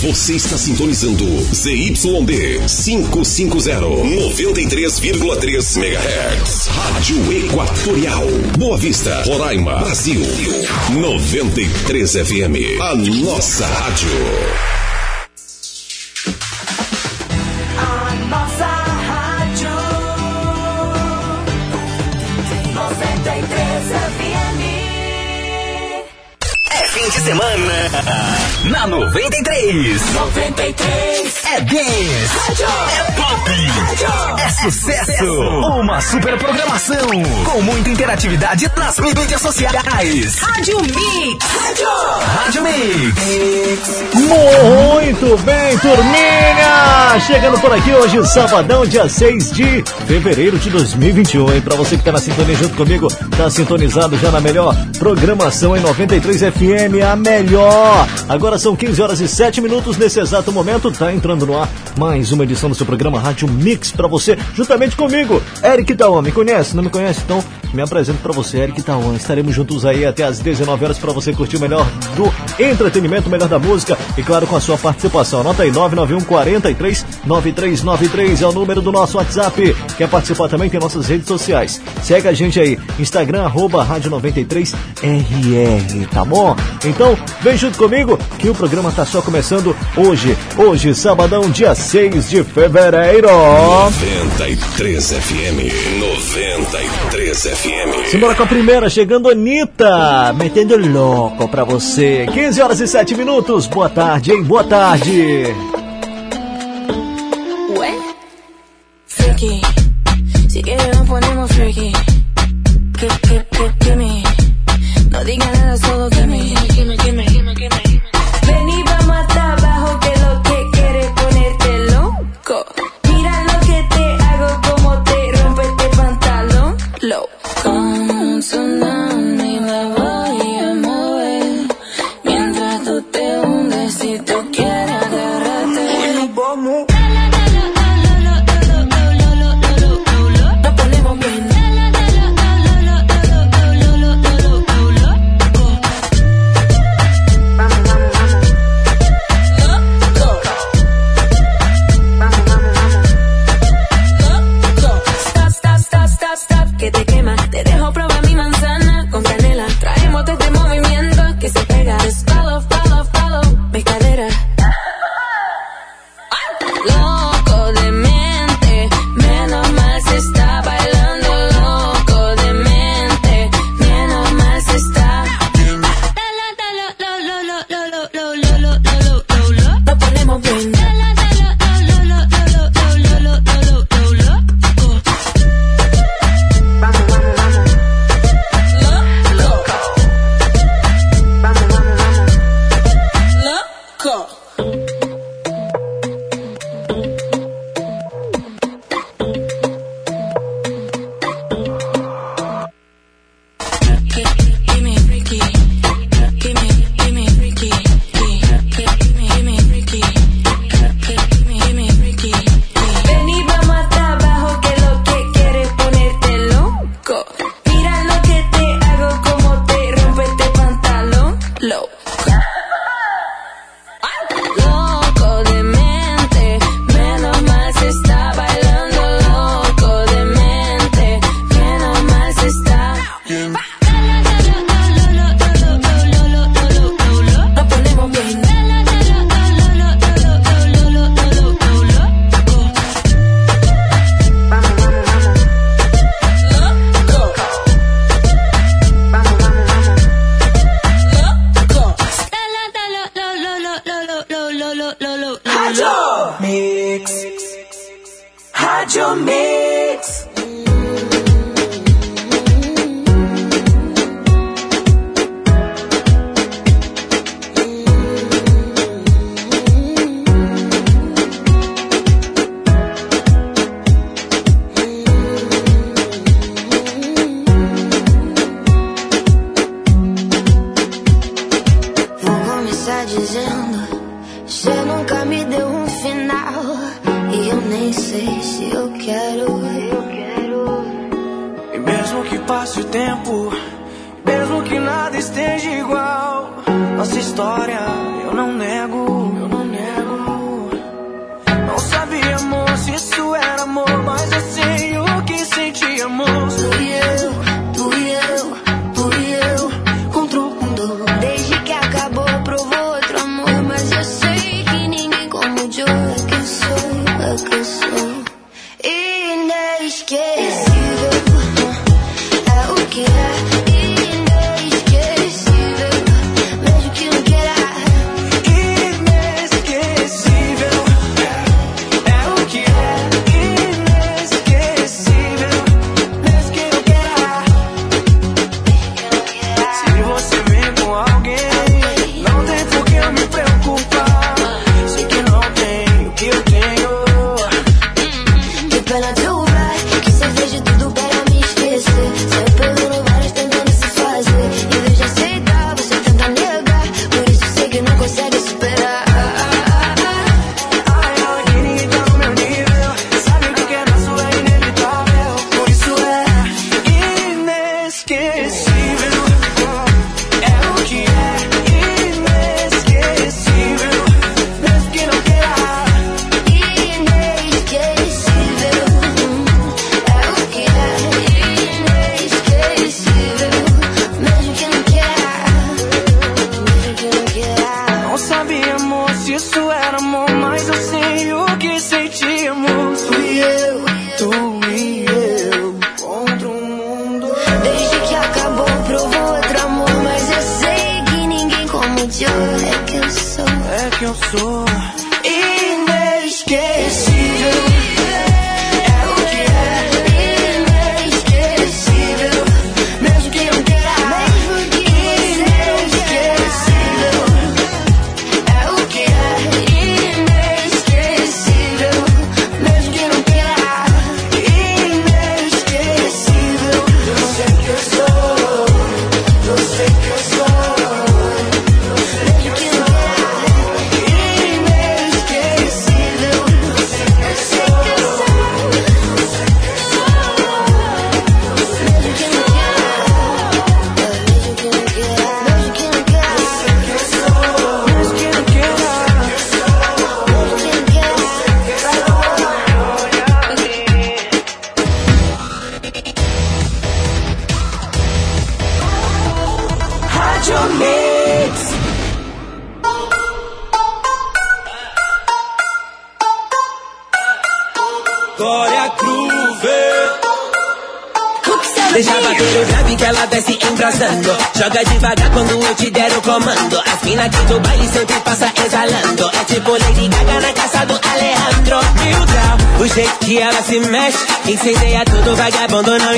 Você está sintonizando ZYD 550, 93,3 MHz. Rádio Equatorial. Boa Vista, Roraima, Brasil. 93 FM. A nossa rádio. A nossa rádio 93 FM. É fim de semana. Na 93. 93 É dance. É pop. É sucesso. Uma super programação. Com muita interatividade nas mídias sociais. Rádio Mix. Rádio Mix. Muito bem, turminha! Chegando por aqui hoje, sabadão, dia 6 de fevereiro de 2021, hein? Pra você que tá na sintonia junto comigo, tá sintonizado já na melhor programação em 93 FM, a melhor! Agora são 15 horas e 7 minutos nesse exato momento, tá entrando no ar mais uma edição do seu programa Rádio Mix pra você, juntamente comigo, Eric Tawan. Me conhece? Não me conhece? Então, me apresento pra você, Eric Tawan. Estaremos juntos aí até as 19 horas pra você curtir o melhor do entretenimento, o melhor da música e claro com a sua participação. Anota aí 991 43 9393 é o número do nosso WhatsApp. Quer participar também? Tem nossas redes sociais. Segue a gente aí, Instagram arroba Rádio 93RR, tá bom? Então, vem junto comigo que o programa tá só começando hoje. Hoje, sabadão, dia 6 de fevereiro. 93 FM. 93 FM. Simbora com a primeira, chegando Anitta, metendo louco pra você. 15 horas e 7 minutos, boa tarde, hein? Boa tarde. Ué? Freaky. Si quieres nos ponemos freaky. Que, que, que, que me. No diga nada, solo que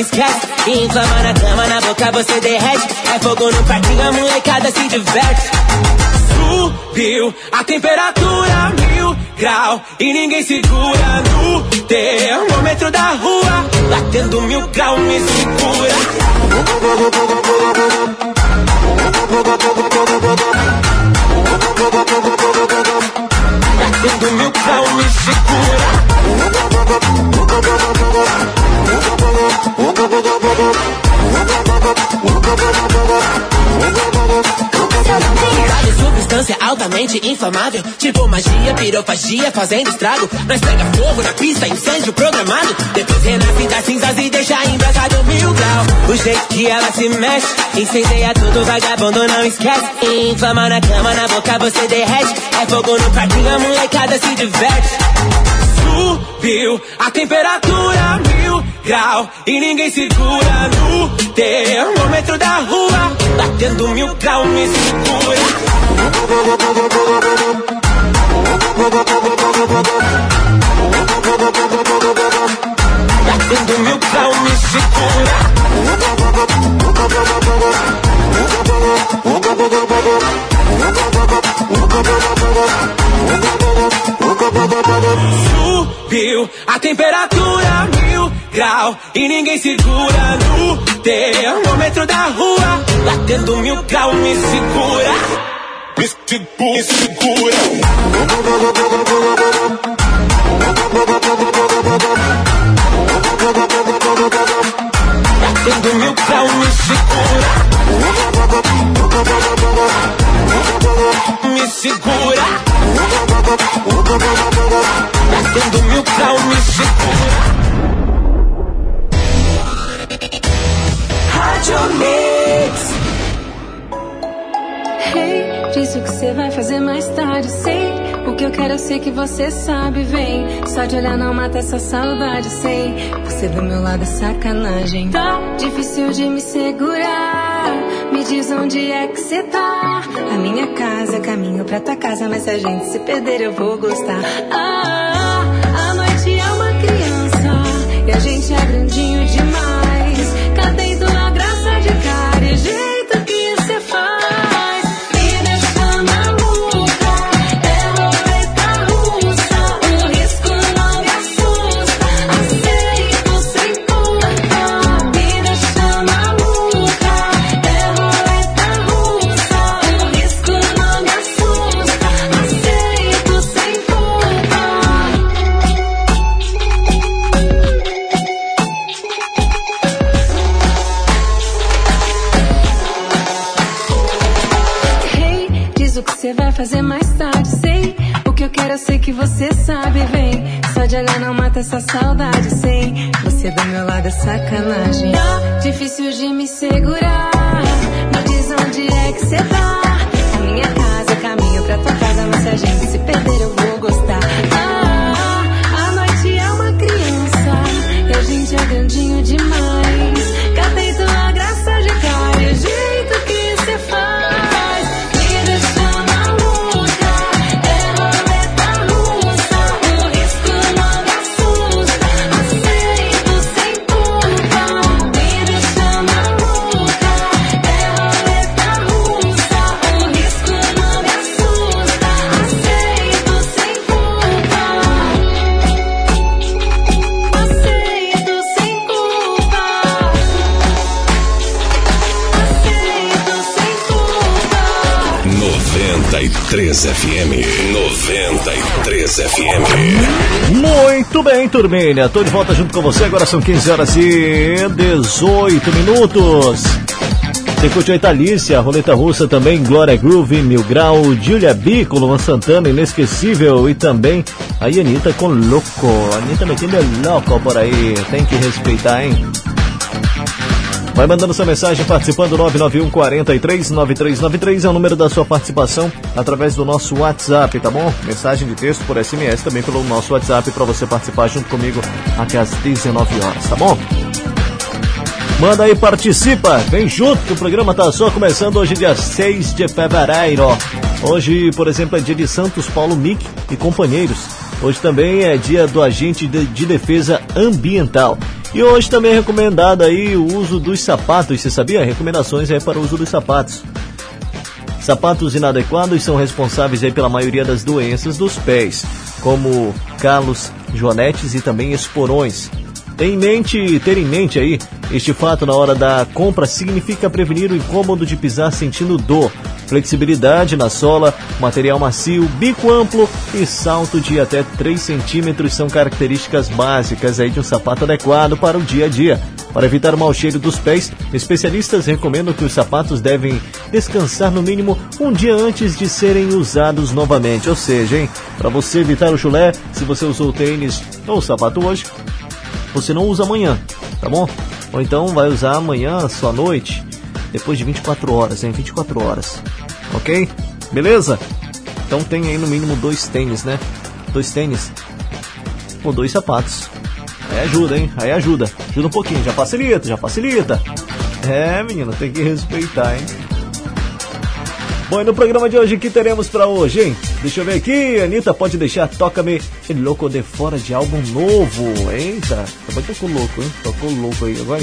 esquece. E inflama na cama, na boca você derrete. É fogo no parquinho, a molecada se diverte. Subiu a temperatura mil grau e ninguém segura no termômetro da rua. Batendo mil grau me segura. Batendo mil grau me segura. Altamente inflamável Tipo magia, pirofagia fazendo estrago. Nós pega fogo na pista, incêndio programado. Depois renasce das cinzas e deixa embrasado mil grau. O jeito que ela se mexe Incendeia tudo, vagabundo não esquece. Inflama na cama, na boca você derrete. É fogo no parquinho, a molecada se diverte. Subiu a temperatura mil grau E ninguém segura no termômetro da rua Batendo mil grau me segura Batendo mil grau me Subiu a temperatura mil grau E ninguém segura no termômetro da rua Batendo mil grau me segura Me segura, me segura Batendo mil grau me segura Me segura Batendo mil grau me segura Rádio Mix. Hey, diz o que você vai fazer mais tarde, sei. O que eu quero eu sei que você sabe, vem. Só de olhar não mata essa saudade, sei. Você do meu lado é sacanagem. Tá difícil de me segurar. Me diz onde é que você tá. A minha casa caminho pra tua casa, mas se a gente se perder eu vou gostar. Ah, a noite é uma criança e a gente é grandinho demais. Sei que você sabe, vem. Só de olhar não mata essa saudade, sei. Você do meu lado é sacanagem. Tá difícil de me segurar. Me diz onde é que você tá. A minha casa é caminho pra tua casa, mas se a gente se Muito bem, turminha. Tô de volta junto com você. Agora são 15 horas e 18 minutos. Você a Italícia, a Roleta Russa também, Glória Groove, Mil Grau, Julia B com Luan Santana, Inesquecível e também a Anitta com Louco. A Anitta metendo louco por aí, tem que respeitar, hein? Vai mandando sua mensagem participando 991 43 9393 é o número da sua participação através do nosso WhatsApp, tá bom? Mensagem de texto por SMS também pelo nosso WhatsApp para você participar junto comigo até às 19 horas, tá bom? Manda aí, participa, vem junto que o programa tá só começando hoje, dia 6 de fevereiro. Hoje, por exemplo, é dia de Santos Paulo Mick e companheiros. Hoje também é dia do agente de, de defesa ambiental. E hoje também é recomendado aí o uso dos sapatos, você sabia? Recomendações aí para o uso dos sapatos. Sapatos inadequados são responsáveis aí pela maioria das doenças dos pés, como calos, joanetes e também esporões. Tem em mente, ter em mente aí, este fato na hora da compra significa prevenir o incômodo de pisar sentindo dor, flexibilidade na sola, material macio, bico amplo e salto de até 3 centímetros são características básicas aí de um sapato adequado para o dia a dia. Para evitar o mau cheiro dos pés, especialistas recomendam que os sapatos devem descansar no mínimo um dia antes de serem usados novamente. Ou seja, para você evitar o chulé, se você usou tênis ou sapato hoje, você não usa amanhã, tá bom? Ou então vai usar amanhã, sua noite, depois de 24 horas, hein? 24 horas, ok? Beleza? Então tem aí no mínimo dois tênis, né? Dois tênis ou dois sapatos. Aí ajuda, hein? Aí ajuda. Ajuda um pouquinho, já facilita, já facilita. É, menino, tem que respeitar, hein? Bom, e no programa de hoje, o que teremos para hoje, hein? Deixa eu ver aqui, Anitta pode deixar Toca-me Louco de Fora de álbum novo. Eita, também tocou louco, hein? Tocou louco aí agora.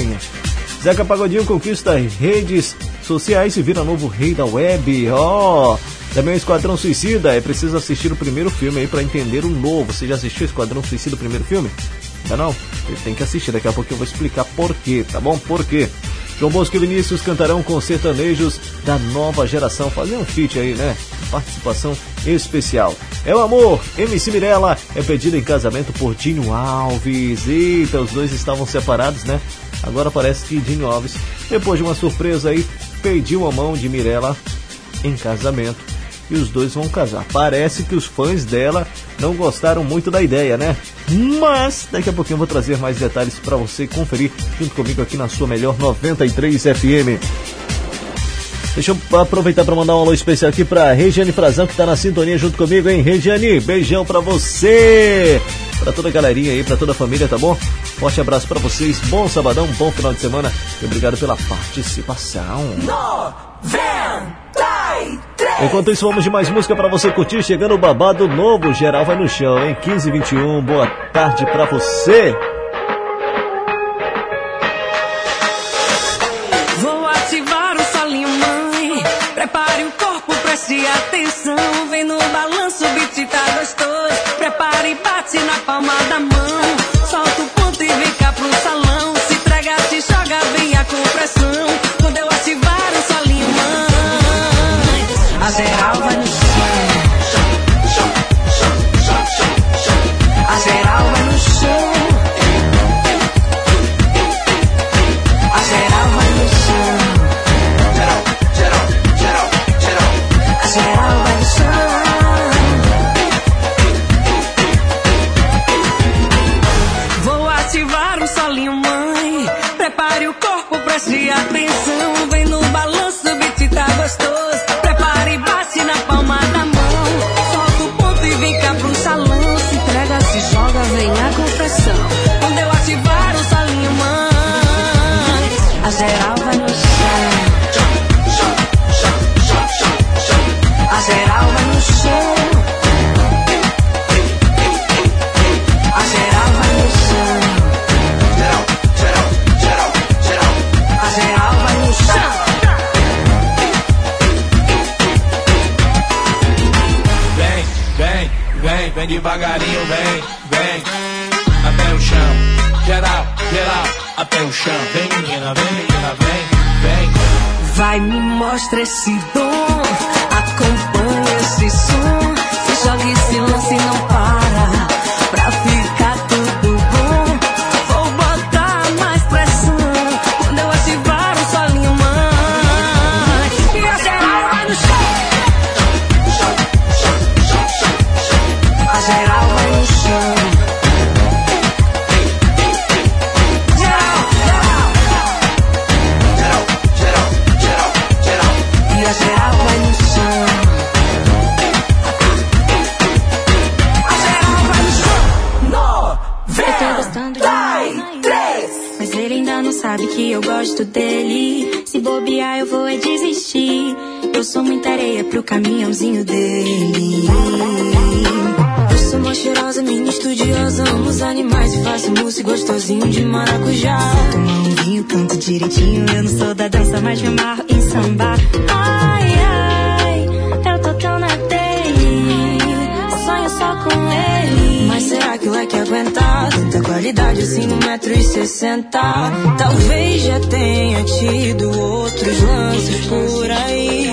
Zeca Pagodinho conquista redes sociais e vira novo rei da web. Ó, oh, também o Esquadrão Suicida. É preciso assistir o primeiro filme aí para entender o novo. Você já assistiu Esquadrão Suicida, o primeiro filme? Ainda não? Ele tem que assistir, daqui a pouco eu vou explicar por quê, tá bom? Por quê? João Bosco e Vinícius cantarão com sertanejos da nova geração. Fazer um feat aí, né? Participação especial. É o amor. MC Mirella é pedida em casamento por Dinho Alves. Eita, os dois estavam separados, né? Agora parece que Dinho Alves, depois de uma surpresa aí, pediu a mão de Mirella em casamento e os dois vão casar. Parece que os fãs dela não gostaram muito da ideia, né? Mas daqui a pouquinho eu vou trazer mais detalhes para você conferir junto comigo aqui na sua melhor 93 FM. Deixa eu aproveitar para mandar um alô especial aqui para Regiane Frazão que está na sintonia junto comigo, hein? Regiane, beijão para você! Para toda a galerinha aí, para toda a família, tá bom? Forte abraço para vocês, bom sabadão, bom final de semana e obrigado pela participação. 93 Enquanto isso, vamos de mais música para você curtir. Chegando o babado novo, geral vai no chão, hein? 15 21 boa tarde para você. E bate na palma da mão. Solta o ponto e vem cá pro salão. Se entrega, se joga, venha com pressão. Quando eu ativar o solinho, mãe. A geral sessenta? Talvez já tenha tido outros lances por aí.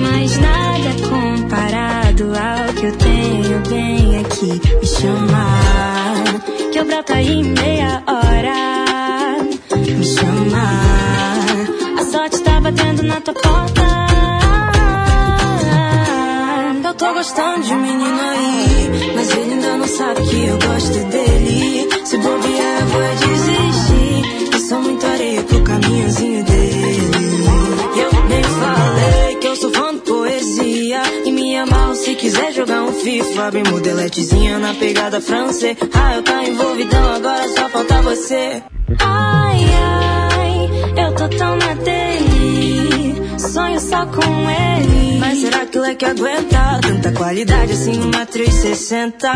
Mas nada comparado ao que eu tenho bem aqui. Me chamar, que eu broto aí em meia hora. Me chamar, a sorte tá batendo na tua porta. Eu tô gostando de menino aí, mas ele ainda não sabe que eu gosto dele. Se bobear, vou é quiser jogar um FIFA. Bem modeletezinha na pegada francês. Ah, eu tá envolvidão, agora só falta você. Ai, ai, eu tô tão na dele. Sonho só com ele. Mas será que o leque aguenta tanta qualidade assim e sessenta?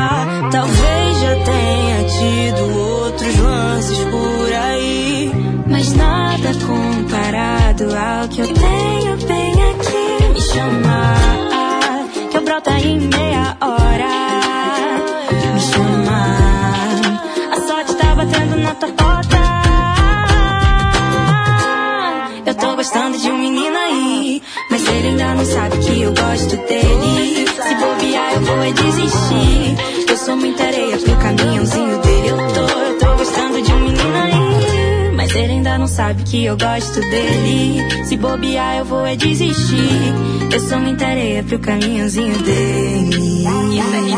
Talvez já tenha tido outros lances por aí. Mas nada comparado ao que eu tenho bem aqui. Me chamar, broto aí em meia hora. Me chamar, a sorte tá batendo na tua porta. Eu tô gostando de um menino aí, mas ele ainda não sabe que eu gosto dele. Se bobear, eu vou é desistir. Eu sou muita areia pro caminhãozinho sabe que eu gosto dele. Se bobear, eu vou é desistir. Eu sou muita areia pro caminhãozinho dele. Isso é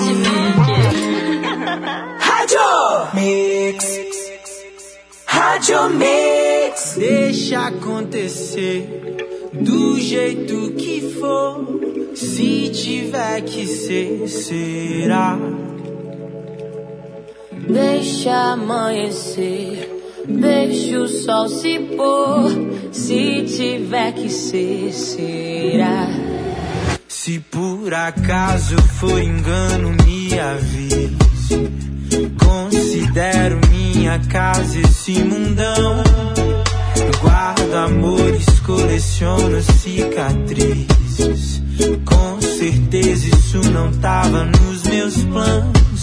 Rádio Mix. Rádio Mix. Deixa acontecer do jeito que for. Se tiver que ser, será. Deixa amanhecer, deixa o sol se pôr. Se tiver que ser, será. Se por acaso for engano, me avise. Considero minha casa esse mundão. Guardo amores, coleciono cicatrizes. Com certeza isso não tava nos meus planos.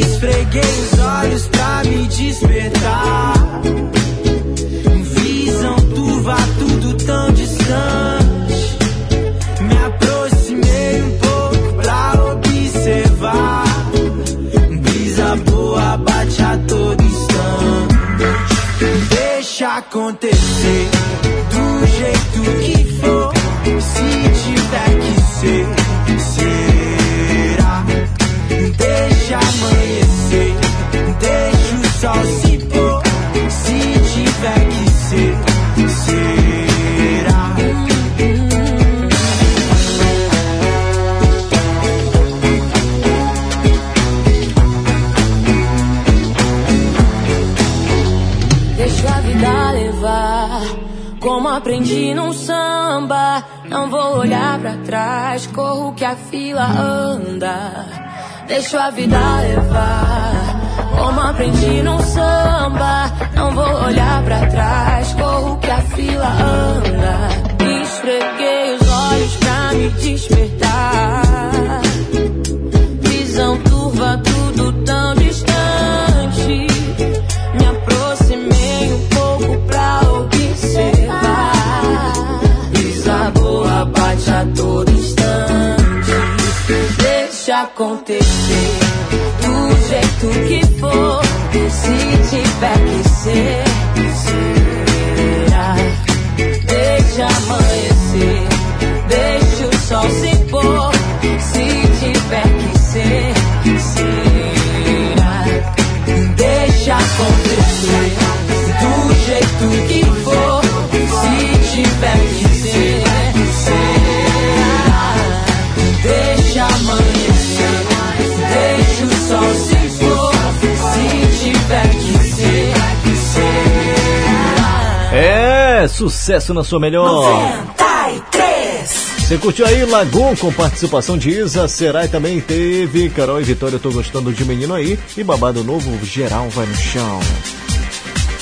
Esfreguei os olhos pra me despertar. Visão turva, tudo tão distante. Me aproximei um pouco pra observar. Brisa boa bate a todo instante. Deixa acontecer do jeito que fila anda. Deixa a vida levar, como aprendi num samba. Não vou olhar pra trás, corro que a fila anda. Esfreguei os olhos pra me despertar. Visão turva, acontecer, sucesso na sua melhor. 93. Você curtiu aí Lagoon com participação de Isa, Será e também teve Carol e Vitória, eu tô gostando de menino aí. E babado novo, geral vai no chão.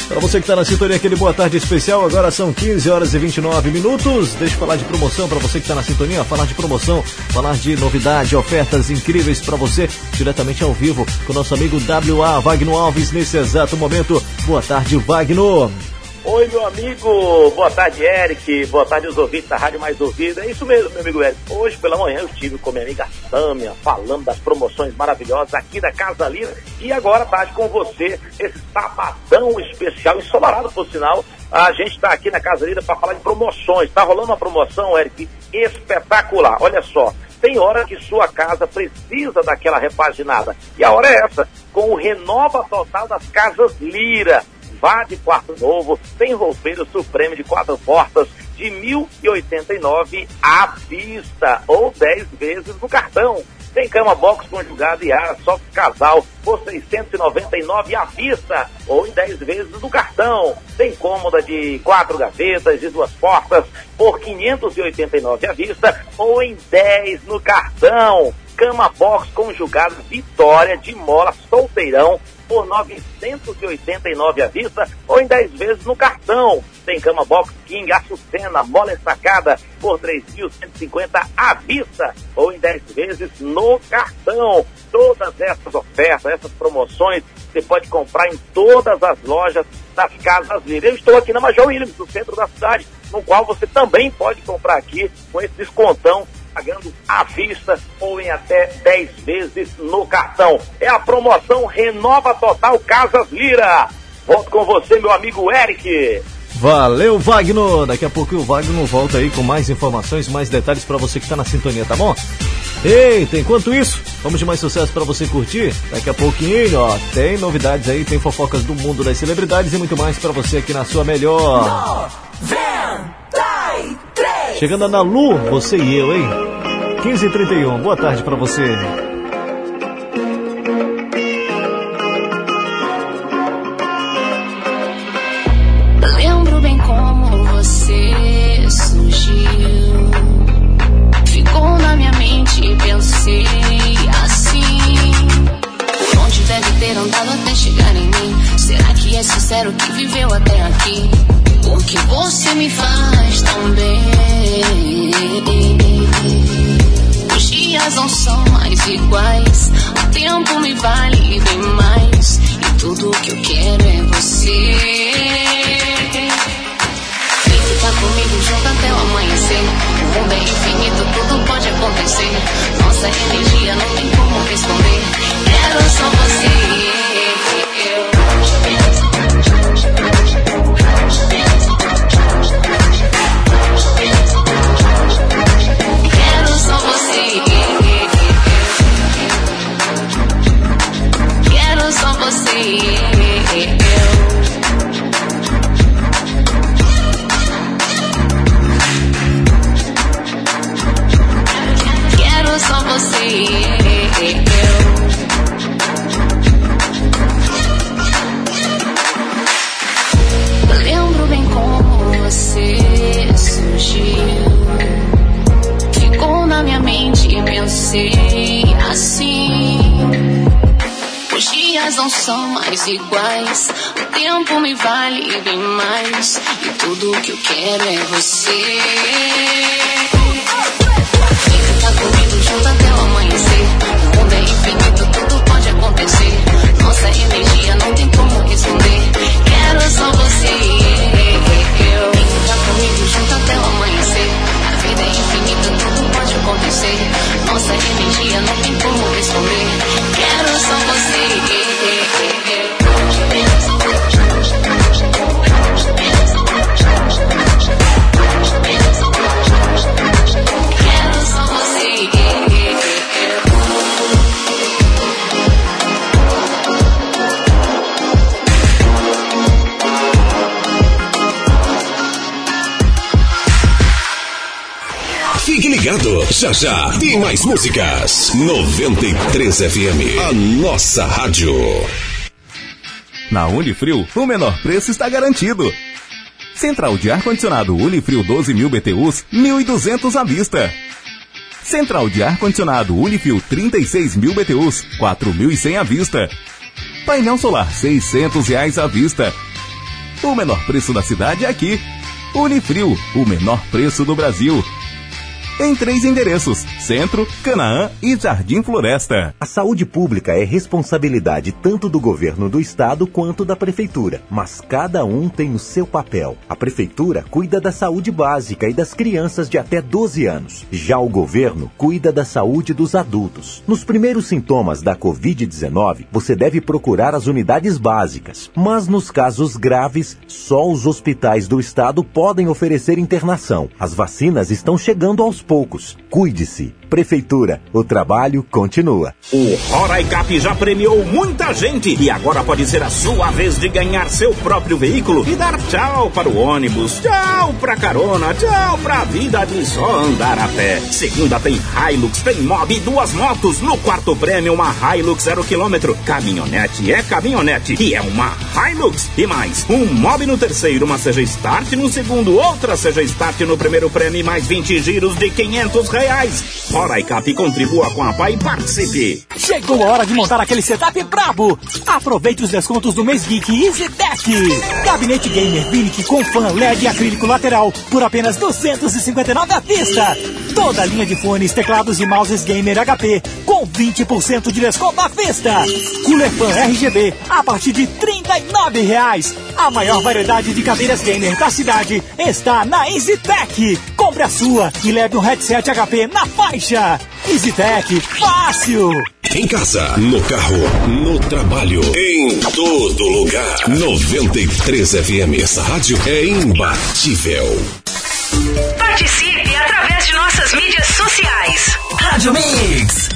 Pra você que tá na sintonia, aquele boa tarde especial. Agora são 15 horas e 29 minutos. Deixa eu falar de promoção pra você que tá na sintonia. Falar de promoção, falar de novidade, ofertas incríveis pra você, diretamente ao vivo com nosso amigo WA Wagner Alves nesse exato momento. Boa tarde, Wagner. Oi, meu amigo. Boa tarde, Eric. Boa tarde, os ouvintes da Rádio Mais Ouvida. É isso mesmo, meu amigo Eric. Hoje pela manhã eu estive com minha amiga Sâmia, falando das promoções maravilhosas aqui da Casa Lira. E agora tarde com você, esse sabadão especial, ensolarado por sinal. A gente está aqui na Casa Lira para falar de promoções. Está rolando uma promoção, Eric, espetacular. Olha só. Tem hora que sua casa precisa daquela repaginada. E a hora é essa, com o Renova Total das Casas Lira. Vá de quarto novo, tem roupeiro supremo de quatro portas de 1.089 à vista ou 10 vezes no cartão. Tem cama box conjugada e ar só casal por 699 à vista ou em 10 vezes no cartão. Tem cômoda de quatro gavetas e duas portas por 589 à vista ou em 10 no cartão. Cama box conjugada Vitória de Mola Solteirão por 989 à vista ou em 10 vezes no cartão. Tem cama box King Açucena, mola estacada por 3.150 à vista ou em 10 vezes no cartão. Todas essas ofertas, essas promoções, você pode comprar em todas as lojas das Casas Lira. Eu estou aqui na Major Williams, no centro da cidade, no qual você também pode comprar aqui com esse descontão pagando à vista ou em até 10 vezes no cartão. É a promoção Renova Total Casas Lira. Volto com você, meu amigo Eric. Valeu, Wagner! Daqui a pouco o Wagner volta aí com mais informações, mais detalhes pra você que tá na sintonia, tá bom? Eita, enquanto isso, vamos de mais sucesso pra você curtir? Daqui a pouquinho, ó, tem novidades aí, tem fofocas do mundo das celebridades e muito mais pra você aqui na sua melhor. 93. Chegando a Nalu, você e eu, hein? 15h31, boa tarde pra você. Lembro bem como você surgiu. Ficou na minha mente e pensei assim. Por onde deve ter andado até chegar em mim? Será que é sincero que viveu até aqui? Porque você me faz tão bem. Os dias não são mais iguais. O tempo me vale bem mais. E tudo que eu quero é você. Vem ficar comigo junto até o amanhecer. O mundo é infinito, tudo pode acontecer. Nossa energia não tem como responder. Quero só você. Você. Quero só você. Lembro bem como você surgiu. Ficou na minha mente e pensei assim. Dias não são mais iguais. O tempo me vale bem mais. E tudo que eu quero é você. Vem comigo junto até o amanhecer. O mundo é infinito, tudo pode acontecer. Nossa energia não tem como responder. Quero só você. Vem ficar comigo junto até o amanhecer. A vida é infinita, tudo pode acontecer. Nossa energia não tem como responder. Já já tem mais músicas. 93 FM, a nossa rádio. Na Unifrio, o menor preço está garantido. Central de ar-condicionado Unifrio 12 mil BTUs, 1.200 à vista. Central de ar-condicionado Unifrio 36 mil BTUs, 4.100 à vista. Painel solar 600 reais à vista. O menor preço da cidade é aqui. Unifrio, o menor preço do Brasil em três endereços: Centro, Canaã e Jardim Floresta. A saúde pública é responsabilidade tanto do governo do estado quanto da prefeitura, mas cada um tem o seu papel. A prefeitura cuida da saúde básica e das crianças de até 12 anos. Já o governo cuida da saúde dos adultos. Nos primeiros sintomas da Covid-19, você deve procurar as unidades básicas, mas nos casos graves, só os hospitais do estado podem oferecer internação. As vacinas estão chegando aos poucos. Cuide-se. Prefeitura, o trabalho continua. O Roraicap já premiou muita gente e agora pode ser a sua vez de ganhar seu próprio veículo e dar tchau para o ônibus, tchau para carona, tchau para a vida de só andar a pé. Segunda tem Hilux, tem Mob e duas motos. No quarto prêmio, uma Hilux zero quilômetro. Caminhonete é caminhonete e é uma Hilux. E mais, um Mob no terceiro, uma Seja Start no segundo, outra Seja Start no primeiro prêmio mais 20 giros de 500 reais. Roraicap contribua com a PAI e participe. Chegou a hora de montar aquele setup brabo. Aproveite os descontos do mês Geek EasyTech. Gabinete Gamer Vinic com fan LED acrílico lateral por apenas 259 à vista. Toda a linha de fones, teclados e mouses Gamer HP com 20% de desconto à vista. Cooler Fan RGB a partir de 39 reais. A maior variedade de cadeiras gamer da cidade está na EasyTech. Compre a sua e leve um headset HP na faixa. EasyTech, fácil! Em casa, no carro, no trabalho, em todo lugar. 93 FM, essa rádio é imbatível. Participe através de nossas mídias sociais. Rádio Mix.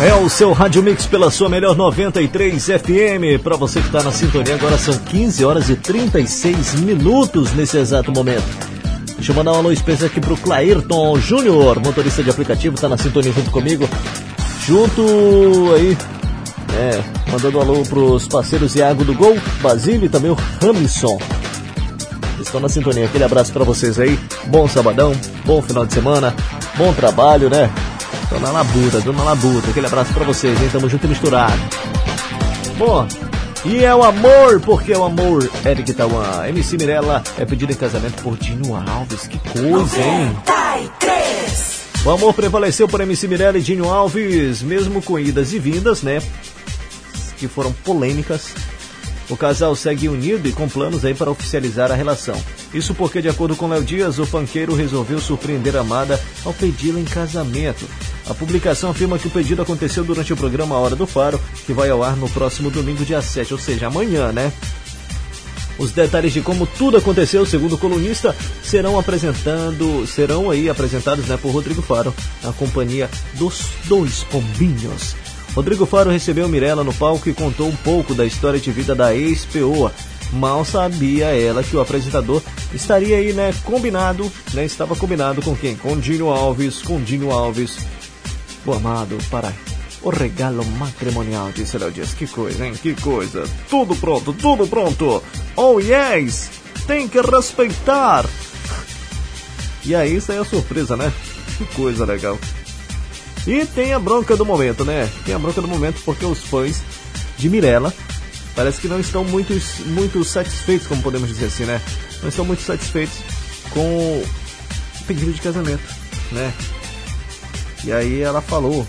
É o seu Rádio Mix pela sua melhor 93 FM. Para você que está na sintonia, agora são 15 horas e 36 minutos nesse exato momento. Deixa eu mandar um alô especial aqui pro Clairton Júnior, motorista de aplicativo, tá na sintonia junto comigo. Junto aí, é, mandando um alô pros parceiros Iago do Gol, Basílio e também o Ramison. Estão na sintonia. Aquele abraço para vocês aí. Bom sabadão, bom final de semana, bom trabalho, né? Tô na labuta, tô na labuta. Aquele abraço para vocês, hein? Tamo junto e misturado. Bom, e é o amor, porque é o amor. Eric Tawan, MC Mirella é pedido em casamento por Dinho Alves. Que coisa, hein? 93. O amor prevaleceu por MC Mirella e Dinho Alves, mesmo com idas e vindas, né? Que foram polêmicas. O casal segue unido e com planos aí para oficializar a relação. Isso porque, de acordo com Léo Dias, o panqueiro resolveu surpreender a amada ao pedi-la em casamento. A publicação afirma que o pedido aconteceu durante o programa Hora do Faro, que vai ao ar no próximo domingo, dia 7, ou seja, amanhã, né? Os detalhes de como tudo aconteceu, segundo o colunista, serão apresentando, serão aí apresentados né, por Rodrigo Faro, na companhia dos dois pombinhos. Rodrigo Faro recebeu Mirella no palco e contou um pouco da história de vida da ex-peoa. Mal sabia ela que o apresentador estaria aí, né, combinado, né, estava combinado com quem? Com Dino Alves, com Dino Alves, o amado para o regalo matrimonial, disse Léo Dias. Que coisa, hein? Que coisa. Tudo pronto, tudo pronto. Oh, yes! Tem que respeitar. E aí, aí é surpresa, né? Que coisa legal. E tem a bronca do momento, né? Tem a bronca do momento porque os fãs de Mirella parece que não estão muito, muito satisfeitos, como podemos dizer assim, né? Não estão muito satisfeitos com o pedido de casamento, né? E aí ela falou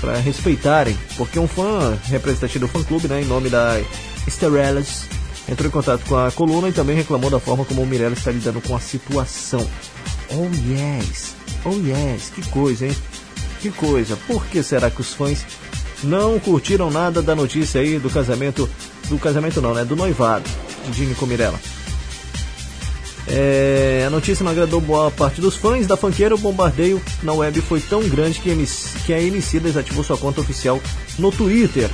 para respeitarem, porque um fã representante do fã clube, né, em nome da Estrellas, entrou em contato com a coluna e também reclamou da forma como o Mirella está lidando com a situação. Oh yes, oh yes, que coisa, hein? Que coisa. Por que será que os fãs não curtiram nada da notícia aí do casamento, do casamento não, né, do noivado de Jimmy com Mirella? É, a notícia não agradou boa parte dos fãs da fanqueira. O bombardeio na web foi tão grande que, MC, que a MC desativou sua conta oficial no Twitter.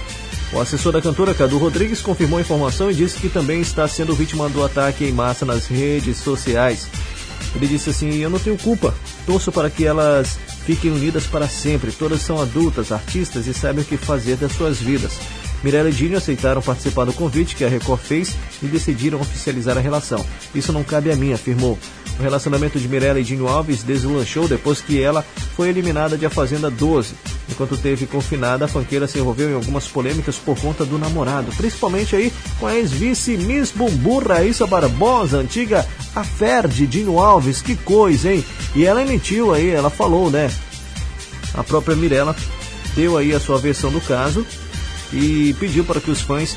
O assessor da cantora, Cadu Rodrigues, confirmou a informação e disse que também está sendo vítima do ataque em massa nas redes sociais. Ele disse assim: Eu não tenho culpa, torço para que elas fiquem unidas para sempre. Todas são adultas, artistas e sabem o que fazer das suas vidas. Mirella e Dinho aceitaram participar do convite que a Record fez e decidiram oficializar a relação. Isso não cabe a mim, afirmou. O relacionamento de Mirella e Dinho Alves deslanchou depois que ela foi eliminada de A Fazenda 12. Enquanto teve confinada, a fanqueira se envolveu em algumas polêmicas por conta do namorado, principalmente aí com a ex-vice Miss Bumbum Raíssa Barbosa, antiga affair de Dinho Alves. Que coisa, hein? E ela emitiu aí, ela falou, né? A própria Mirella deu aí a sua versão do caso e pediu para que os fãs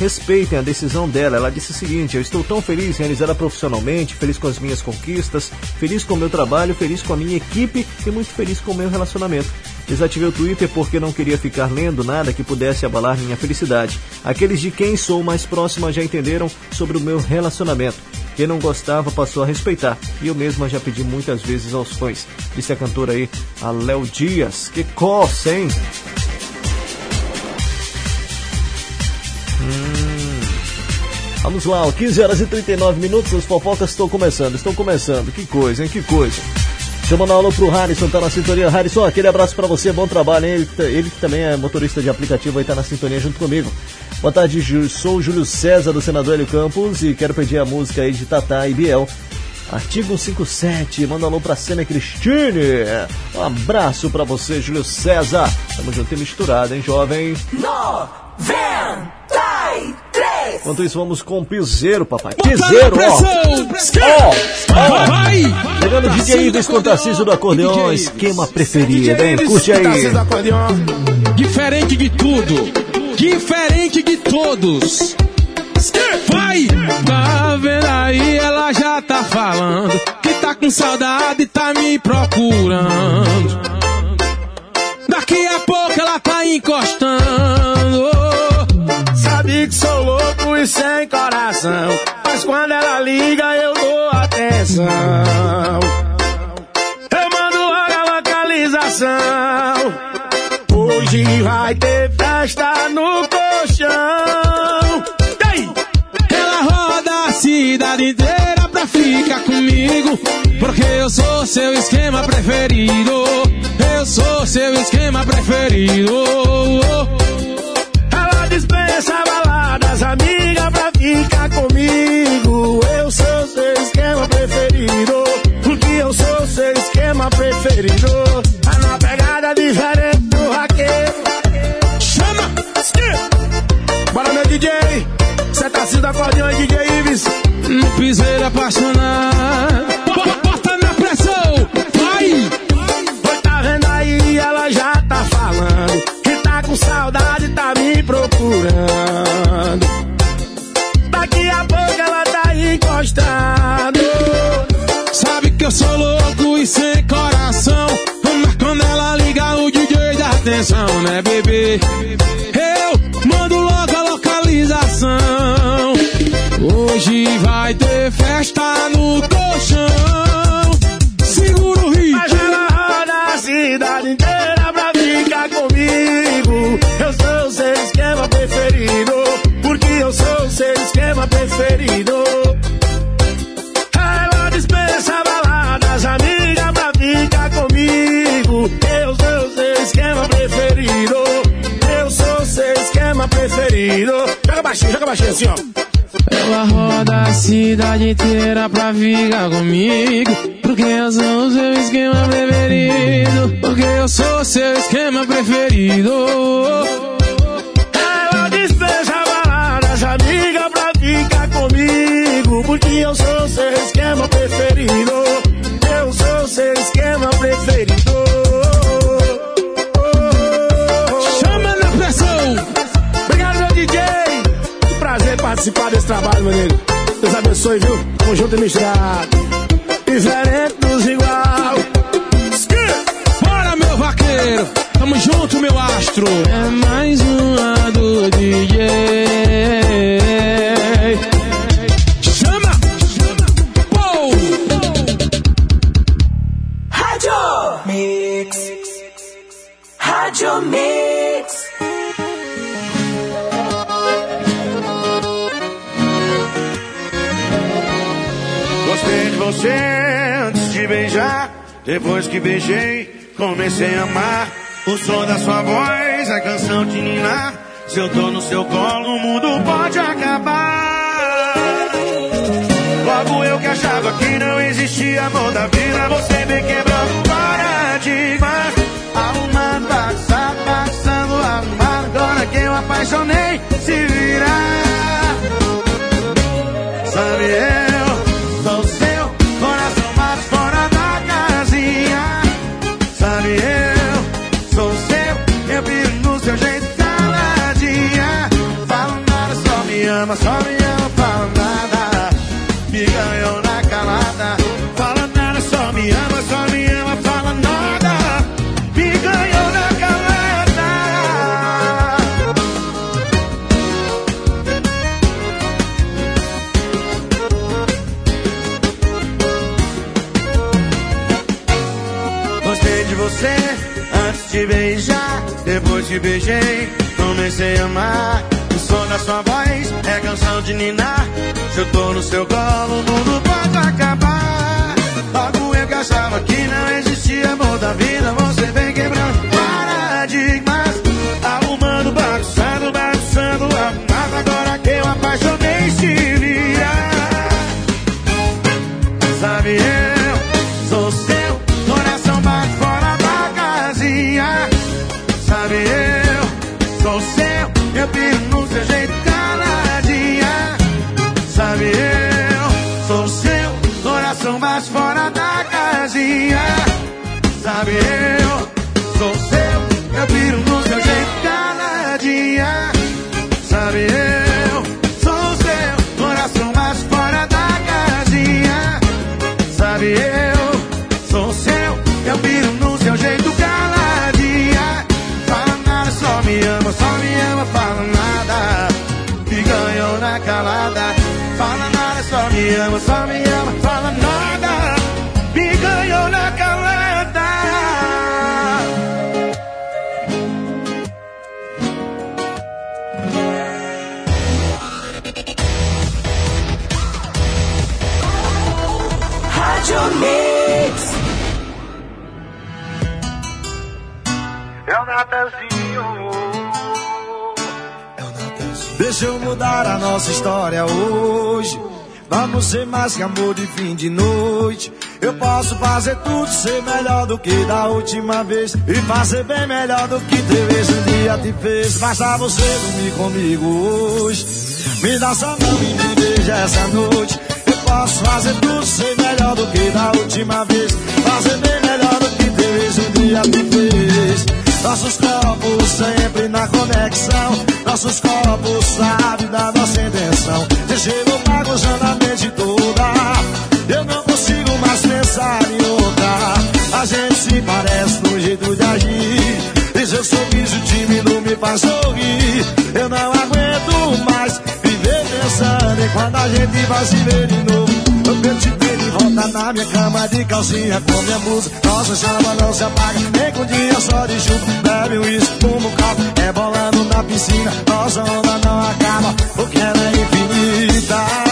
respeitem a decisão dela. Ela disse o seguinte: Eu estou tão feliz realizada profissionalmente, feliz com as minhas conquistas, feliz com o meu trabalho, feliz com a minha equipe e muito feliz com o meu relacionamento. Desativei o Twitter porque não queria ficar lendo nada que pudesse abalar minha felicidade. Aqueles de quem sou mais próxima já entenderam sobre o meu relacionamento. Quem não gostava passou a respeitar. E eu mesma já pedi muitas vezes aos fãs. Disse a cantora aí, a Léo Dias. Que coça, hein? Hum. Vamos lá, 15 horas e 39 minutos, as fofocas estão começando, estão começando. Que coisa, hein? Que coisa. Mandar um alô pro Harrison, tá na sintonia. Harrison, aquele abraço para você, bom trabalho, hein? Ele, tá- ele que também é motorista de aplicativo aí tá na sintonia junto comigo. Boa tarde, sou o Júlio César do Senador Hélio Campos e quero pedir a música aí de Tatá e Biel. Artigo 57, manda alô pra Sêmia Cristine. Um abraço pra você, Júlio César. Tamo junto e misturado, hein, jovem? 93. Enquanto isso, vamos com o Piseiro, papai. Piseiro, ó. pressão. Ó, ó. Vai. Chegando o DJ Ives com o Tarcísio do Acordeon, esquema preferido, hein? Curte aí. Diferente de tudo. Diferente de todos. Vai! Tá vendo aí? Ela já tá falando que tá com saudade e tá me procurando. Daqui a pouco ela tá encostando. Que sou louco e sem coração. Mas quando ela liga, eu dou atenção. Eu mando logo a localização. Hoje vai ter festa no colchão. Aí? Ela roda a cidade inteira pra ficar comigo. Porque eu sou seu esquema preferido. Eu sou seu esquema preferido. Ela dispensa baladas, amiga, pra ficar comigo. Eu sou seu esquema preferido. Porque eu sou seu esquema preferido. Tá numa pegada diferente do raqueiro. Chama! Bora, meu DJ. Cê tá sendo acordeão e DJ Ives. No piseiro apaixonado. Bo- Bota na pressão! Vai! Oi, tá vendo aí? Ela já tá falando. Que tá com saudade, tá me procurando. Eu sou louco e sem coração. Mas quando ela liga, o DJ dá atenção, né, bebê? Eu mando logo a localização. Hoje vai ter festa no colchão. Segura o ritmo. Mas ela roda a cidade inteira pra ficar comigo. Eu sou o seu esquema preferido. Porque eu sou o seu esquema preferido. Eu sou o seu esquema preferido. Eu sou o seu esquema preferido. Joga baixinho, joga baixinho assim, ó. Ela roda a cidade inteira pra ficar comigo. Porque eu sou seu esquema preferido. Porque eu sou seu esquema preferido. Ela dispensa baladas, amiga, pra ficar comigo. Porque eu sou participar desse trabalho, meu amigo. Deus abençoe, viu? Tamo junto e misturado. Diferente dos igual. Bora, meu vaqueiro! Tamo junto, meu astro! É mais uma do DJ. Chama! Depois que beijei, comecei a amar. O som da sua voz, a canção de ninar. Se eu tô no seu colo, o mundo pode acabar. Logo eu que achava que não existia amor da vida, você vem quebrando paradigmas. Arrumando, bagunçado, bagunçando, arrumado. Agora que eu apaixonei, se virar. Sabe eu, só me ama, só me ama, fala nada. Me ganhou na calada. Fala nada, só me ama, só me ama, fala nada. Me ganhou na calada. Gostei de você antes de beijar. Depois que beijei, comecei a amar. Som da sua voz é canção de ninar. Se eu tô no seu colo, o mundo pode acabar. Logo eu que achava que não existia amor da vida. Me ama, só me ama, fala nada. Me ganhou na calada. Rádio Mix. É o Natanzinho. Deixa eu mudar a nossa história hoje. Vamos ser mais que amor de fim de noite. Eu posso fazer tudo, ser melhor do que da última vez. E fazer bem melhor do que três um dia te fez. Basta você dormir comigo hoje. Me dá sua mão e me beija essa noite. Eu posso fazer tudo, ser melhor do que da última vez. Fazer bem melhor do que três um dia te fez. Nossos corpos sempre na conexão. Nossos corpos sabem da nossa intenção. Você chegou bagunçando a mente toda. Eu não consigo mais pensar em outra. A gente se parece no jeito de agir. E seu sorriso tímido me faz sorrir. Eu não aguento mais pensando em quando a gente vai se ver de novo. Eu te ter de volta na minha cama de calcinha com minha música. Nossa chama não se apaga, nem com dia só de chuva. Bebe um uísque, fuma um copo, é bolando na piscina. Nossa onda não acaba, porque ela é infinita.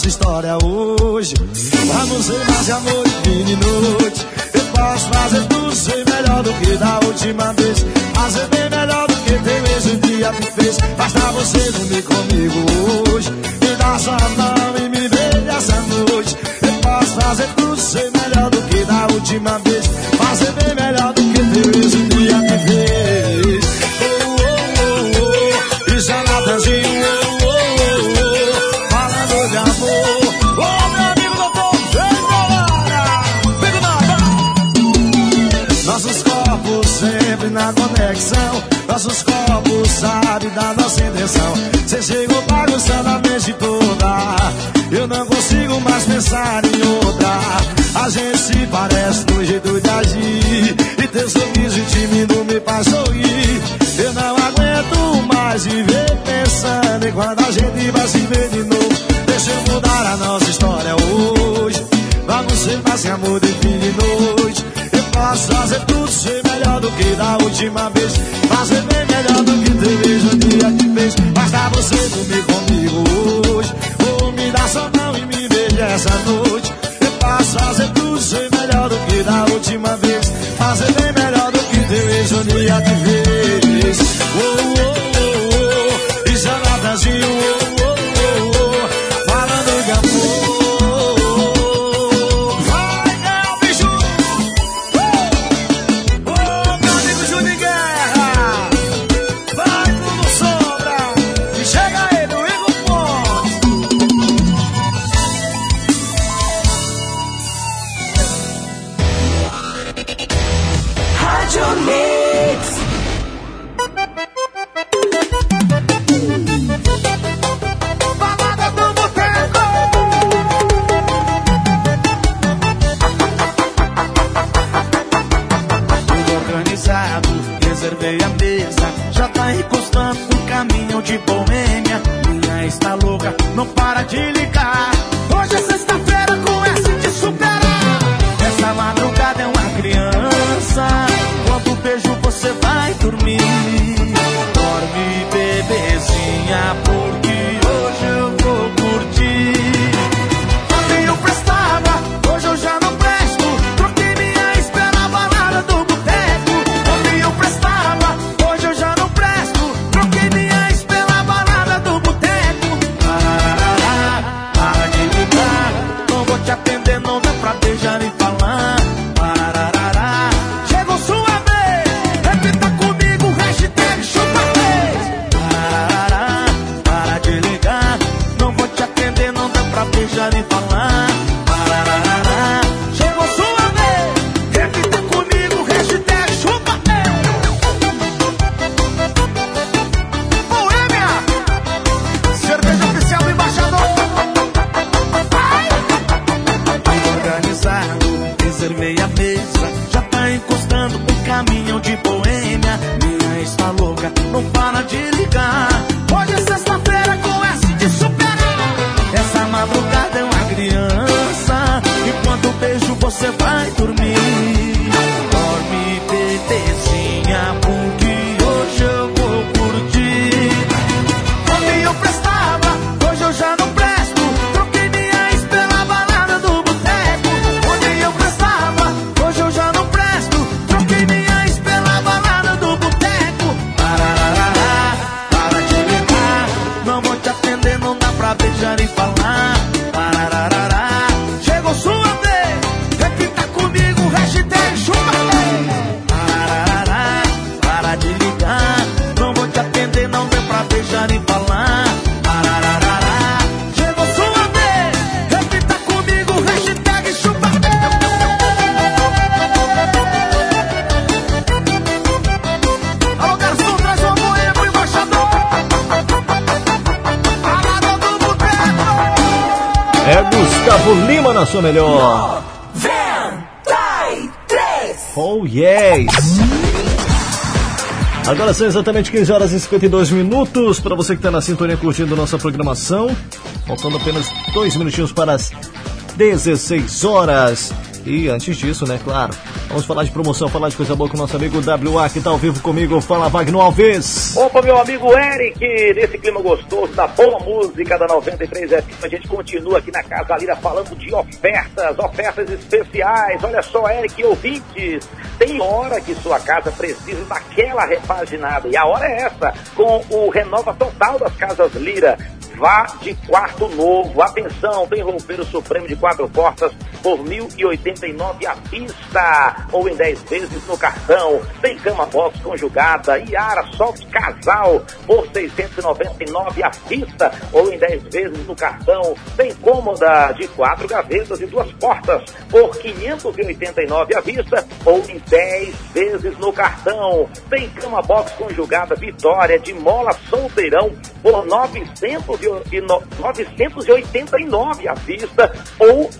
Nossa história hoje. Vamos ser mais de amor e de noite. Eu posso fazer tudo ser melhor do que da última vez. Fazer bem melhor do que tem um dia me fez. Basta você dormir comigo hoje. Me dá sua mão e me beija essa noite. Eu posso fazer tudo ser melhor do que da última vez. Fazer bem melhor do que tem um dia me fez. Oh, oh, oh, oh. Isso é Natanzinho. Nossos corpos sabem da nossa intenção. Você chegou bagunçando a mente toda. Eu não consigo mais pensar em outra. A gente se parece no jeito de agir. E teu sorriso tímido me faz sorrir. Eu não aguento mais viver pensando em quando a gente vai se ver de novo. Deixa eu mudar a nossa história hoje. Vamos ser mais amor de fim posso fazer tudo ser melhor do que da última vez. Fazer bem melhor do que teve no dia que fez. Basta você dormir comigo hoje. Ou me dar sua mão e me beijar essa noite. Eu posso fazer tudo ser melhor do que da última vez. Fazer bem melhor do que teve no dia que fez. Oh, reservei a mesa. Já tá encostando no caminho de Boêmia. Minha está louca, não para de ligar. Hoje é sexta-feira com essa de superar. Essa madrugada é uma criança. Quando beijo você vai dormir. Dorme, bebezinha, são exatamente 15 horas e 52 minutos. Para você que está na sintonia curtindo nossa programação, faltando apenas dois minutinhos para as 16 horas. E antes disso, né, claro, vamos falar de promoção, falar de coisa boa com o nosso amigo WA que está ao vivo comigo. Fala, Wagner Alves. Opa, meu amigo Eric, nesse clima gostoso, da boa música da 93 FM, a gente continua aqui na Casa Lira falando de ofertas, ofertas especiais. Olha só, Eric, ouvintes, tem hora que sua casa precisa daquela repaginada, e a hora é essa, com o Renova Total das Casas Lira. Vá de quarto novo. Atenção, tem roupeiro supremo de quatro portas por R$ 1.089 à vista ou em 10 vezes no cartão. Tem cama box conjugada e Ara Soft Casal por R$ 699 à vista ou em 10 vezes no cartão. Tem cômoda de quatro gavetas e duas portas por R$ 589 à vista ou em 10 vezes no cartão. Tem cama box conjugada Vitória de mola solteirão por 900 e no- 989 à vista ou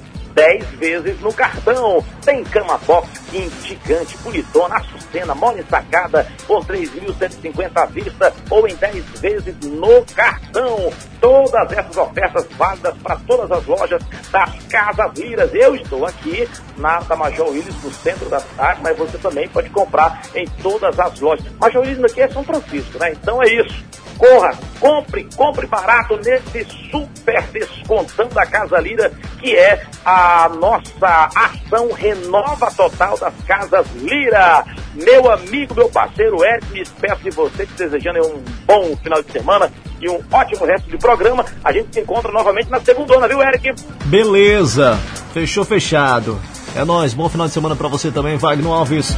10 vezes no cartão. Tem cama box king, gigante, politona, açucena, mole sacada por 3.150 à vista ou em 10 vezes no cartão. Todas essas ofertas válidas para todas as lojas das Casas Liras. Eu estou aqui na da Major Willis, no centro da cidade, mas você também pode comprar em todas as lojas. Major Willis aqui é São Francisco, né? Então é isso. Corra, compre, compre barato nesse super descontão da Casa Lira, que é a nossa ação Renova Total das Casas Lira. Meu amigo, meu parceiro Eric, me despeço de você, te desejando um bom final de semana e um ótimo resto de programa. A gente se encontra novamente na segunda, viu, Eric? Beleza, fechou fechado. É nóis, bom final de semana pra você também, Wagner Alves.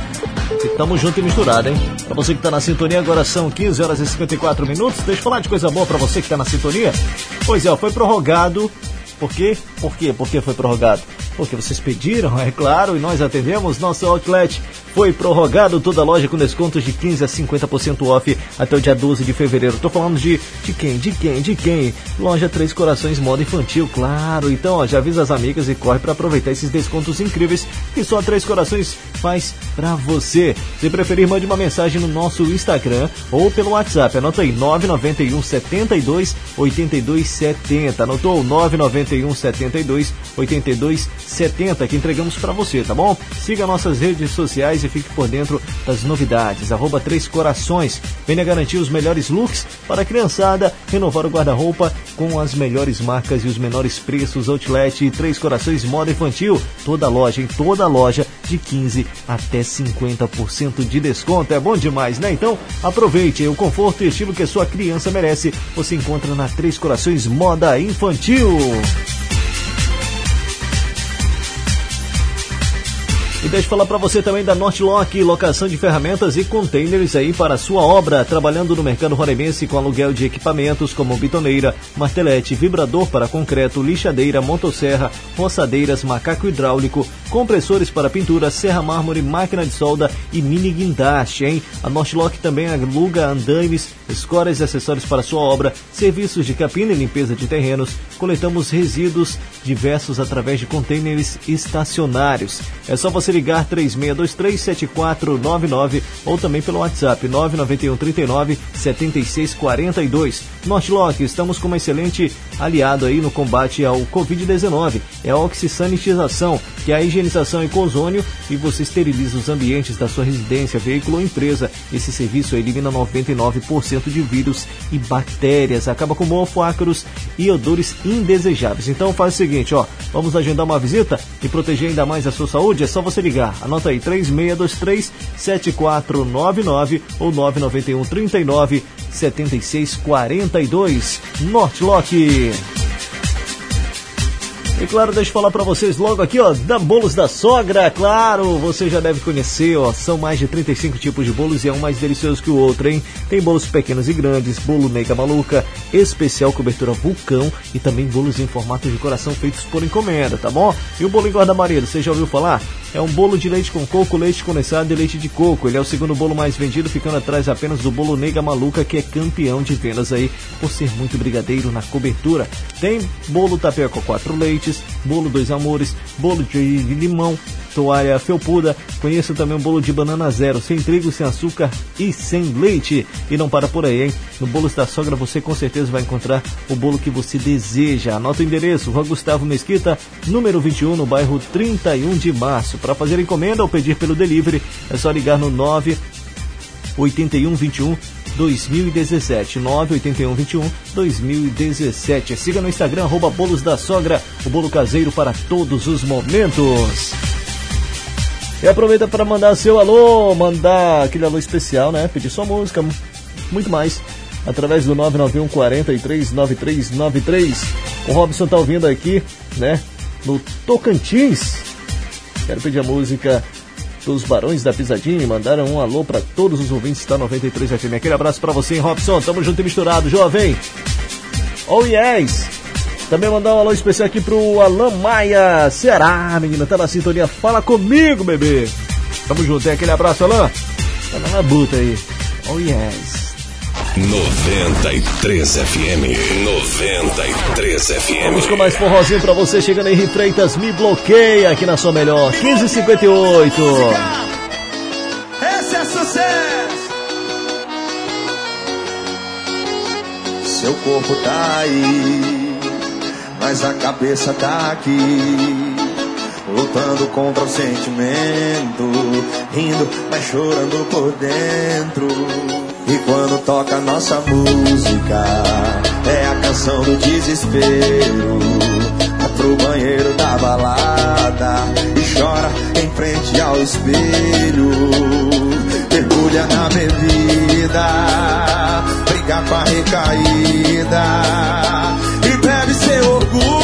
E tamo junto e misturado, hein? Pra você que tá na sintonia, agora são 15 horas e 54 minutos. Deixa eu falar de coisa boa pra você que tá na sintonia. Pois é, foi prorrogado. Por quê? Por quê? Por que foi prorrogado? Porque vocês pediram, é claro, e nós atendemos. Nosso outlet foi prorrogado toda a loja com descontos de 15 a 50% off até o dia 12 de fevereiro. Tô falando de de quem? De quem? De quem? Loja Três Corações Moda Infantil, claro. Então, ó, já avisa as amigas e corre para aproveitar esses descontos incríveis que só Três Corações faz para você. Se preferir, mande uma mensagem no nosso Instagram ou pelo WhatsApp. Anota aí 991 72 82 70. Anotou 991 72 82 70 que entregamos para você, tá bom? Siga nossas redes sociais e fique por dentro das novidades. Arroba Três Corações. Venha garantir os melhores looks para a criançada, renovar o guarda-roupa com as melhores marcas e os menores preços. Outlet Três Corações Moda Infantil. Toda loja, em toda loja, de 15 até 50% de desconto. É bom demais, né? Então aproveite o conforto e estilo que a sua criança merece. Você encontra na Três Corações Moda Infantil. E deixa eu falar para você também da Nortlock, locação de ferramentas e containers aí para sua obra, trabalhando no mercado roremense com aluguel de equipamentos como bitoneira, martelete, vibrador para concreto, lixadeira, motosserra, roçadeiras, macaco hidráulico, compressores para pintura, serra mármore, máquina de solda e mini guindaste, hein? A Nortlock também aluga andaimes, escoras e acessórios para sua obra, serviços de capina e limpeza de terrenos, coletamos resíduos diversos através de containers estacionários. É só você ligar 36237499 ou também pelo WhatsApp 991 39 7642. Nortlock, estamos com uma excelente aliado aí no combate ao Covid-19. É a oxisanitização, que é a higienização com ozônio e você esteriliza os ambientes da sua residência, veículo ou empresa. Esse serviço elimina 99% de vírus e bactérias, acaba com mofo, ácaros e odores indesejáveis. Então faz o seguinte, ó, vamos agendar uma visita e proteger ainda mais a sua saúde? É só você ligar. Anota aí 3623 7499 ou 991 39 7642. Nortlock. E claro, deixa eu falar para vocês logo aqui, ó, da Bolos da Sogra. Claro, você já deve conhecer, ó, são mais de 35 tipos de bolos e é um mais delicioso que o outro, hein? Tem bolos pequenos e grandes, bolo nega maluca, especial cobertura vulcão e também bolos em formato de coração feitos por encomenda, tá bom? E o bolo em guarda-marido, você já ouviu falar? É um bolo de leite com coco, leite condensado e leite de coco. Ele é o segundo bolo mais vendido, ficando atrás apenas do bolo nega maluca, que é campeão de vendas aí, por ser muito brigadeiro na cobertura. Tem bolo tapioca com quatro leites, bolo dois amores, bolo de limão, toalha felpuda. Conheça também o bolo de banana zero, sem trigo, sem açúcar e sem leite. E não para por aí, hein? No Bolos da Sogra você com certeza vai encontrar o bolo que você deseja. Anota o endereço, Rua Gustavo Mesquita, número 21, no bairro 31 de março. Para fazer encomenda ou pedir pelo delivery, é só ligar no 9 81 21 2017 981 21 2017 siga no Instagram arroba bolos da sogra o bolo caseiro para todos os momentos e aproveita para mandar seu alô mandar aquele alô especial né pedir sua música muito mais através do 991 43 9393 o Robson tá ouvindo aqui né no Tocantins quero pedir a música dos Barões da Pisadinha e mandaram um alô para todos os ouvintes da 93 FM. Aquele abraço para você, hein, Robson. Tamo junto e misturado, jovem. Oh yes! Também mandar um alô especial aqui pro Alan Maia, será, menina, tá na sintonia. Fala comigo, bebê. Tamo junto, hein? Aquele abraço, Alan. Tá na labuta aí. Oh, yes. 93 FM. 93 FM. Vamos com mais forrozinho pra você chegando aí, Freitas. Me bloqueia aqui na sua melhor. 1558. Esse é sucesso. Seu corpo tá aí mas a cabeça tá aqui. Lutando contra o sentimento, rindo, mas chorando por dentro. E quando toca nossa música, é a canção do desespero. Vai pro banheiro da balada e chora em frente ao espelho mergulha na bebida, briga com a recaída orgulho.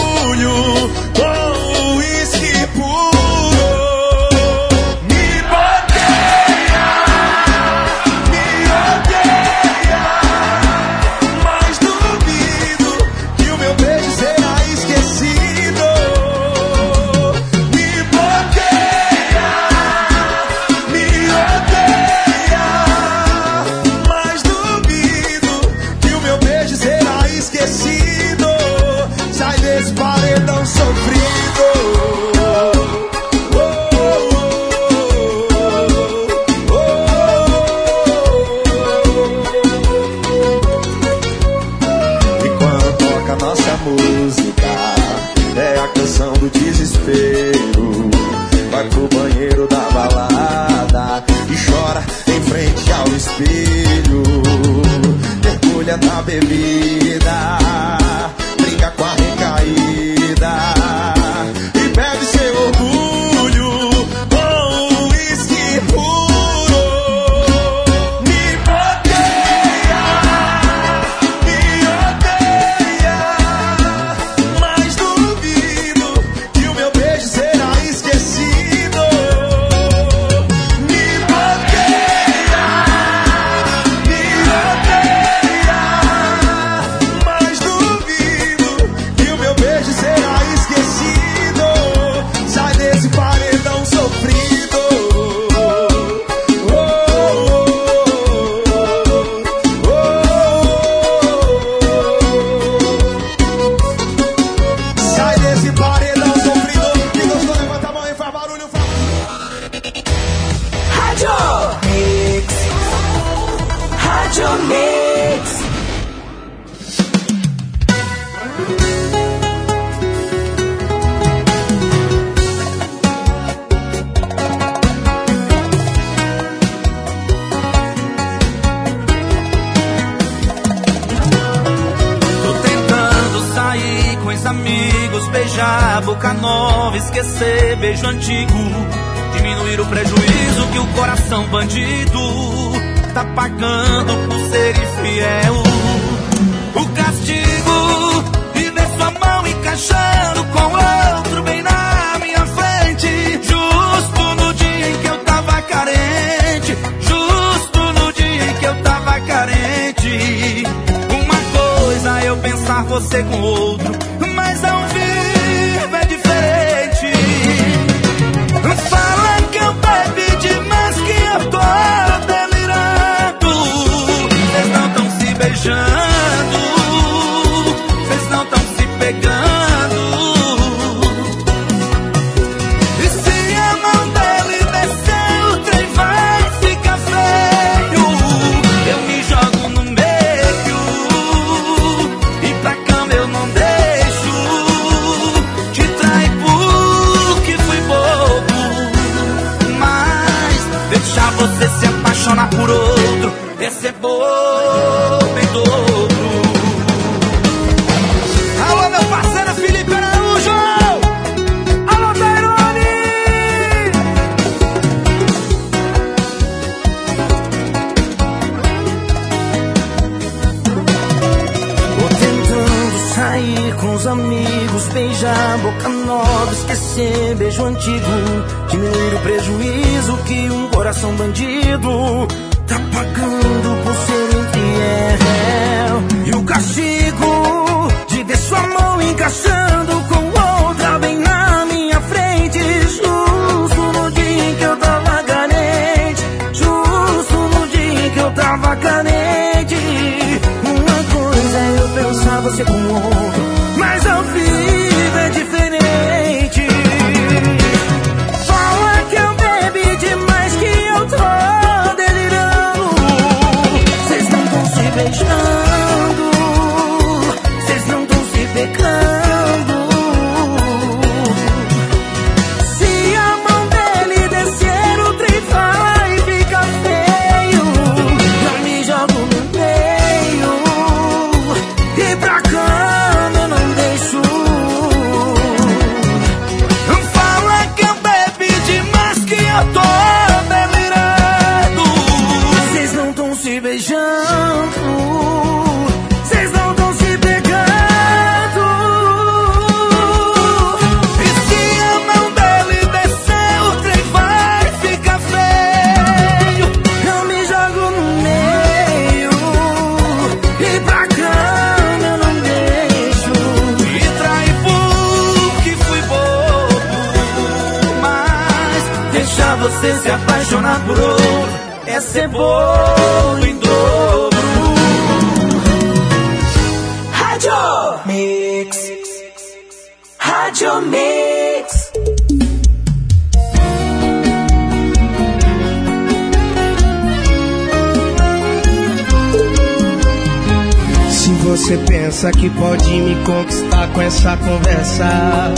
Você pensa que pode me conquistar com essa conversa,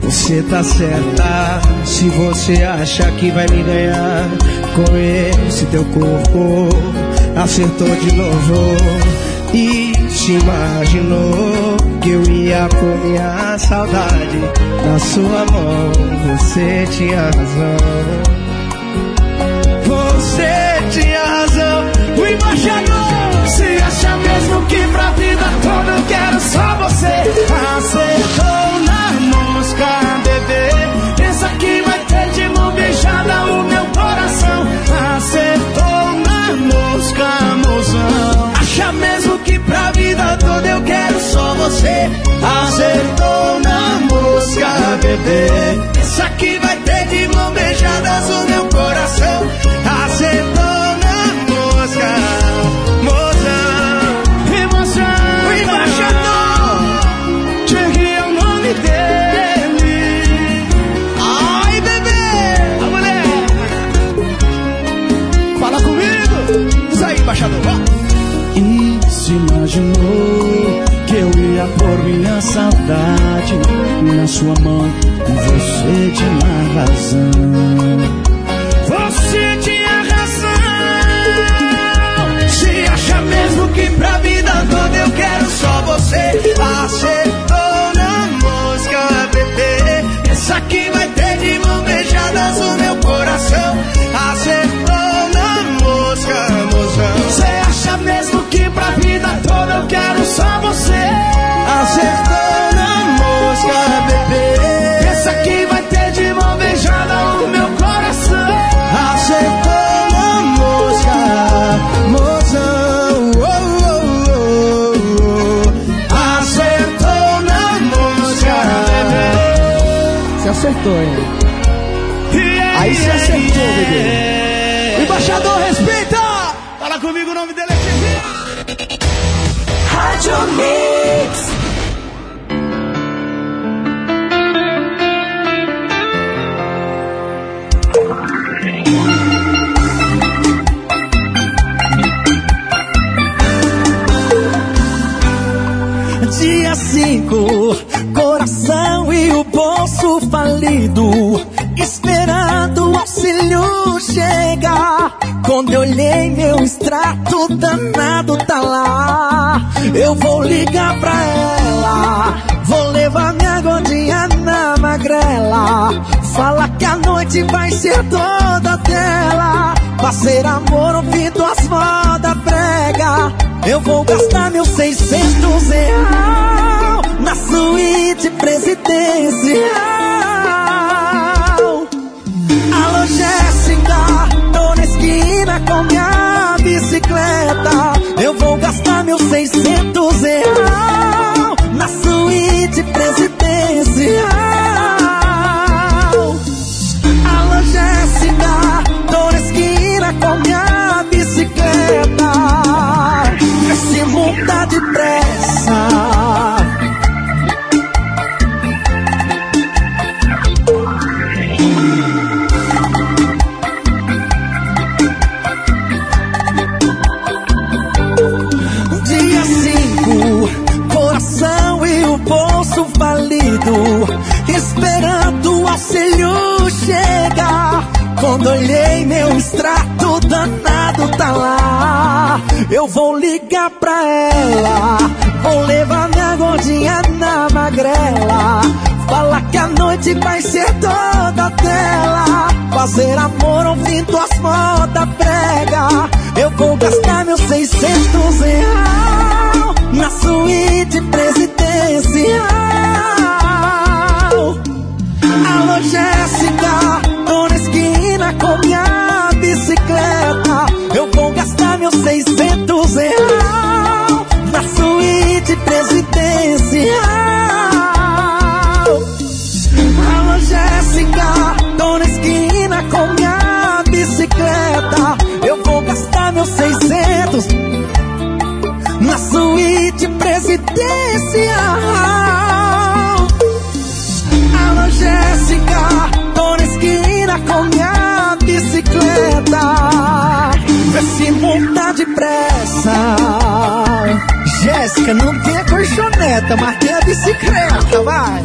você tá certa. Se você acha que vai me ganhar com esse teu corpo, acertou de novo. E se imaginou que eu ia por minha saudade na sua mão. Você tinha razão. Você tinha razão, o embaixador. Acha mesmo que pra vida toda eu quero só você? Acertou na mosca, bebê. Pensa que vai ter de mão beijadas o meu coração. Acertou imaginou que eu ia por minha saudade na sua mão você tinha razão. Acertou, hein? Aí você acertou, bebê. Embaixador, respeita! Fala comigo, o nome dele é. Rádio Quando eu olhei meu extrato danado tá lá, eu vou ligar pra ela, vou levar minha gordinha na magrela. Fala que a noite vai ser toda dela, fazer amor ouvindo as modas prega. Eu vou gastar meus 600 real na suíte presidencial. Esquina Quando olhei meu extrato danado tá lá. Eu vou ligar pra ela. Vou levar minha gordinha na magrela. Fala que a noite vai ser toda dela. Fazer amor ouvindo as modas prega. Eu vou gastar meus 600 real na suíte presidencial. Gastar meus 600 real na suíte presidencial. Alô, Jéssica, tô na esquina com minha bicicleta. Eu vou gastar meus 600 na suíte presidencial. Depressa. Jéssica, não tem a colchoneta, mas tem a bicicleta, vai.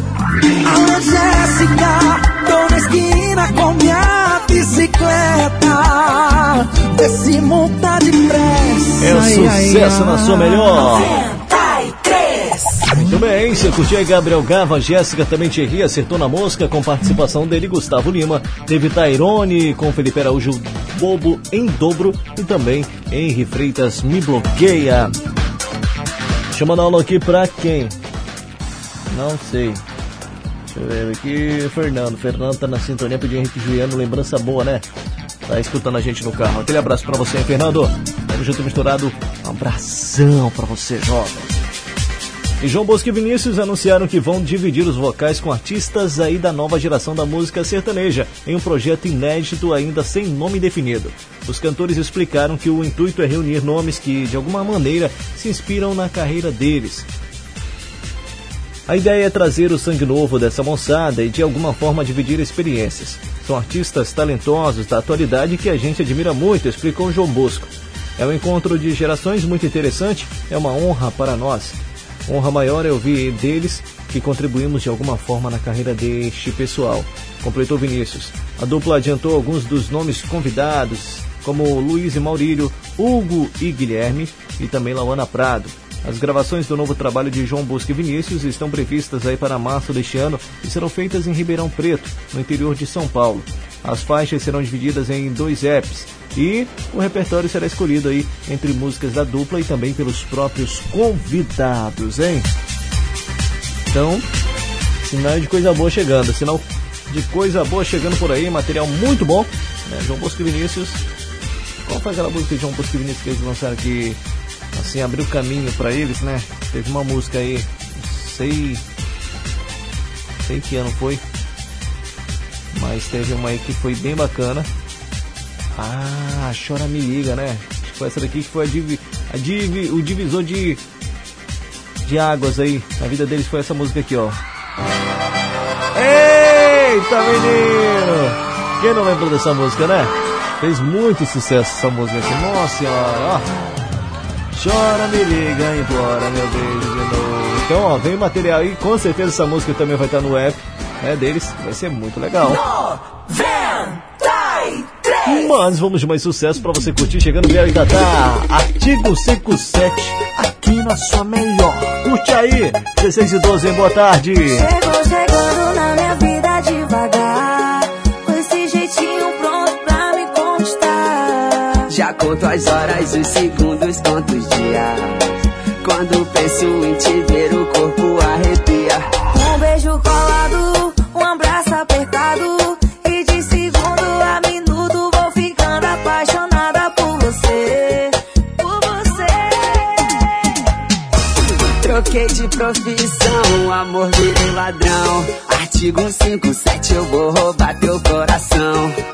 Alô, Jéssica, tô na esquina com minha bicicleta. Vê se monta depressa. É o Ai, ai, sucesso na sua melhor. 93. Muito bem, você curtiu aí Gabriel Gava, Jéssica também Thierry acertou na mosca com participação dele Gustavo Lima, teve Tairone com Felipe Araújo Bobo em dobro e também Henry Freitas me bloqueia. Deixa eu mandar alô aqui pra quem? Não sei. Deixa eu ver aqui, Fernando. Fernando tá na sintonia pediu Henrique Juliano, lembrança boa, né? Tá escutando a gente no carro. Aquele abraço pra você, hein, Fernando. Tamo junto misturado. Um abração pra você, jovem. E João Bosco e Vinícius anunciaram que vão dividir os vocais com artistas aí da nova geração da música sertaneja, em um projeto inédito ainda sem nome definido. Os cantores explicaram que o intuito é reunir nomes que, de alguma maneira, se inspiram na carreira deles. A ideia é trazer o sangue novo dessa moçada e de alguma forma dividir experiências. São artistas talentosos da atualidade que a gente admira muito, explicou João Bosco. É um encontro de gerações muito interessante, é uma honra para nós. Honra maior é ouvir deles que contribuímos de alguma forma na carreira deste pessoal, completou Vinícius. A dupla adiantou alguns dos nomes convidados, como Luiz e Maurílio, Hugo e Guilherme e também Lauana Prado. As gravações do novo trabalho de João Bosco e Vinícius estão previstas aí para março deste ano e serão feitas em Ribeirão Preto, no interior de São Paulo. As faixas serão divididas em dois apps e o repertório será escolhido aí entre músicas da dupla e também pelos próprios convidados, hein? Então, sinal de coisa boa chegando, sinal de coisa boa chegando por aí, material muito bom, né? João Bosco e Vinícius. Qual foi aquela música de João Bosco e Vinícius que eles lançaram aqui? Assim, abriu caminho pra eles, né? Teve uma música aí, sei. Sei que ano foi. Mas teve uma aí que foi bem bacana. Ah, Chora Me Liga, né? Foi essa daqui que foi a divi, a divi, o divisor de, de águas aí. A vida deles foi essa música aqui, ó. Eita, menino! Quem não lembra dessa música, né? Fez muito sucesso essa música aqui. Nossa senhora, ó. Chora, me liga, implora meu beijo de novo. Então, ó, vem material aí. Com certeza essa música também vai estar no app né, deles. Vai ser muito legal. 93. Mas vamos de mais sucesso pra você curtir. Chegando bem aí, Tatá. Artigo 57, aqui na sua melhor. Curte aí. 16 e 12, hein? Boa tarde. Chegou chegando na minha vida devagar. Conto as horas, os segundos, conto os dias. Quando penso em te ver, o corpo arrepia. Um beijo colado, um abraço apertado. E de segundo a minuto vou ficando apaixonada por você. Por você. Troquei de profissão, amor virei ladrão. Artigo 157, eu vou roubar teu coração.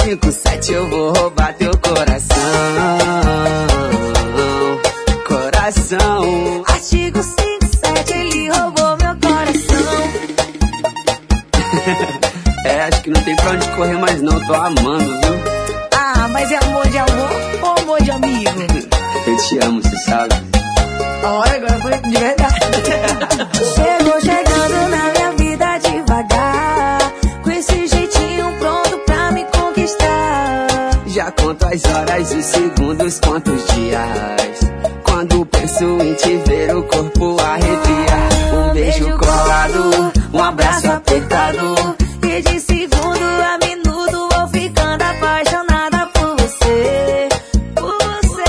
Artigo 157, eu vou roubar teu coração. Coração, Artigo 57, ele roubou meu coração. é, acho que não tem pra onde correr mais não, tô amando, viu? Ah, Mas é amor de amor ou amor de amigo? Eu te amo, você sabe. Olha, agora foi de verdade. horas, os segundos, quantos dias. Quando penso em te ver, o corpo arrepia. Um beijo colado, um abraço apertado. E de segundo a minuto vou ficando apaixonada por você. Por você.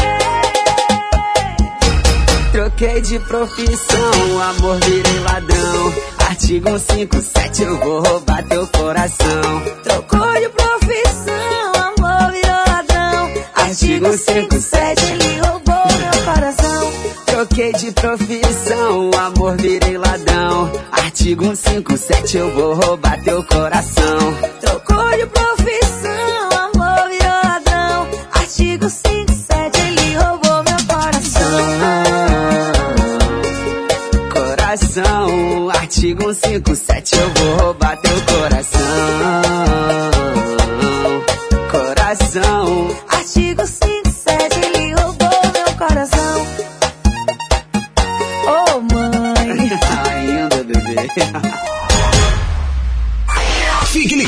Troquei de profissão, amor virei ladrão. Artigo 157, eu vou roubar teu coração. Trocou de Artigo 57, ele roubou meu coração. Troquei de profissão, amor virei ladrão. Artigo 157, eu vou roubar teu coração. Trocou de profissão, amor virou ladrão. Artigo 57, ele roubou meu coração. Coração, artigo 157, eu vou roubar teu coração. Coração, Artigo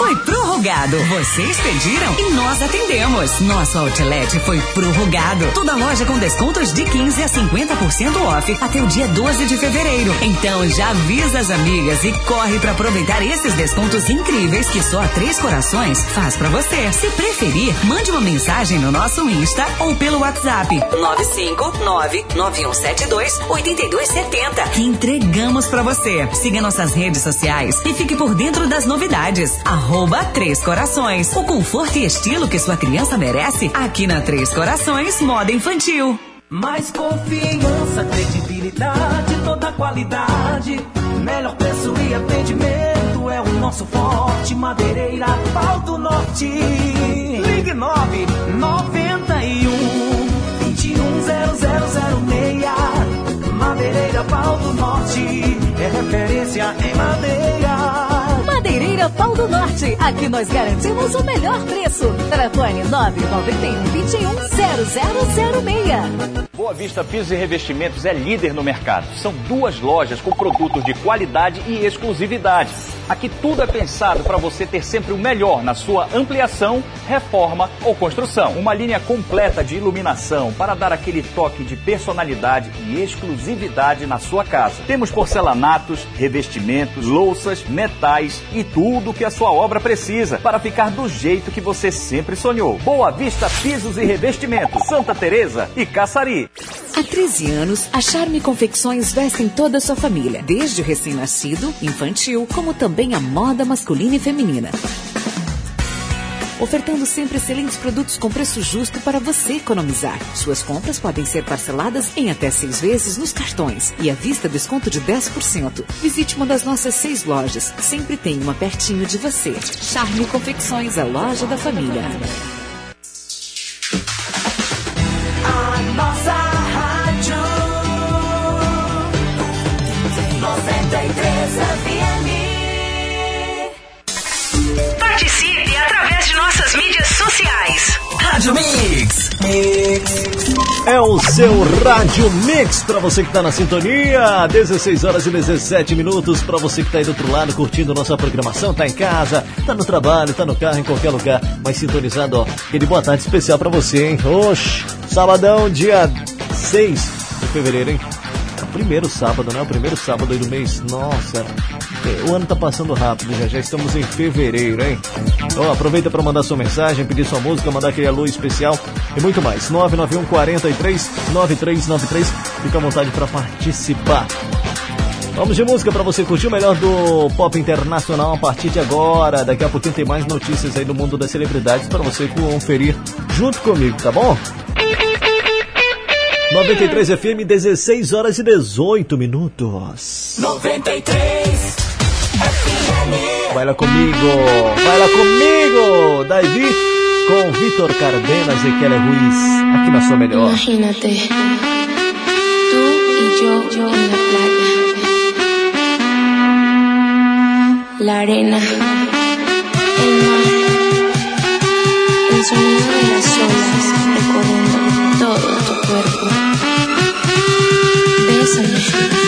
Foi prorrogado. Vocês pediram e nós atendemos. Nosso outlet foi prorrogado. Toda loja com descontos de 15 a 50% off até o dia 12 de fevereiro. Então já avisa as amigas e corre para aproveitar esses descontos incríveis que só a Três Corações faz para você. Se preferir, mande uma mensagem no nosso Insta ou pelo WhatsApp 959-9172-8270 que entregamos para você. Siga nossas redes sociais e fique por dentro das novidades. Arroba Três Corações. O conforto e estilo que sua criança merece aqui na Três Corações Moda Infantil. Mais confiança, credibilidade, toda qualidade. Melhor preço e atendimento é o nosso forte. Madeireira Pau do Norte. Ligue 9 91 210006. Madeireira Pau do Norte. É referência em madeira. Pau do Norte. Aqui nós garantimos o melhor preço. Telefone 991 21 0006. Boa Vista Pisos e Revestimentos é líder no mercado. São duas lojas com produtos de qualidade e exclusividade. Aqui tudo é pensado para você ter sempre o melhor na sua ampliação, reforma ou construção. Uma linha completa de iluminação para dar aquele toque de personalidade e exclusividade na sua casa. Temos porcelanatos, revestimentos, louças, metais e tudo que a sua obra precisa para ficar do jeito que você sempre sonhou. Boa Vista Pisos e Revestimentos, Santa Teresa e Caçari. Há 13 anos, a Charme Confecções veste em toda a sua família, desde o recém-nascido, infantil, como também a moda masculina e feminina. Ofertando sempre excelentes produtos com preço justo para você economizar. Suas compras podem ser parceladas em até seis vezes nos cartões e à vista desconto de 10%. Visite uma das nossas seis lojas. Sempre tem uma pertinho de você. Charme Confecções, a loja da família. Nossas mídias sociais. Rádio Mix. É o seu Rádio Mix para você que tá na sintonia. 16 horas e 17 minutos para você que tá aí do outro lado curtindo nossa programação, tá em casa, tá no trabalho, tá no carro, em qualquer lugar, mas sintonizado, ó. Aquele boa tarde especial para você, hein? Oxe, sabadão, dia 6 de fevereiro, hein? É primeiro sábado, né? O primeiro sábado do mês. Nossa, o ano tá passando rápido, já já estamos em fevereiro, hein? Ó, aproveita para mandar sua mensagem, pedir sua música, mandar aquele alô especial e muito mais. 991 43 9393. Fica à vontade para participar. Vamos de música para você curtir o melhor do pop internacional a partir de agora. Daqui a pouquinho tem mais notícias aí do mundo das celebridades para você conferir junto comigo, tá bom? 93 FM, 16 horas e 18 minutos. 93 Baila comigo, baila comigo, Davi com Vitor Cardenas e Kelly Ruiz, aqui na sua melhor. Imagínate, tú y yo, yo en la playa. la arena, el mar, el sonido de las olas recorriendo todo tu cuerpo. Bésame,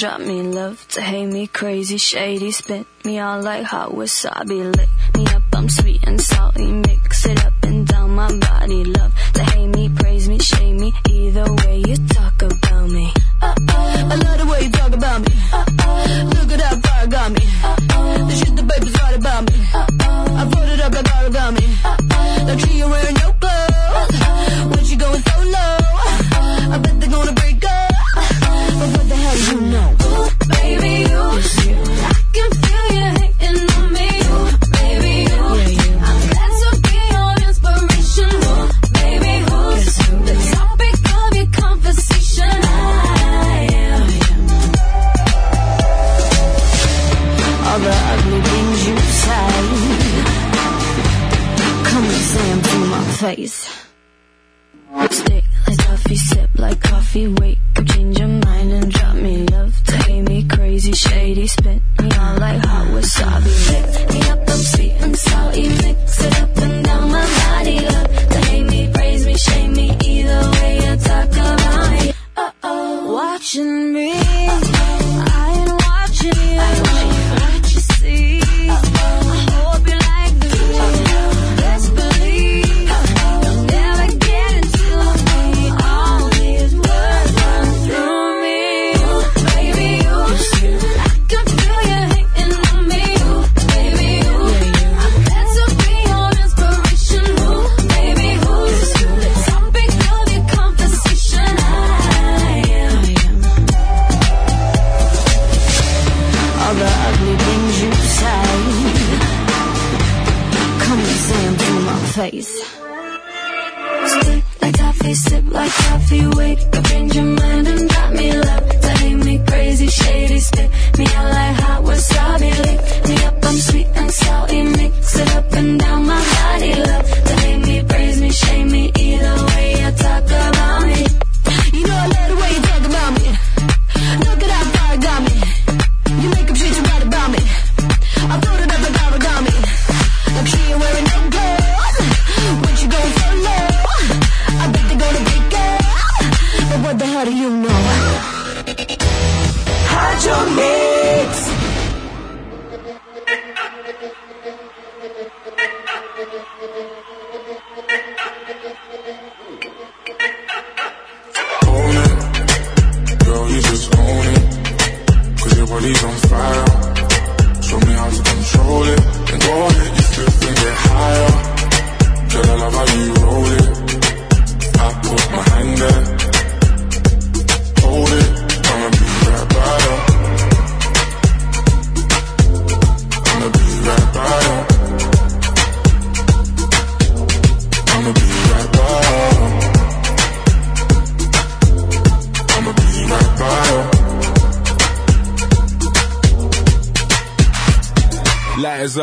drop me in love to hate me crazy, shady, spit me on like hot wasabi lick. me.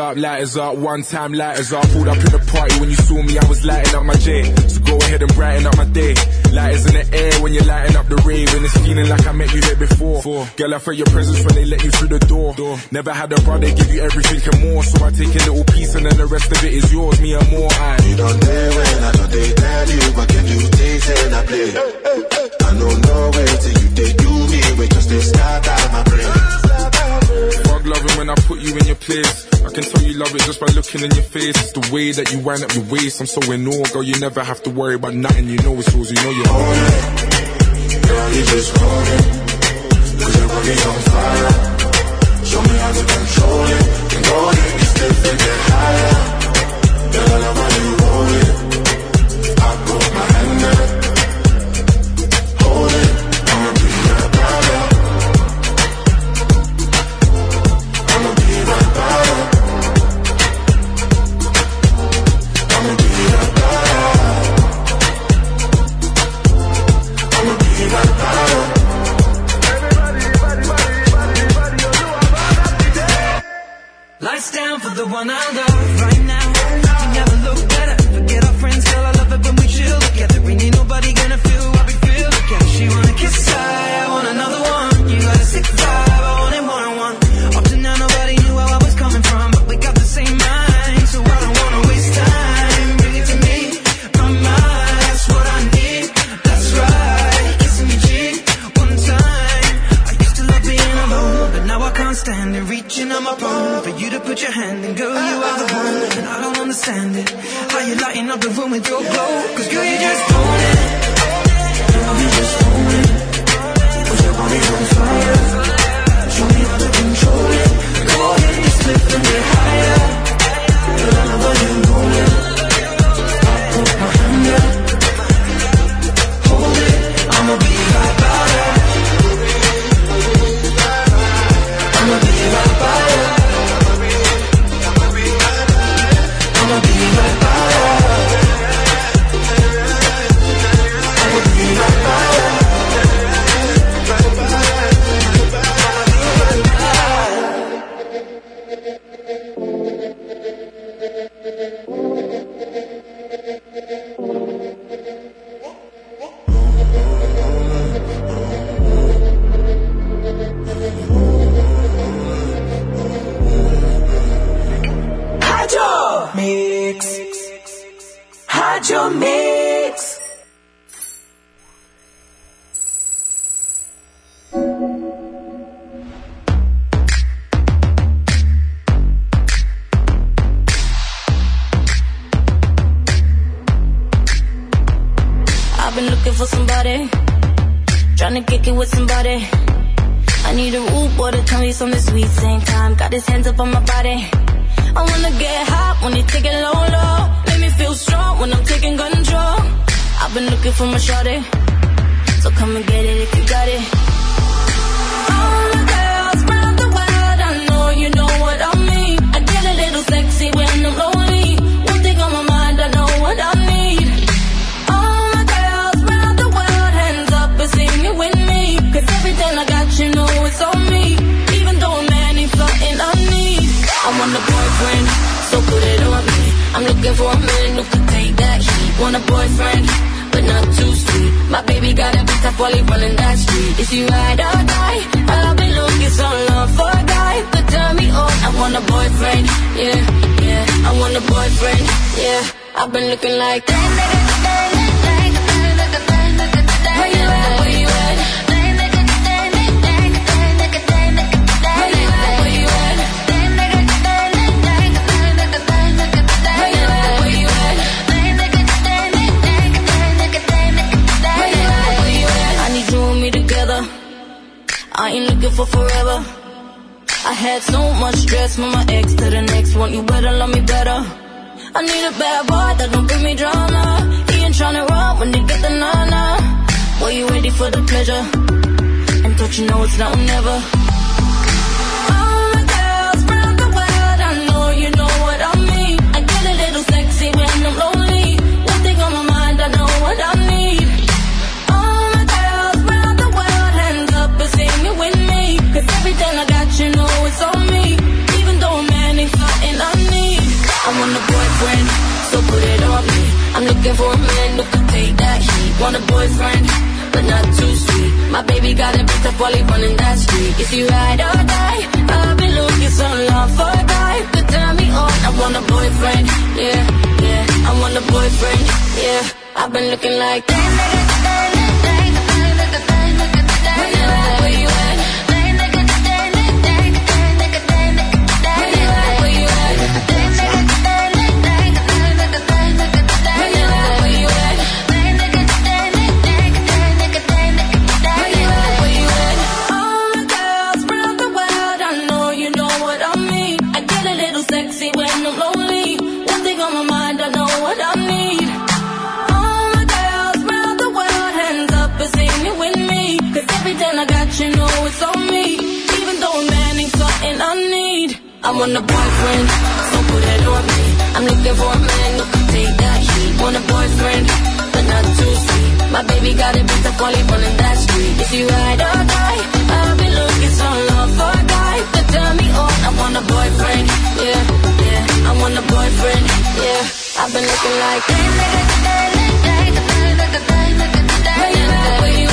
out, lighters up, one time lighters up. Pulled up in the party when you saw me, I was lighting up my J. So go ahead and brighten up my day. Lighters in the air when you're lighting up the rave, and it's feeling like I met you there before. Girl, I felt your presence when they let you through the door. Never had a brother give you everything and more, so I take a little piece and then the rest of it is yours, me and more. I. You don't dare when I don't they tell you, but can you taste and I play? Hey, hey, hey. I don't know where till you they do me, wait just a start out my brain. Fuck loving when I put you in your place can tell you love it just by looking in your face. It's the way that you wind up your waist. I'm so in awe, girl. You never have to worry about nothing. You know it's yours. You know you're on it. Girl, you just hold it. Cause your body on fire. Show me how to control it. Control it. It's different, get higher. Girl, I want you I've been looking like want a boyfriend, so put it on me. I'm looking for a man who can take that heat. Want a boyfriend, but not too sweet. My baby got a bit of volley running that street. If you ride or die, I've been looking so long for a guy to turn me on. I want a boyfriend, yeah, yeah. I want a boyfriend, yeah. I've been looking like Where you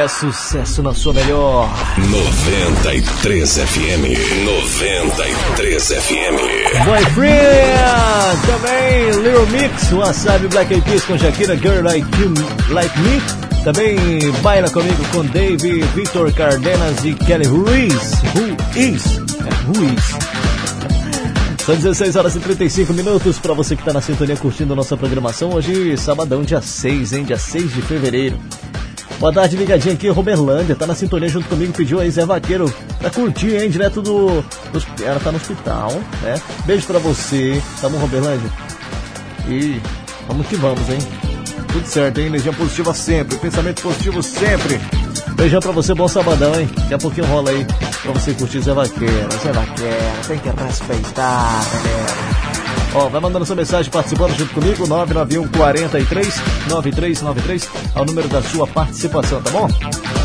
É sucesso na sua melhor. 93 FM. 93 FM. Boyfriend! Também Little Mix, Wasabi Black Eyed Peas com Shakira, Girl Like You, Like Me. Também Baila Comigo com Dave, Victor Cardenas e Kelly Ruiz. Who is? É, is? São 16 horas e 35 minutos para você que está na sintonia curtindo nossa programação. Hoje, sabadão, dia 6, hein? Dia 6 de fevereiro. Boa tarde, ligadinha aqui, Roberlândia, tá na sintonia junto comigo, pediu aí Zé Vaqueiro pra curtir, hein, direto do, do ela tá no hospital, né? Beijo pra você, tá bom, Roberlândia? E vamos que vamos, hein? Tudo certo, hein? Energia positiva sempre, pensamento positivo sempre. Beijão pra você, bom sabadão, hein? Daqui a pouquinho rola aí pra você curtir Zé Vaqueiro. Zé Vaqueiro, tem que respeitar, galera. Ó, vai mandando sua mensagem participando junto comigo, 991 43 9393, é o número da sua participação, tá bom?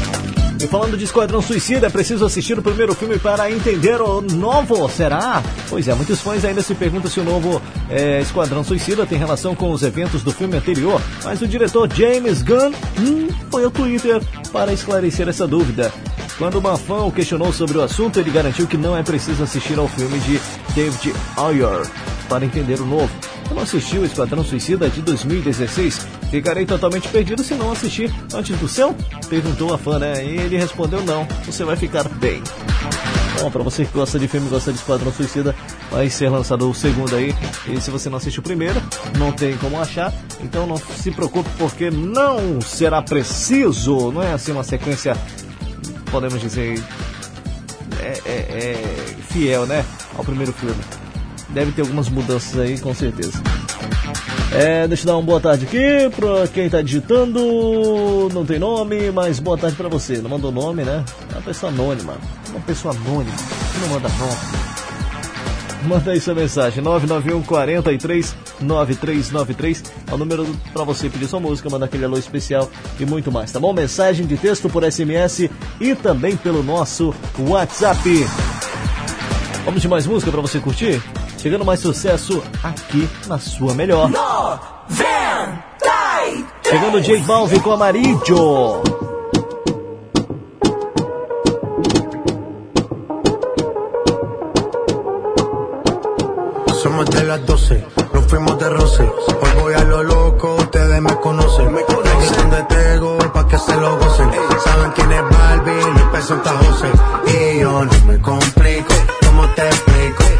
E falando de Esquadrão Suicida, é preciso assistir o primeiro filme para entender o novo, será? Pois é, muitos fãs ainda se perguntam se o novo é, Esquadrão Suicida tem relação com os eventos do filme anterior, mas o diretor James Gunn hum, foi ao Twitter para esclarecer essa dúvida. Quando uma fã o questionou sobre o assunto, ele garantiu que não é preciso assistir ao filme de David Ayer para entender o novo. Eu não assisti o Esquadrão Suicida de 2016. Ficarei totalmente perdido se não assistir antes do seu? Perguntou a fã, né? E ele respondeu não. Você vai ficar bem. Bom, pra você que gosta de filme gosta de Esquadrão Suicida, vai ser lançado o segundo aí. E se você não assistiu o primeiro, não tem como achar. Então não se preocupe, porque não será preciso. Não é assim uma sequência, podemos dizer, é, é, é fiel, né? Ao primeiro filme. Deve ter algumas mudanças aí, com certeza. É, deixa eu dar uma boa tarde aqui pra quem tá digitando. Não tem nome, mas boa tarde pra você. Não mandou nome, né? É uma pessoa anônima. Uma pessoa anônima. Não manda nome. Manda aí sua mensagem, 991 43 9393 é o número para você pedir sua música, mandar aquele alô especial e muito mais, tá bom? Mensagem de texto por SMS e também pelo nosso WhatsApp. Vamos de mais música para você curtir? Chegando mais sucesso aqui na sua melhor. Chegando o J Balvin com Amarillo. Somos de las 12, nos fuimos de roce. Hoy voy a lo loco, ustedes me conocen. Me conocen de Tego pa' que se lo gocen. Saben quién es y peso Santa José. Y yo no me complico, ¿cómo te explico?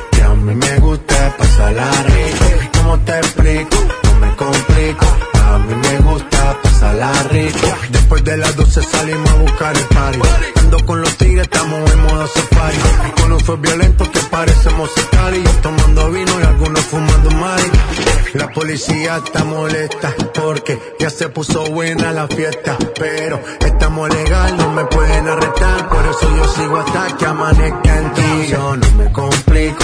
A mí me gusta pasarla rico. ¿Cómo te explico? No me complico. A mí me gusta pasarla rico. Después de las 12 salimos a buscar el party. Ando con los tigres, estamos en modo safari. Con un fue violento que parecemos y Tomando vino y algunos fumando mari. La policía está molesta porque ya se puso buena la fiesta. Pero estamos legal, no me pueden arrestar. Por eso yo sigo hasta que amanezca en ti. Yo no me complico,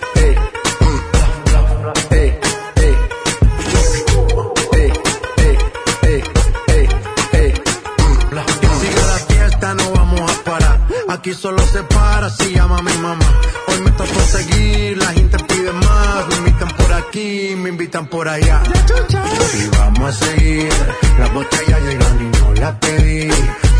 Aquí solo se para si llama a mi mamá. Hoy me seguir, la gente pide más. Me invitan por aquí, me invitan por allá. Y vamos a seguir, las botellas llegan y no las pedí.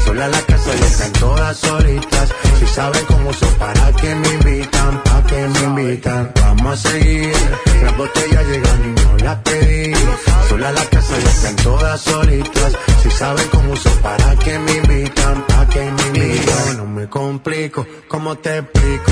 Sola la casa y están todas solitas. Si saben cómo uso para que me invitan, pa' que me invitan. Vamos a seguir, las botellas llegan y no las pedí. Sola la casa y están todas solitas. Si saben cómo uso para que me invitan, pa' que me invitan. No me complico, ¿cómo te explico?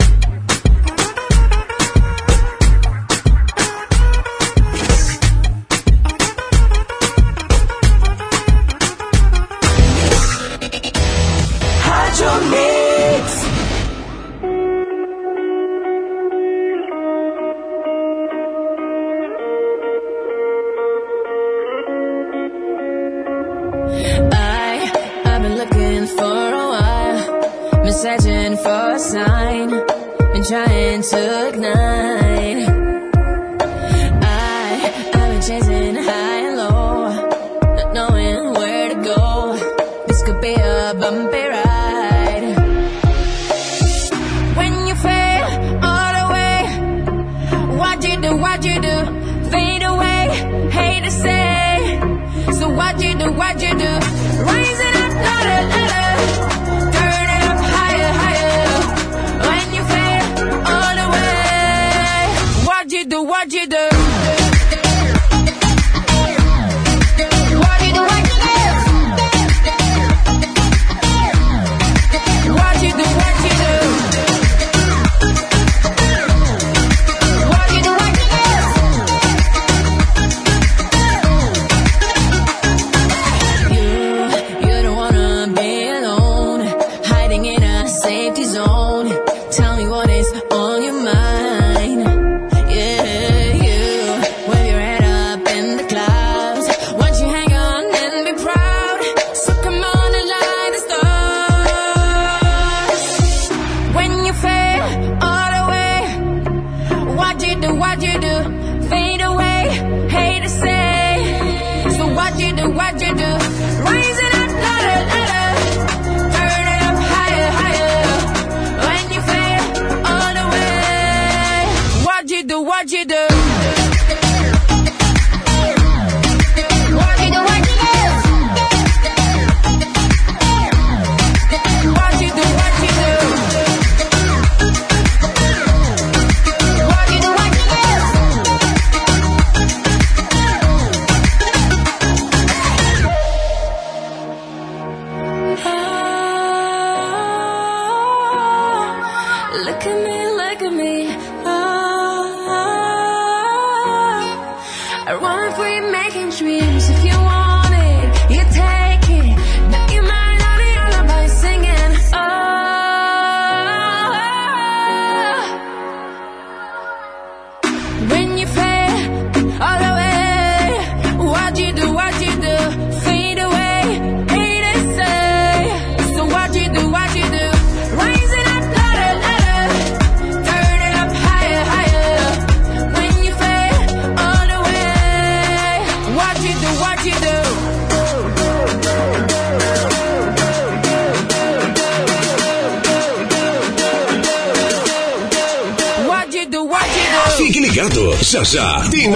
Trying to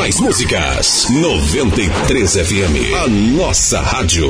mais músicas. 93 FM, a nossa rádio.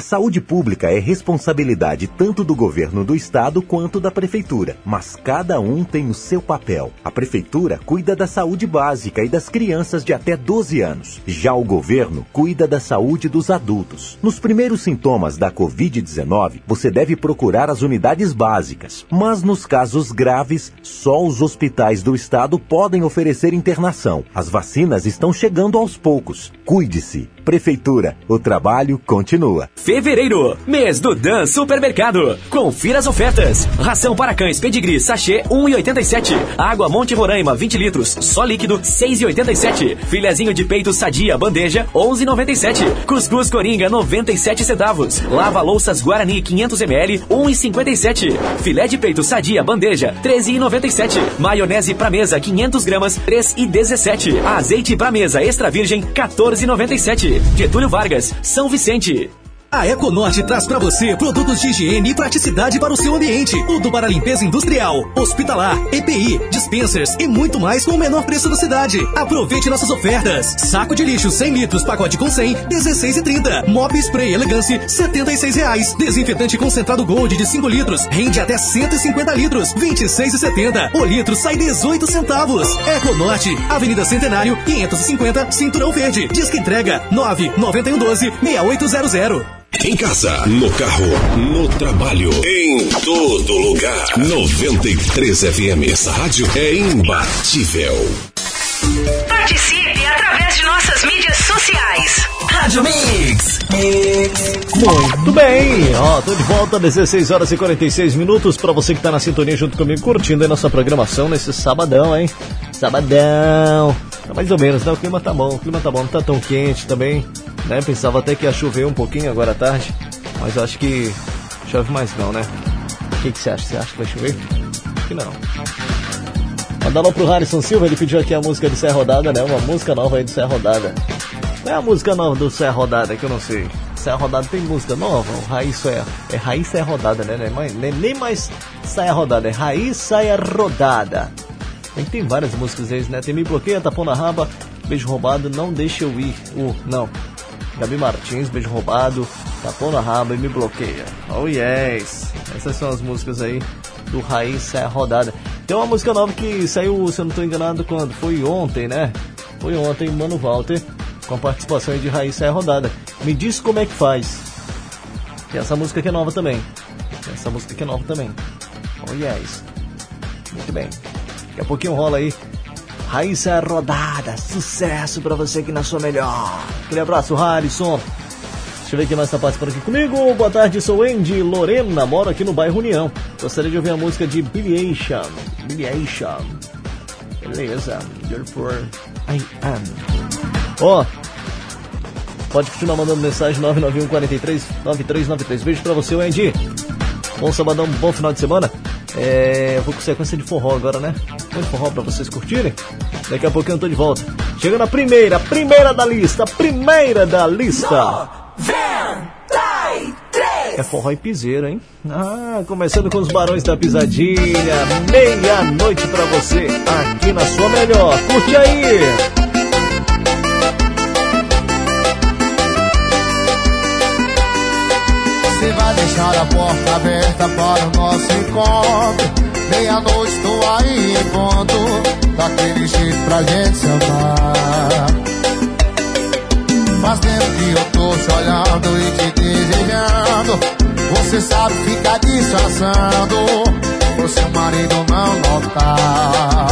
A saúde pública é responsabilidade tanto do governo do estado quanto da prefeitura, mas cada um tem o seu papel. A prefeitura cuida da saúde básica e das crianças de até 12 anos. Já o governo cuida da saúde dos adultos. Nos primeiros sintomas da COVID-19, você deve procurar as unidades básicas, mas nos casos graves, só os hospitais do estado podem oferecer internação. As vacinas estão chegando aos poucos. Cuide-se. Prefeitura, o trabalho continua. Fevereiro, mês do Dan Supermercado. Confira as ofertas. Ração para cães pedigree sachê 1,87. Água Monte Roraima 20 litros, só líquido 6,87. Filezinho de peito sadia bandeja 11,97. Cuscuz Coringa 97 centavos. Lava louças Guarani 500 ml 1,57. Filé de peito sadia bandeja 13,97. Maionese pra mesa 500 gramas 3,17. Azeite pra mesa extra virgem 14,97. Getúlio Vargas, São Vicente. A Econorte traz para você produtos de higiene e praticidade para o seu ambiente. Tudo para limpeza industrial, hospitalar, EPI, dispensers e muito mais com o menor preço da cidade. Aproveite nossas ofertas. Saco de lixo 100 litros, pacote com 100, 16,30. Mop Spray Elegance, 76 reais. Desinfetante concentrado Gold de 5 litros, rende até 150 litros, 26,70. O litro sai 18 centavos. Econorte, Avenida Centenário, 550, Cinturão Verde. Disque entrega 99112 6800. Em casa, no carro, no trabalho, em todo lugar. 93 FM. Essa rádio é imbatível. Participe através de nossas mídias sociais. Rádio Mix. Muito bem, ó, tô de volta, 16 horas e 46 minutos para você que tá na sintonia junto comigo, curtindo aí nossa programação nesse sabadão, hein? Sabadão. Tá mais ou menos, né? O clima tá bom, o clima tá bom, não tá tão quente também, né? Pensava até que ia chover um pouquinho agora à tarde, mas acho que chove mais não, né? O que, que você acha? Você acha que vai chover? Acho que não. Mandar alô pro Harrison Silva, ele pediu aqui a música do Serra Rodada, né? Uma música nova aí do Serra Rodada. Qual é a música nova do Serra Rodada que eu não sei? Serra Rodada tem música nova? O Raiz é, é Raiz Serra Rodada, né? Nem mais, nem, Rodada, é Raiz Saia Rodada. Tem, várias músicas aí, né? Tem Me Bloqueia, Tapão na Raba, Beijo Roubado, Não Deixa Eu Ir. Uh, não. Gabi Martins, Beijo Roubado, Tapão na Raba e Me Bloqueia. Oh yes! Essas são as músicas aí do Raiz Saia Rodada. Tem uma música nova que saiu, se eu não estou enganado, quando? Foi ontem, né? Foi ontem, Mano Walter, com a participação de Raiz Saia Rodada. Me diz como é que faz. E essa música aqui é nova também. Essa música aqui é nova também. Oh yes! Muito bem. Daqui a pouquinho rola aí. Raiz Saia Rodada. Sucesso pra você aqui na sua melhor. Aquele abraço, Harrison. Deixa eu ver quem mais tá participando aqui comigo. Boa tarde, sou Andy Lorena, moro aqui no bairro União. Gostaria de ouvir a música de Billy Aisha. Billy Aisha. Beleza. Therefore, I am. Ó, pode continuar mandando mensagem 991 43 9393. Beijo pra você, Andy. Bom sabadão, bom final de semana. É, eu vou com sequência de forró agora, né? Muito forró pra vocês curtirem. Daqui a pouquinho eu tô de volta. Chegando a primeira, primeira da lista, primeira da lista. É forró e piseira, hein? Ah, começando com os Barões da Pisadinha. Meia-noite pra você, aqui na sua melhor. Curte aí! Deixar a porta aberta para o nosso encontro. Meia-noite tô aí em ponto, daquele jeito pra gente se amar. Faz tempo que eu tô te olhando e te desejando. Você sabe ficar disfarçando, pro seu marido não notar.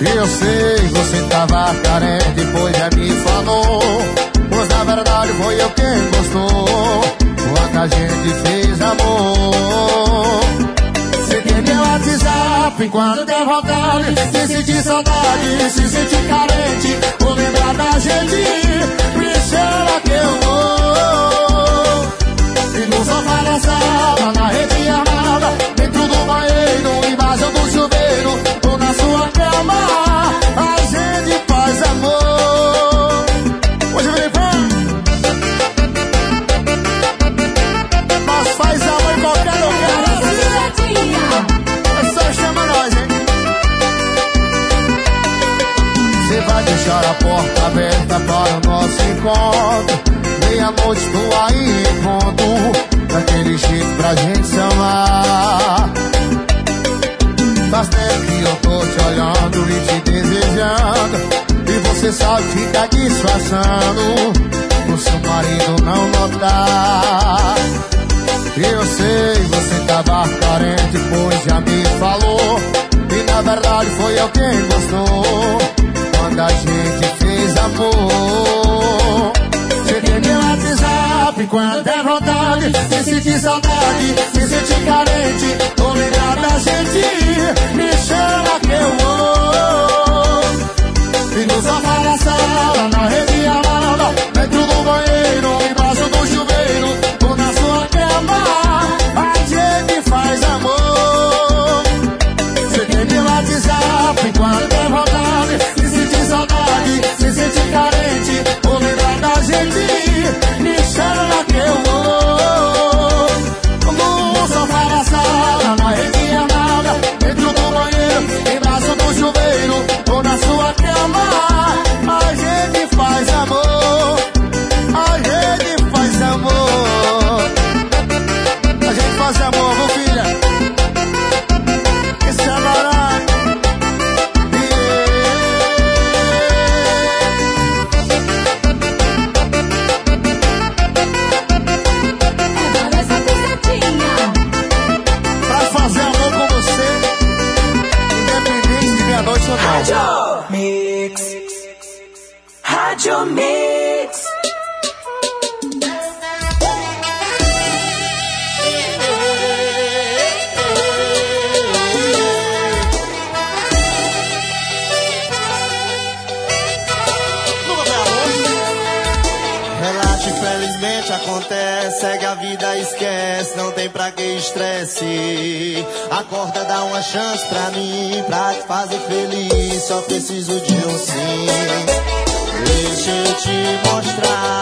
Eu sei, você tava carente, pois já me falou. Pois na verdade foi eu quem gostou. A gente fez amor. Tem meu WhatsApp quando der vontade. Se sentir saudade, se sentir carente. Vou lembrar da gente. Chama que eu vou. Encontro Meia-noite tô aí em ponto Daquele jeito pra gente se amar. Faz tempo que eu tô te olhando e te desejando E você sabe ficar disfarçando Pro seu marido não notar. Eu sei, você tava carente, pois já me falou E na verdade foi eu quem gostou Quando a gente fez amor. Você tem meu WhatsApp quando é vontade Se sentir saudade, se sentir carente Ou lembrar da gente Me chama que eu vou. E no sofá da sala, na rede amada Dentro do banheiro, embaixo do chuveiro Ou na sua cama A gente faz amor. Você tem meu WhatsApp quando é vontade saudade, se sentir carente Ou lembrar da gente. Me chama que eu vou. No sofá da sala, na rede amada Dentro do banheiro, embaixo do chuveiro Ou na sua cama estresse. Acorda, dá uma chance pra mim. Pra te fazer feliz. Só preciso de um sim. Deixa eu te mostrar.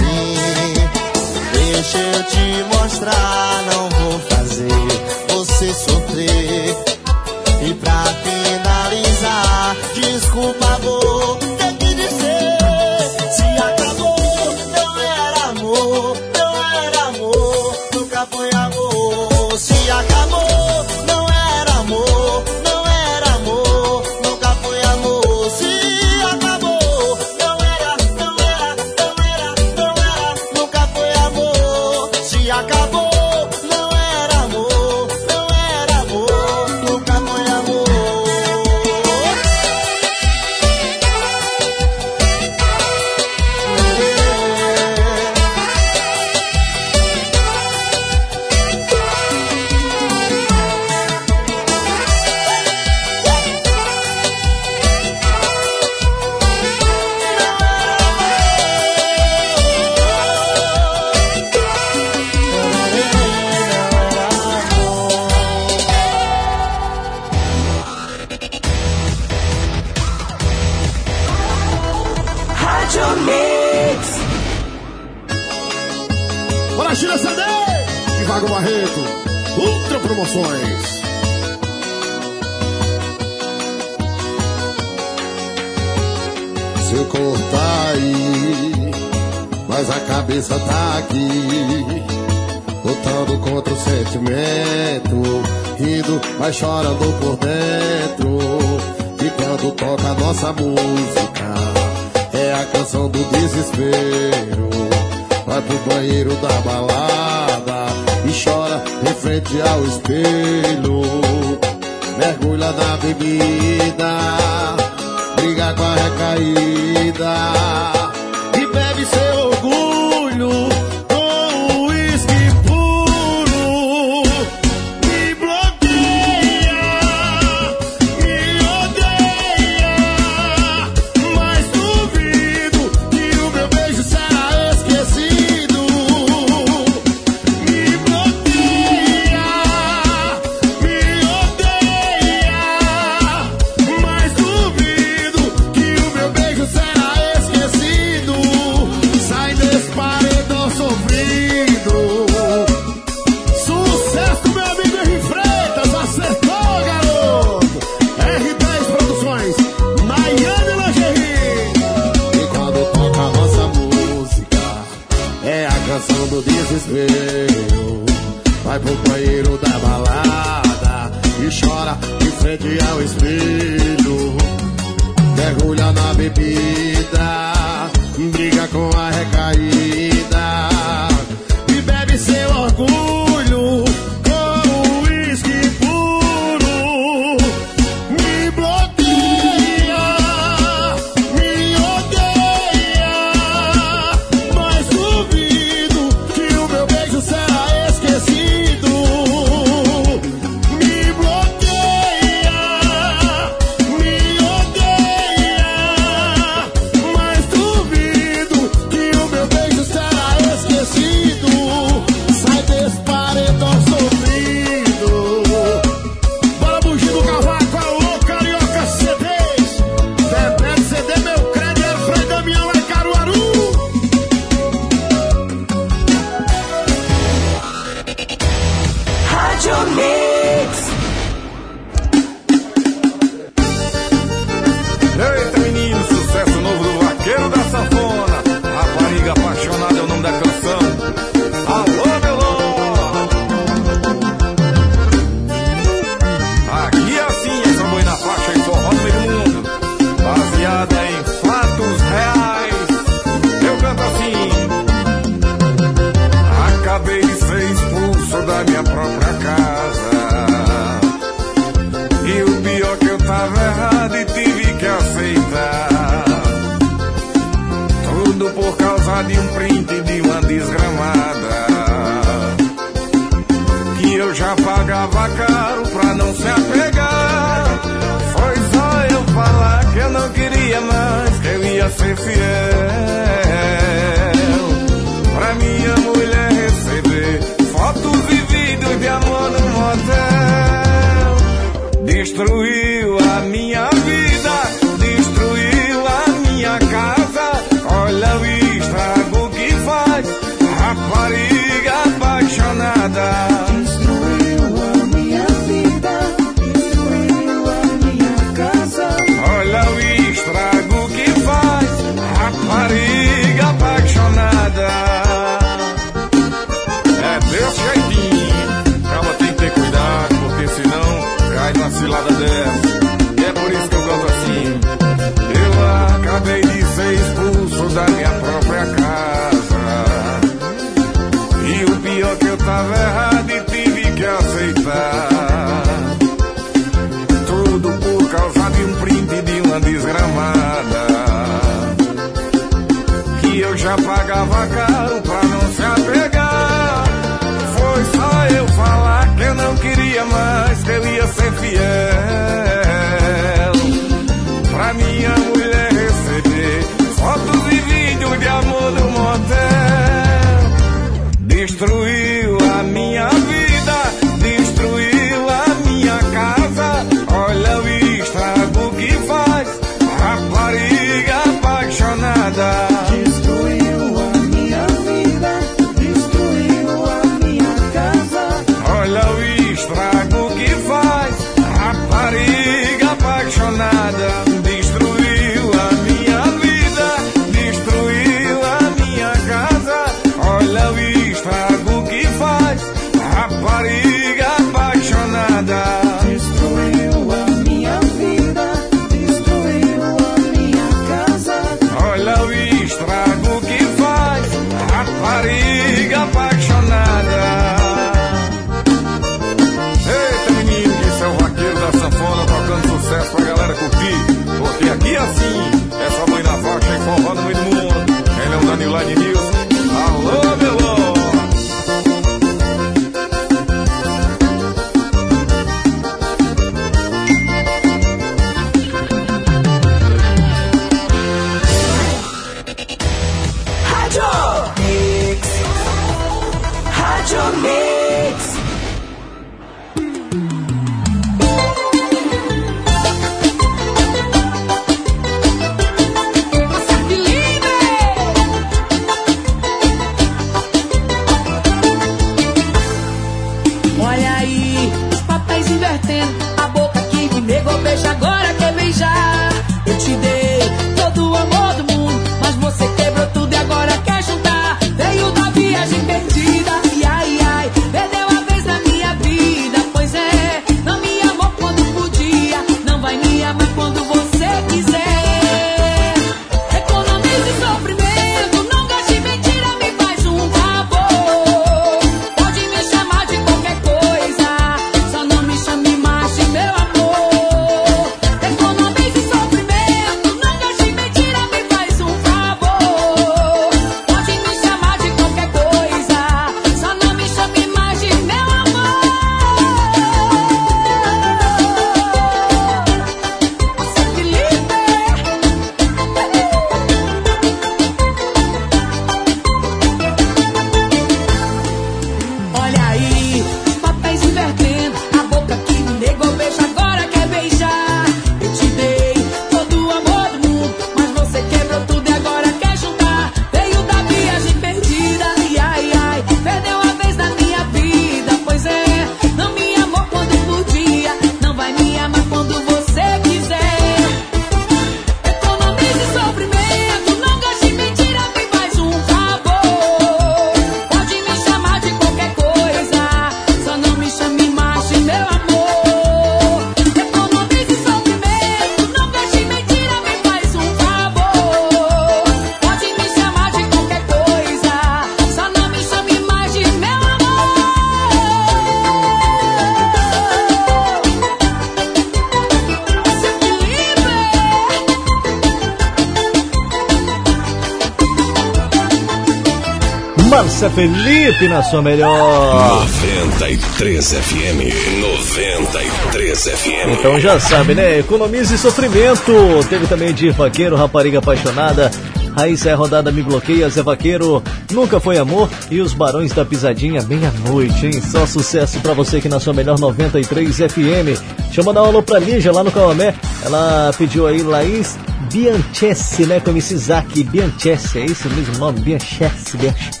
Felipe na sua melhor. 93 FM. 93 FM. Então já sabe, né? Economize sofrimento. Teve também de Vaqueiro, Rapariga Apaixonada. Raíssa é rodada, me bloqueia, Zé Vaqueiro, nunca foi amor. E os Barões da Pisadinha, meia-noite, hein? Só sucesso pra você aqui na sua melhor 93 FM. Deixa eu mandar um alô pra Lígia lá no Calamé. Ela pediu aí Laís Bianchessi, né? Com esse Isaac Bianchessi, é isso mesmo o nome? Bianchessi, Bianchessi.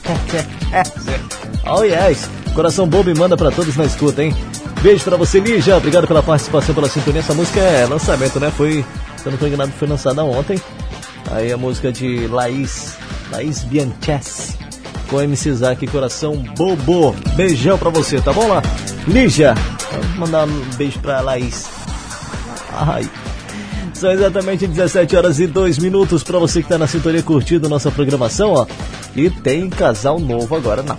Oh yes, coração bobo e manda pra todos na escuta, hein? Beijo pra você, Lígia. Obrigado pela participação, pela sintonia. Essa música é lançamento, né? Foi, se eu não tô enganado, foi lançada ontem. Aí a música de Laís, Laís Bianchessi, com MC Isaac, coração bobo. Beijão pra você, tá bom lá? Lígia, vou mandar um beijo pra Laís. Ai. São exatamente 17 horas e 2 minutos para você que está na sintonia curtindo nossa programação, ó. E tem casal novo agora na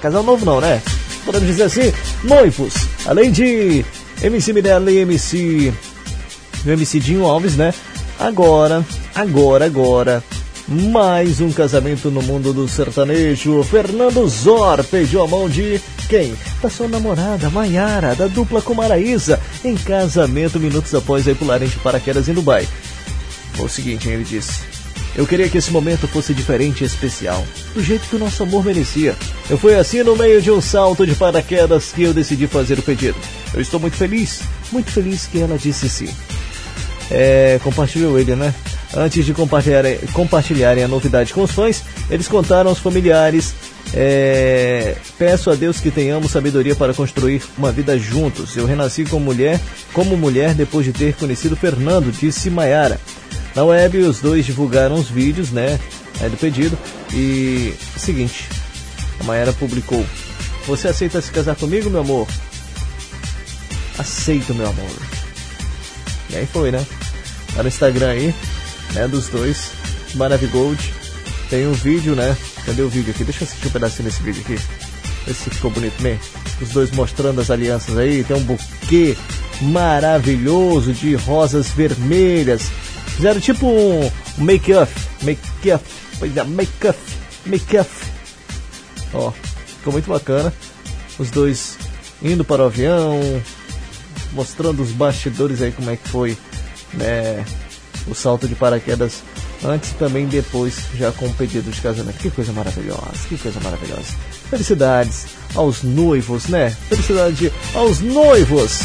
Casal novo não, né? Podemos dizer assim, noivos. Além de MC Mirella e MC MC Dinho Alves, né? Agora, agora, agora, mais um casamento no mundo do sertanejo. Fernando Zor pediu a mão de quem? Da sua namorada, Maiara, da dupla com Maraísa, em casamento minutos após aí pularem de paraquedas em Dubai. Foi o seguinte, ele disse. Eu queria que esse momento fosse diferente e especial, do jeito que o nosso amor merecia. Eu fui assim no meio de um salto de paraquedas que eu decidi fazer o pedido. Eu estou muito feliz, muito feliz que ela disse sim. É, compartilhou ele, né? Antes de compartilharem, compartilharem a novidade com os fãs, eles contaram aos familiares. É, peço a Deus que tenhamos sabedoria para construir uma vida juntos. Eu renasci como mulher, como mulher depois de ter conhecido Fernando, disse Maiara. Na web, os dois divulgaram os vídeos, né, é, do pedido. E seguinte, a Maiara publicou: Você aceita se casar comigo, meu amor? Aceito, meu amor. E aí foi, né? Tá no Instagram aí, né, dos dois, Maravigold. Tem um vídeo, né? Cadê o vídeo aqui? Deixa eu assistir um pedacinho desse vídeo aqui. Vê se ficou bonito mesmo. Os dois mostrando as alianças aí. Tem um buquê maravilhoso de rosas vermelhas. Fizeram tipo um make-up. Make-up. Pois é, make-up. Make-up. Ó, ficou muito bacana. Os dois indo para o avião, mostrando os bastidores aí como é que foi né, o salto de paraquedas antes e também depois já com o pedido de casamento. Que coisa maravilhosa, que coisa maravilhosa. Felicidades aos noivos, né? Felicidade aos noivos.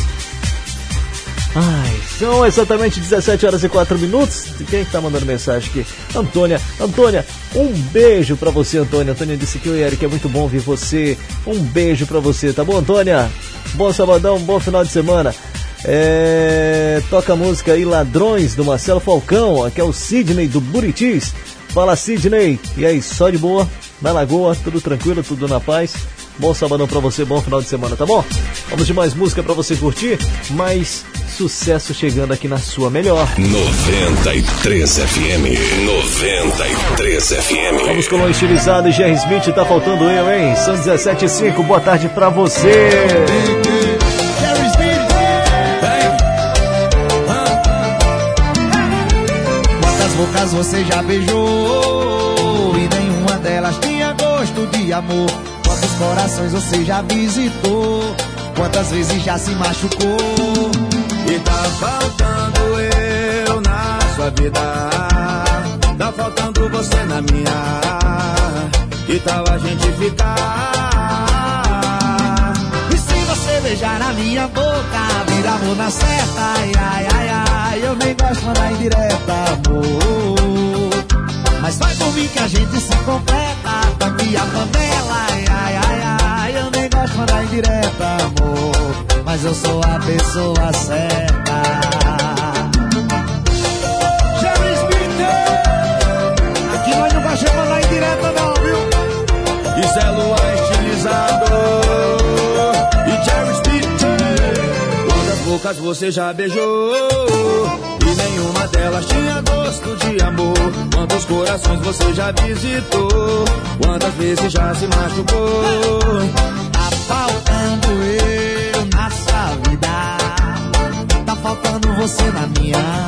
Ai, são exatamente 17 horas e 4 minutos. Quem é que tá mandando mensagem aqui? Antônia. Antônia, um beijo pra você, Antônia. Antônia disse que o Eric é muito bom ouvir você. Um beijo pra você, tá bom, Antônia? Bom sabadão, bom final de semana. É, toca a música aí Ladrões do Marcelo Falcão, aqui é o Sidney do Buritis. Fala Sidney, e aí, só de boa? Na Lagoa, tudo tranquilo, tudo na paz? Bom sabadão pra você, bom final de semana, tá bom? Vamos de mais música pra você curtir, mais sucesso chegando aqui na sua melhor. 93 FM. 93 FM. Vamos com o estilizado e Jerry Smith, tá faltando eu, hein? São 17 e 5, boa tarde pra você. Quantas bocas você já beijou e nenhuma delas tinha gosto de amor? Quantos corações você já visitou? Quantas vezes já se machucou? E tá faltando eu na sua vida. Tá faltando você na minha. Que tal a gente ficar? E se você beijar na minha boca, vira amor na certa, ai, ai, ai, ai. Eu nem gosto de mandar indireta, amor. Mas vai por mim que a gente se completa, tampe a panela, ai, ai, ai, ai. Eu nem gosto de mandar indireta, amor. Mas eu sou a pessoa certa. Jerry Smith! Aqui nós não gostamos de mandar indireta, não, viu? Isso é lua estilizado. E Jerry Smith. Quantas bocas você já beijou? E nenhuma delas tinha gosto de amor. Quantos corações você já visitou? Quantas vezes já se machucou? Tá faltando eu na sua vida. Tá faltando você na minha.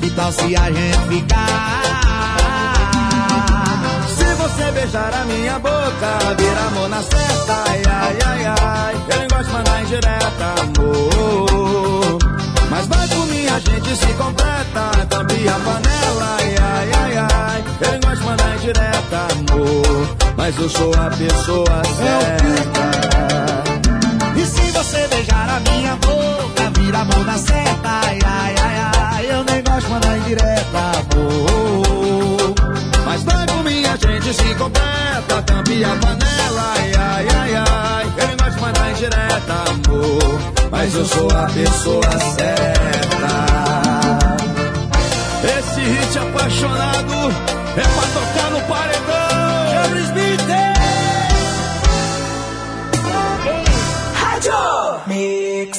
Que tal se a gente ficar? Se você beijar a minha boca, vira amor na certa, ai, ai, ai, ai. Eu nem gosto de mandar indireta, amor. Mas vai por mim, a gente se completa, tampe a panela, ai, ai, ai, ai. Eu nem gosto de mandar indireta, amor. Mas eu sou a pessoa certa. E se você beijar a minha boca, vira amor na certa, ai, ai, ai, ai. Eu nem gosto de mandar indireta, amor. Mas vai por mim, a gente se completa, tampe a panela, ai, ai, ai, ai. Eu nem gosto de mandar indireta, amor. Mas eu sou a pessoa certa. Esse hit apaixonado é pra tocar no paredão. Jerry Smith. Rádio Mix.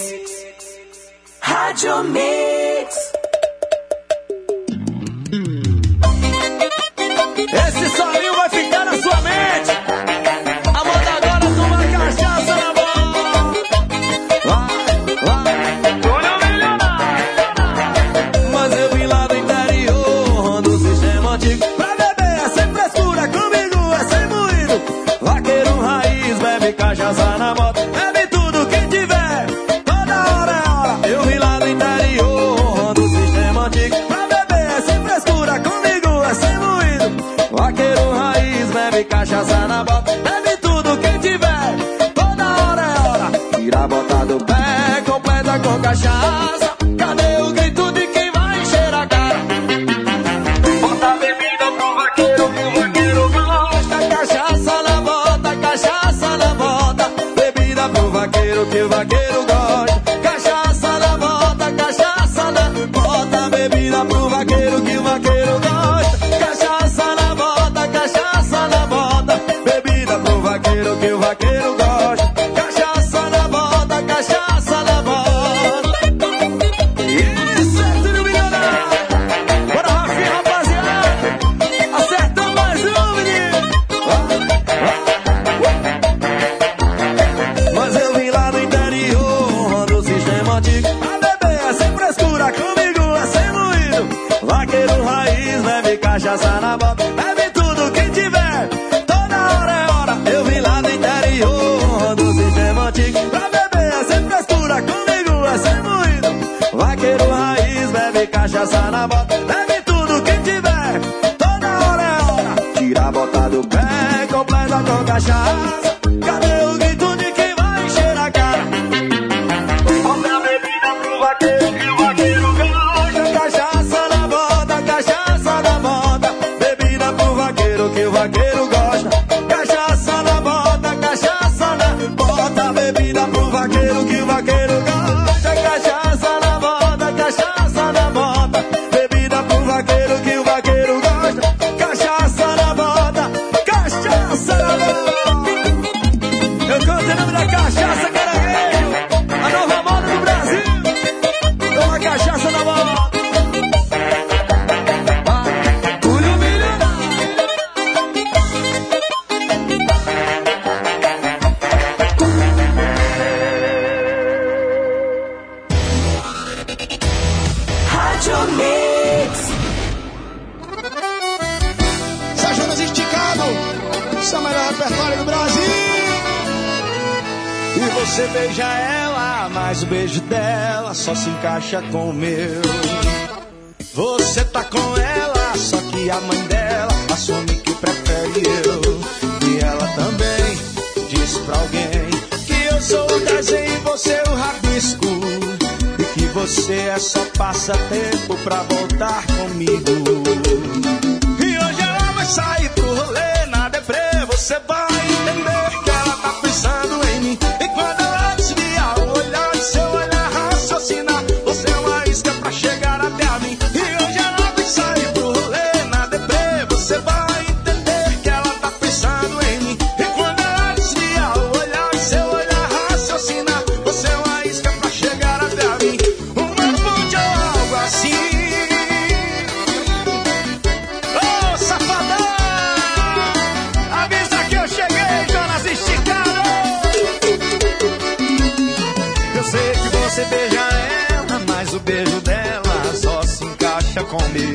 Rádio Mix. Completa E você beija ela, mas o beijo dela só se encaixa com o meu. Você tá com ela, só que a mãe dela assume que prefere eu. E ela também diz pra alguém que eu sou o desenho e você o rabisco. E que você é só passatempo pra voltar comigo. E hoje ela vai sair pro rolê na deprê, você vai encaixa com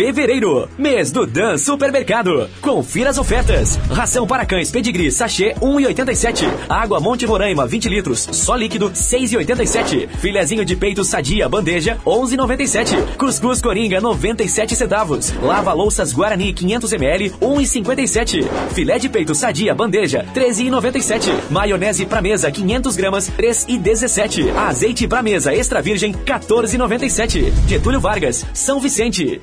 Fevereiro, mês do Dan Supermercado. Confira as ofertas. Ração para cães pedigree sachê 1,87. Água Monte Roraima 20 litros, só líquido 6,87. Filezinho de peito sadia bandeja 11,97. Cuscuz Coringa 97 centavos. Lava louças Guarani 500 ml 1,57. Filé de peito sadia bandeja 13,97. Maionese pra mesa 500 gramas 3,17. Azeite pra mesa extra virgem 14,97. Getúlio Vargas, São Vicente.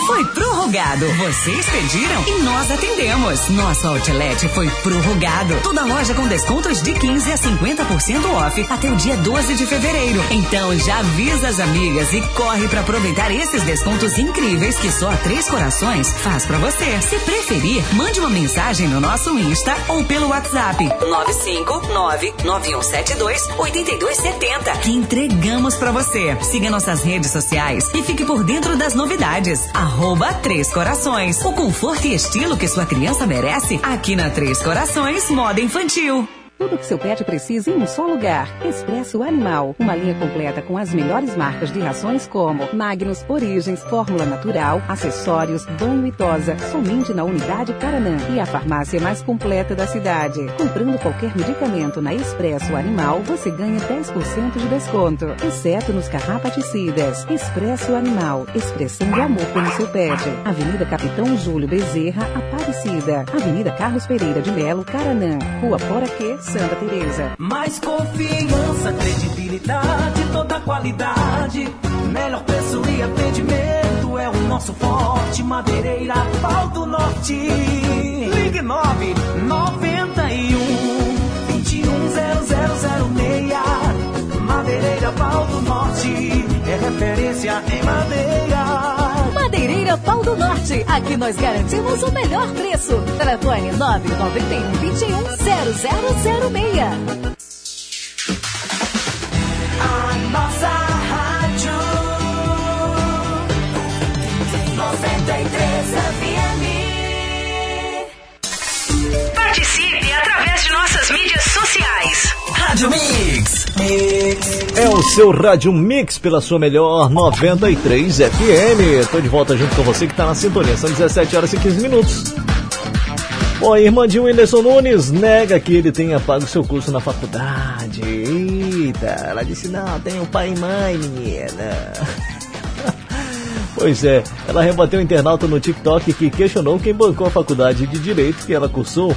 Foi prorrogado. Vocês pediram e nós atendemos. Nosso outlet foi prorrogado. Toda loja com descontos de 15 a 50% off até o dia 12 de fevereiro. Então já avisa as amigas e corre para aproveitar esses descontos incríveis que só Três Corações faz para você. Se preferir, mande uma mensagem no nosso Insta ou pelo WhatsApp 959-9172-8270 que entregamos para você. Siga nossas redes sociais e fique por dentro das novidades. Três Corações. O conforto e estilo que sua criança merece aqui na Três Corações Moda Infantil. Tudo que seu pet precisa em um só lugar. Expresso Animal. Uma linha completa com as melhores marcas de rações como Magnus, Origens, Fórmula Natural, acessórios, banho e tosa. Somente na unidade Paranã. E a farmácia mais completa da cidade. Comprando qualquer medicamento na Expresso Animal, você ganha 10% de desconto. Exceto nos carrapaticidas. Expresso Animal. Expressão de amor pelo seu pet. Avenida Capitão Júlio Bezerra, Aparecida. Avenida Carlos Pereira de Melo, Caranã. Rua Poraquê, Santa Teresa. Mais confiança, credibilidade, toda qualidade. Melhor preço e atendimento é o nosso forte. Madeireira, Pau do Norte. Ligue 9 91 210006. Madeireira, Pau do Norte. É referência em madeira. Feira Pau do Norte. Aqui nós garantimos o melhor preço. Telefone 991 21 0006. A nossa rádio 93 FM. Participe! Mídias sociais. Rádio Mix. É o seu Rádio Mix pela sua melhor 93 FM. Tô de volta junto com você que tá na sintonia. São 17 horas e 15 minutos. Bom, a irmã de Whindersson Nunes nega que ele tenha pago seu curso na faculdade. Eita, ela disse: Não, tenho pai e mãe, menina. Pois é, ela rebateu o internauta no TikTok que questionou quem bancou a faculdade de Direito que ela cursou.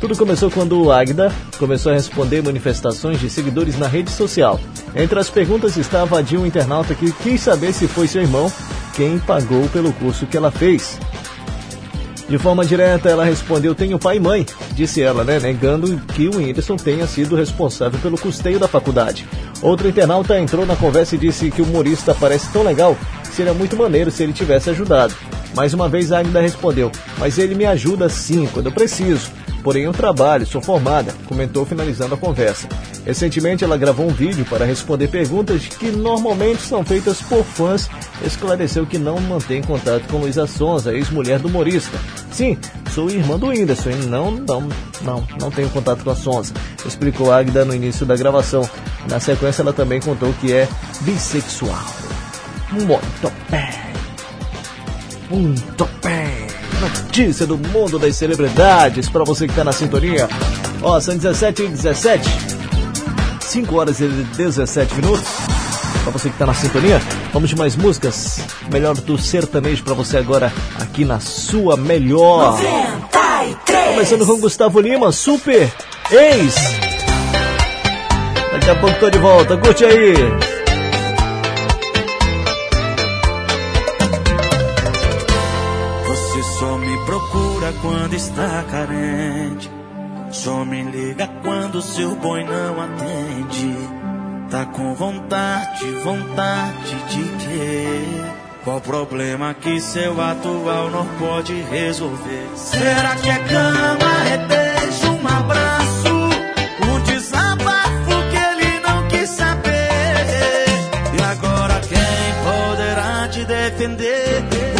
Tudo começou quando Agda começou a responder manifestações de seguidores na rede social. Entre as perguntas estava a de um internauta que quis saber se foi seu irmão quem pagou pelo curso que ela fez. De forma direta, ela respondeu: Tenho pai e mãe, disse ela, né, negando que o Whindersson tenha sido responsável pelo custeio da faculdade. Outro internauta entrou na conversa e disse que o humorista parece tão legal seria muito maneiro se ele tivesse ajudado. Mais uma vez, Agda respondeu: Mas ele me ajuda sim, quando eu preciso. Porém, eu trabalho, sou formada, comentou finalizando a conversa. Recentemente, ela gravou um vídeo para responder perguntas que normalmente são feitas por fãs. Esclareceu que não mantém contato com Luísa Sonza, ex-mulher do humorista. Sim, sou irmã do Whindersson e não, não, não, não tenho contato com a Sonza, explicou Agda no início da gravação. Na sequência, ela também contou que é bissexual. Muito bem. Muito bem. Notícia do mundo das celebridades para você que está na sintonia. Ó, são 17 e 17. 5 horas e 17 minutos. Para você que está na sintonia, vamos de mais músicas. Melhor do sertanejo para você agora aqui na sua melhor. 93. Começando com Gustavo Lima, Super Ex. Daqui a pouco tô de volta, curte aí. Procura quando está carente. Só me liga quando seu boi não atende. Tá com vontade, vontade de quê? Qual problema que seu atual não pode resolver? Será que é cama, é beijo, um abraço? Um desabafo que ele não quis saber. E agora quem poderá te defender?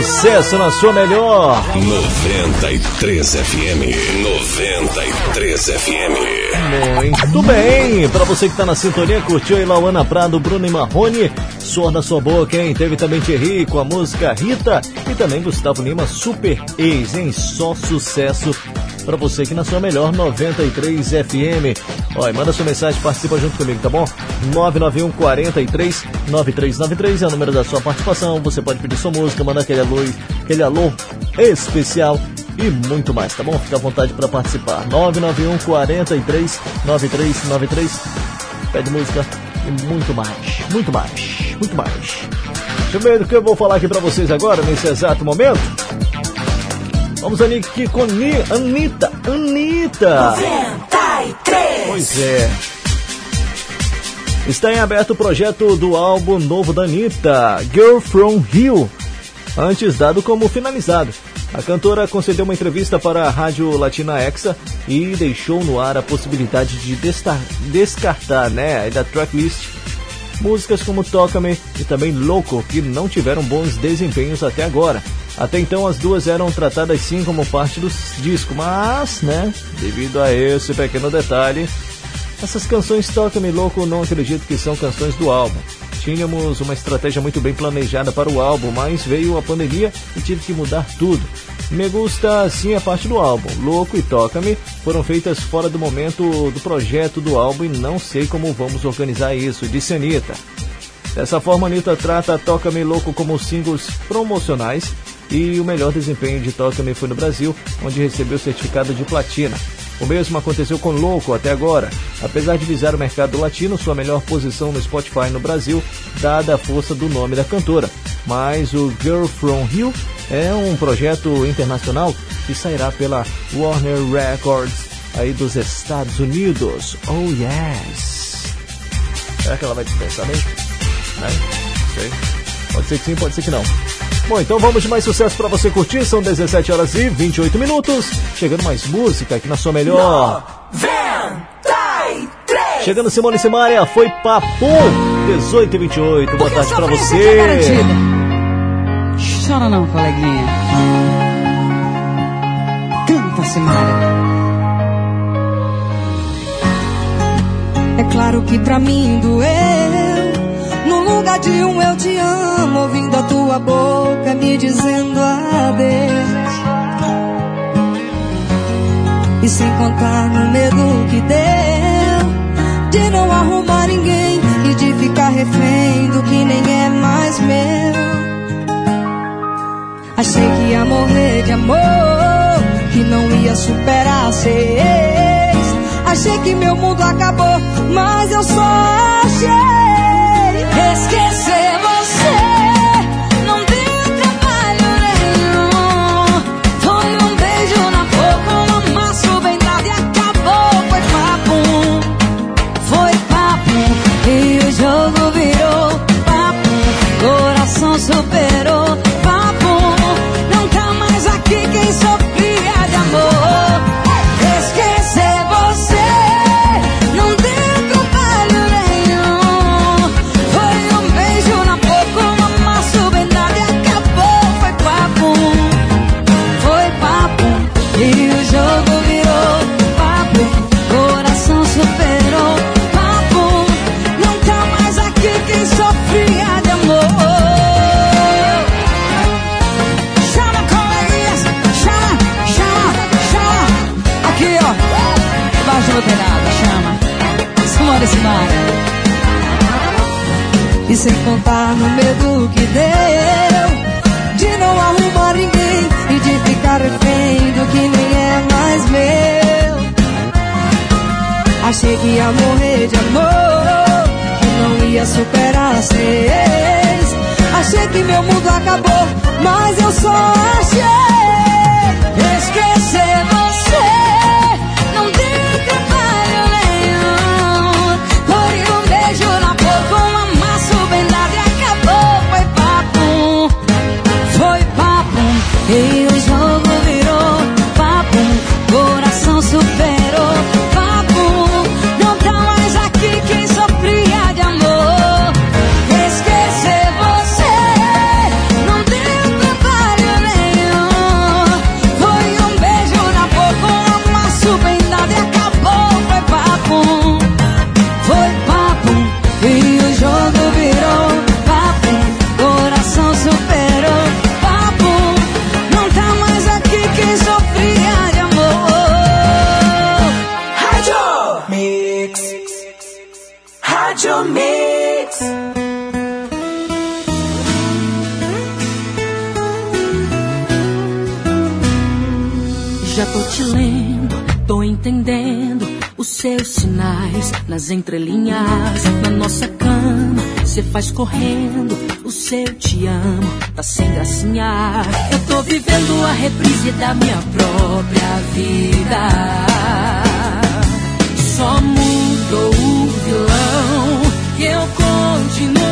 Sucesso na sua melhor. 93 FM. 93 FM. Muito bem, pra você que tá na sintonia, curtiu aí Lauana Prado, Bruno e Marrone, Suor na sua boca, hein? Teve também Thierry com a música Rita e também Gustavo Lima, Super Ex, hein? Só sucesso pra você aqui na sua melhor 93 FM. E manda sua mensagem, participa junto comigo, tá bom? 991 43 9393 é o número da sua participação. Você pode pedir sua música, mandar aquele alô, aquele alô especial e muito mais, tá bom? Fica à vontade para participar. 991 43 9393 pede música e muito mais, muito mais, muito mais. Deixa eu ver o que eu vou falar aqui para vocês agora, nesse exato momento. Vamos ali aqui com Ni Anitta, Anitta. 93. Pois é. Está em aberto o projeto do álbum novo da Anitta, Girl From Rio, antes dado como finalizado. A cantora concedeu uma entrevista para a rádio Latina Exa e deixou no ar a possibilidade de descartar né, da tracklist músicas como Toca-me e também Louco, que não tiveram bons desempenhos até agora. Até então as duas eram tratadas sim como parte do disco, mas, né, devido a esse pequeno detalhe, essas canções Toca-me Louco não acredito que são canções do álbum. Tínhamos uma estratégia muito bem planejada para o álbum, mas veio a pandemia e tive que mudar tudo. Me Gusta sim é parte do álbum. Louco e Toca-me foram feitas fora do momento do projeto do álbum e não sei como vamos organizar isso, disse Anitta. Dessa forma, Anitta trata Toca-me Louco como singles promocionais e o melhor desempenho de Toca-me foi no Brasil, onde recebeu certificado de platina. O mesmo aconteceu com Louco até agora. Apesar de visar o mercado latino, sua melhor posição no Spotify no Brasil, dada a força do nome da cantora. Mas o Girl From Rio é um projeto internacional que sairá pela Warner Records aí dos Estados Unidos. Oh yes! Será que ela vai dispensar mesmo? Né? Sei. Pode ser que sim, pode ser que não. Bom, então vamos de mais sucesso pra você curtir. São 17 horas e 28 minutos. Chegando mais música aqui na sua melhor. Chegando Simone Simaria, foi Papum 18 e 28. Boa tarde pra você. Chora não, coleguinha. Canta, Simária. É claro que pra mim doeu. No lugar de um eu te amo, tua boca me dizendo adeus. E sem contar no medo que deu de não arrumar ninguém e de ficar refém do que nem é mais meu. Achei que ia morrer de amor, que não ia superar ex. Achei que meu mundo acabou, mas eu só achei esquecer você. E sem contar no medo que deu De não arrumar ninguém E de ficar refém do que nem é mais meu. Achei que ia morrer de amor Que não ia superar ex Achei que meu mundo acabou Mas eu só achei Esquecer você sinais nas entrelinhas, na nossa cama. Você faz correndo o seu te amo, tá sem gracinha. Eu tô vivendo a reprise da minha própria vida. Só mudou o vilão que eu continuo.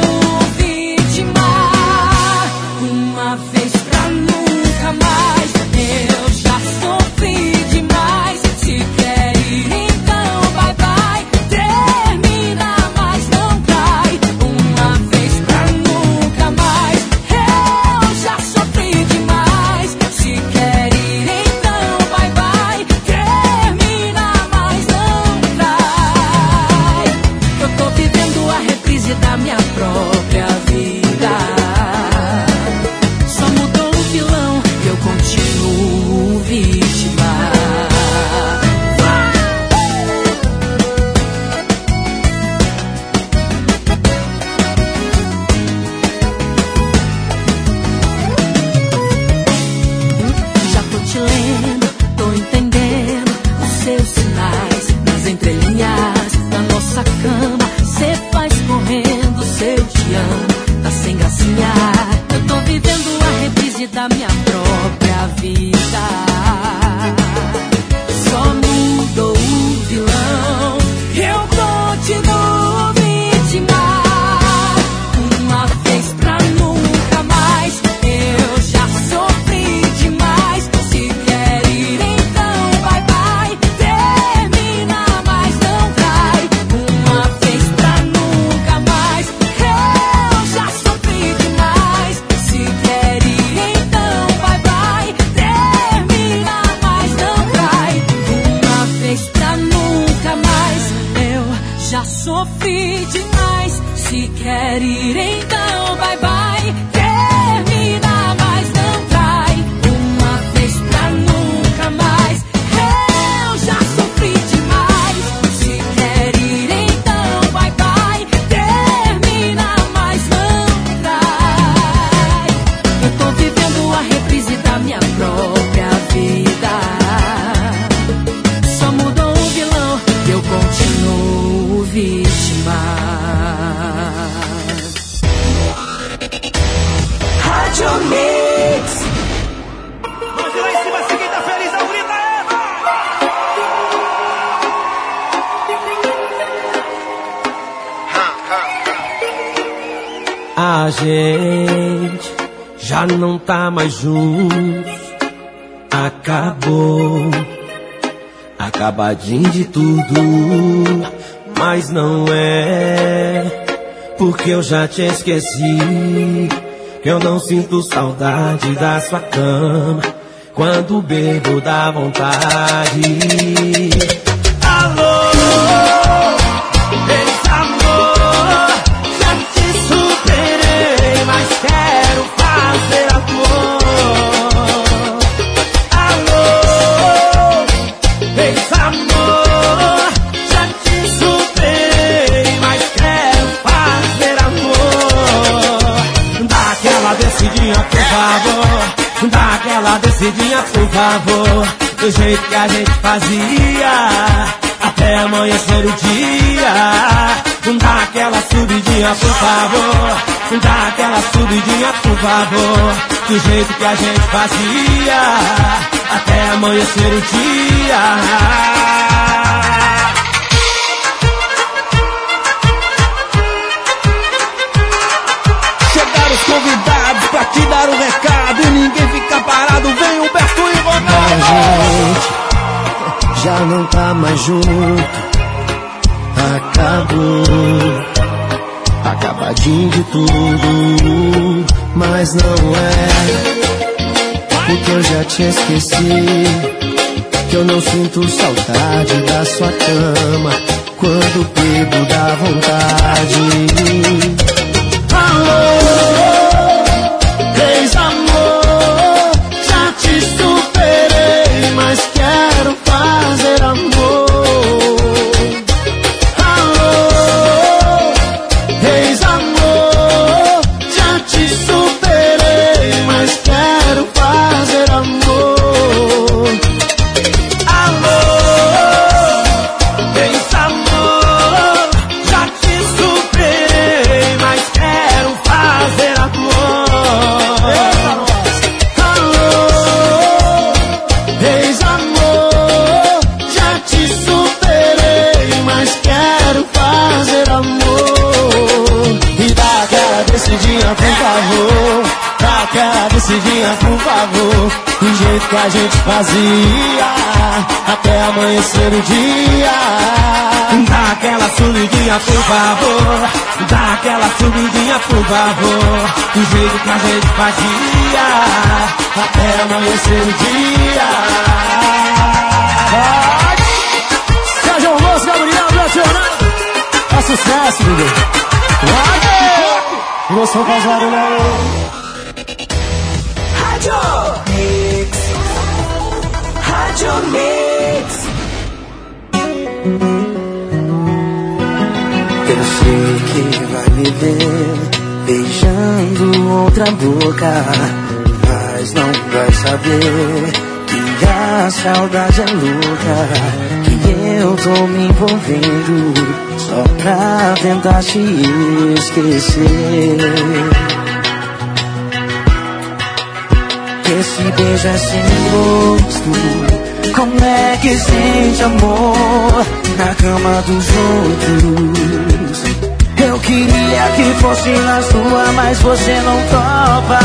já te esqueci. Que eu não sinto saudade da sua cama. Quando bebo dá vontade. favor, do jeito que a gente fazia. Até amanhecer o dia. Não dá aquela subidinha, por favor. Não dá aquela subidinha, por favor. Do jeito que a gente fazia. Até amanhecer o dia. Chegaram os convidados pra te dar um recado e ninguém gente já não tá mais junto. Acabou, acabadinho de tudo, mas não é. Porque eu já te esqueci. Que eu não sinto saudade da sua cama quando pego da vontade. Alô! Que a gente fazia, até amanhecer o dia. Dá aquela subidinha, por favor. Dá aquela subidinha, por favor. Do jeito que a gente fazia, até amanhecer o dia. Sérgio Alonso, Gabriel Nacional. É sucesso, bebê. Vai! Você faz barulho aí. Rádio Mix. Eu sei que vai me ver beijando outra boca, mas não vai saber que a saudade é louca, que eu tô me envolvendo só pra tentar te esquecer. Esse beijo é sem gosto. Como é que sente amor na cama dos outros? Eu queria que fosse na sua, mas você não topa.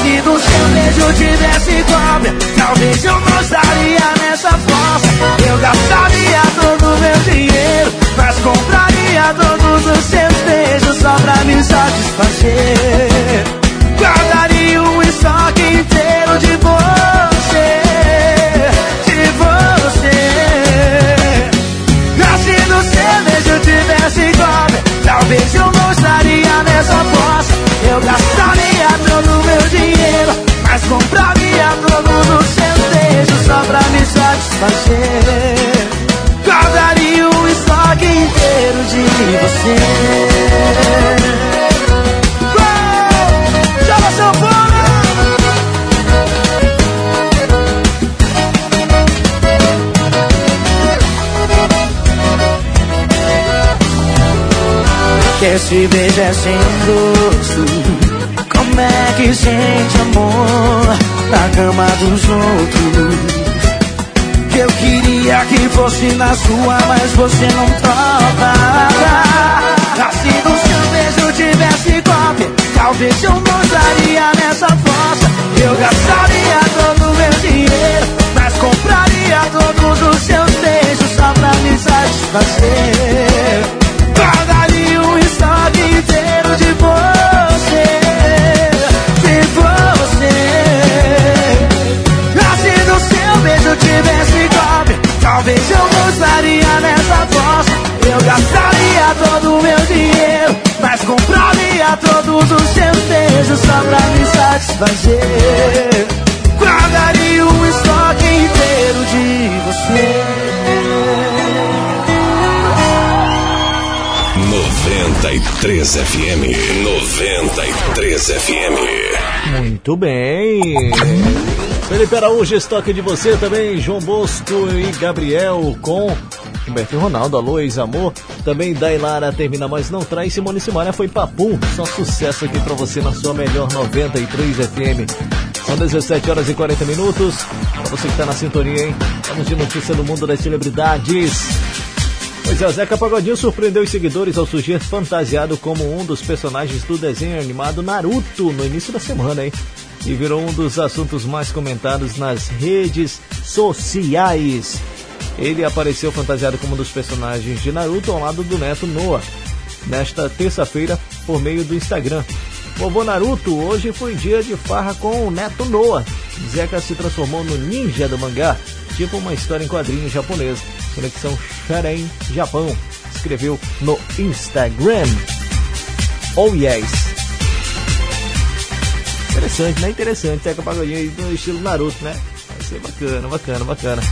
Se do seu beijo tivesse cópia, talvez eu não estaria nessa fossa. Eu gastaria todo meu dinheiro, mas compraria todos os seus beijos só pra me satisfazer. Guardaria estoque inteiro de você, de você. Se do seu beijo tivesse cópia, talvez eu não nessa fossa. Eu gastaria todo o meu dinheiro, mas compraria todos os seus beijos só pra me satisfazer. Guardaria um estoque inteiro de você. Que esse beijo é sem gosto Como é que sente amor Na cama dos outros? Eu queria que fosse na sua Mas você não topa Se no seu beijo tivesse cópia Talvez eu não estaria nessa fossa. Eu gastaria todo o meu dinheiro Mas compraria todos os seus beijos Só pra me satisfazer seu beijo tivesse cópia, talvez eu não estaria nessa fossa. Eu gastaria todo o meu dinheiro, mas compraria todos os seus beijos só pra me satisfazer. Guardaria um estoque inteiro de você. 93 FM. 93 FM. Muito bem. Felipe Araújo, estoque de você também. João Bosco e Gabriel com Humberto Ronaldo, alô, ex-amor. Também Dailara termina, mas não traz. Simone Simaria foi papum. Só sucesso aqui pra você na sua melhor 93 FM. São 17 horas e 40 minutos. Pra você que tá na sintonia, hein? Vamos de notícia do mundo das celebridades. Pois é, Zeca Pagodinho surpreendeu os seguidores ao surgir fantasiado como um dos personagens do desenho animado Naruto no início da semana, hein? E virou um dos assuntos mais comentados nas redes sociais. Ele apareceu fantasiado como um dos personagens de Naruto ao lado do neto Noah, nesta terça-feira, por meio do Instagram. Vovô Naruto, hoje foi dia de farra com o neto Noah. Zeca se transformou no ninja do mangá, tipo uma história em quadrinhos japonesa. Conexão Sharen Japão escreveu no Instagram. Oh yes! Interessante, né? Interessante. Zeca Pagodinho aí no estilo Naruto, né? Vai ser bacana, bacana, bacana.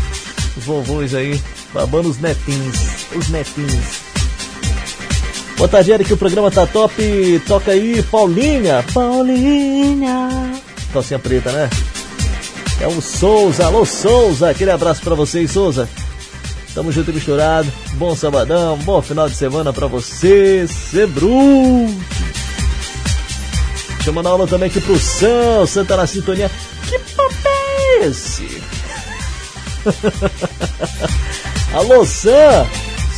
Os vovôs aí, babando os netinhos. Os netinhos. Boa tarde, Eric. O programa tá top. Toca aí, Paulinha. Paulinha. Calcinha preta, né? É o Souza. Alô, Souza. Aquele abraço pra vocês, Souza. Tamo junto e misturado. Bom sabadão, bom final de semana pra você, Sebru. Chamando a aula também aqui pro Sam. Sam tá na sintonia. Que papo é esse? Alô, Sam.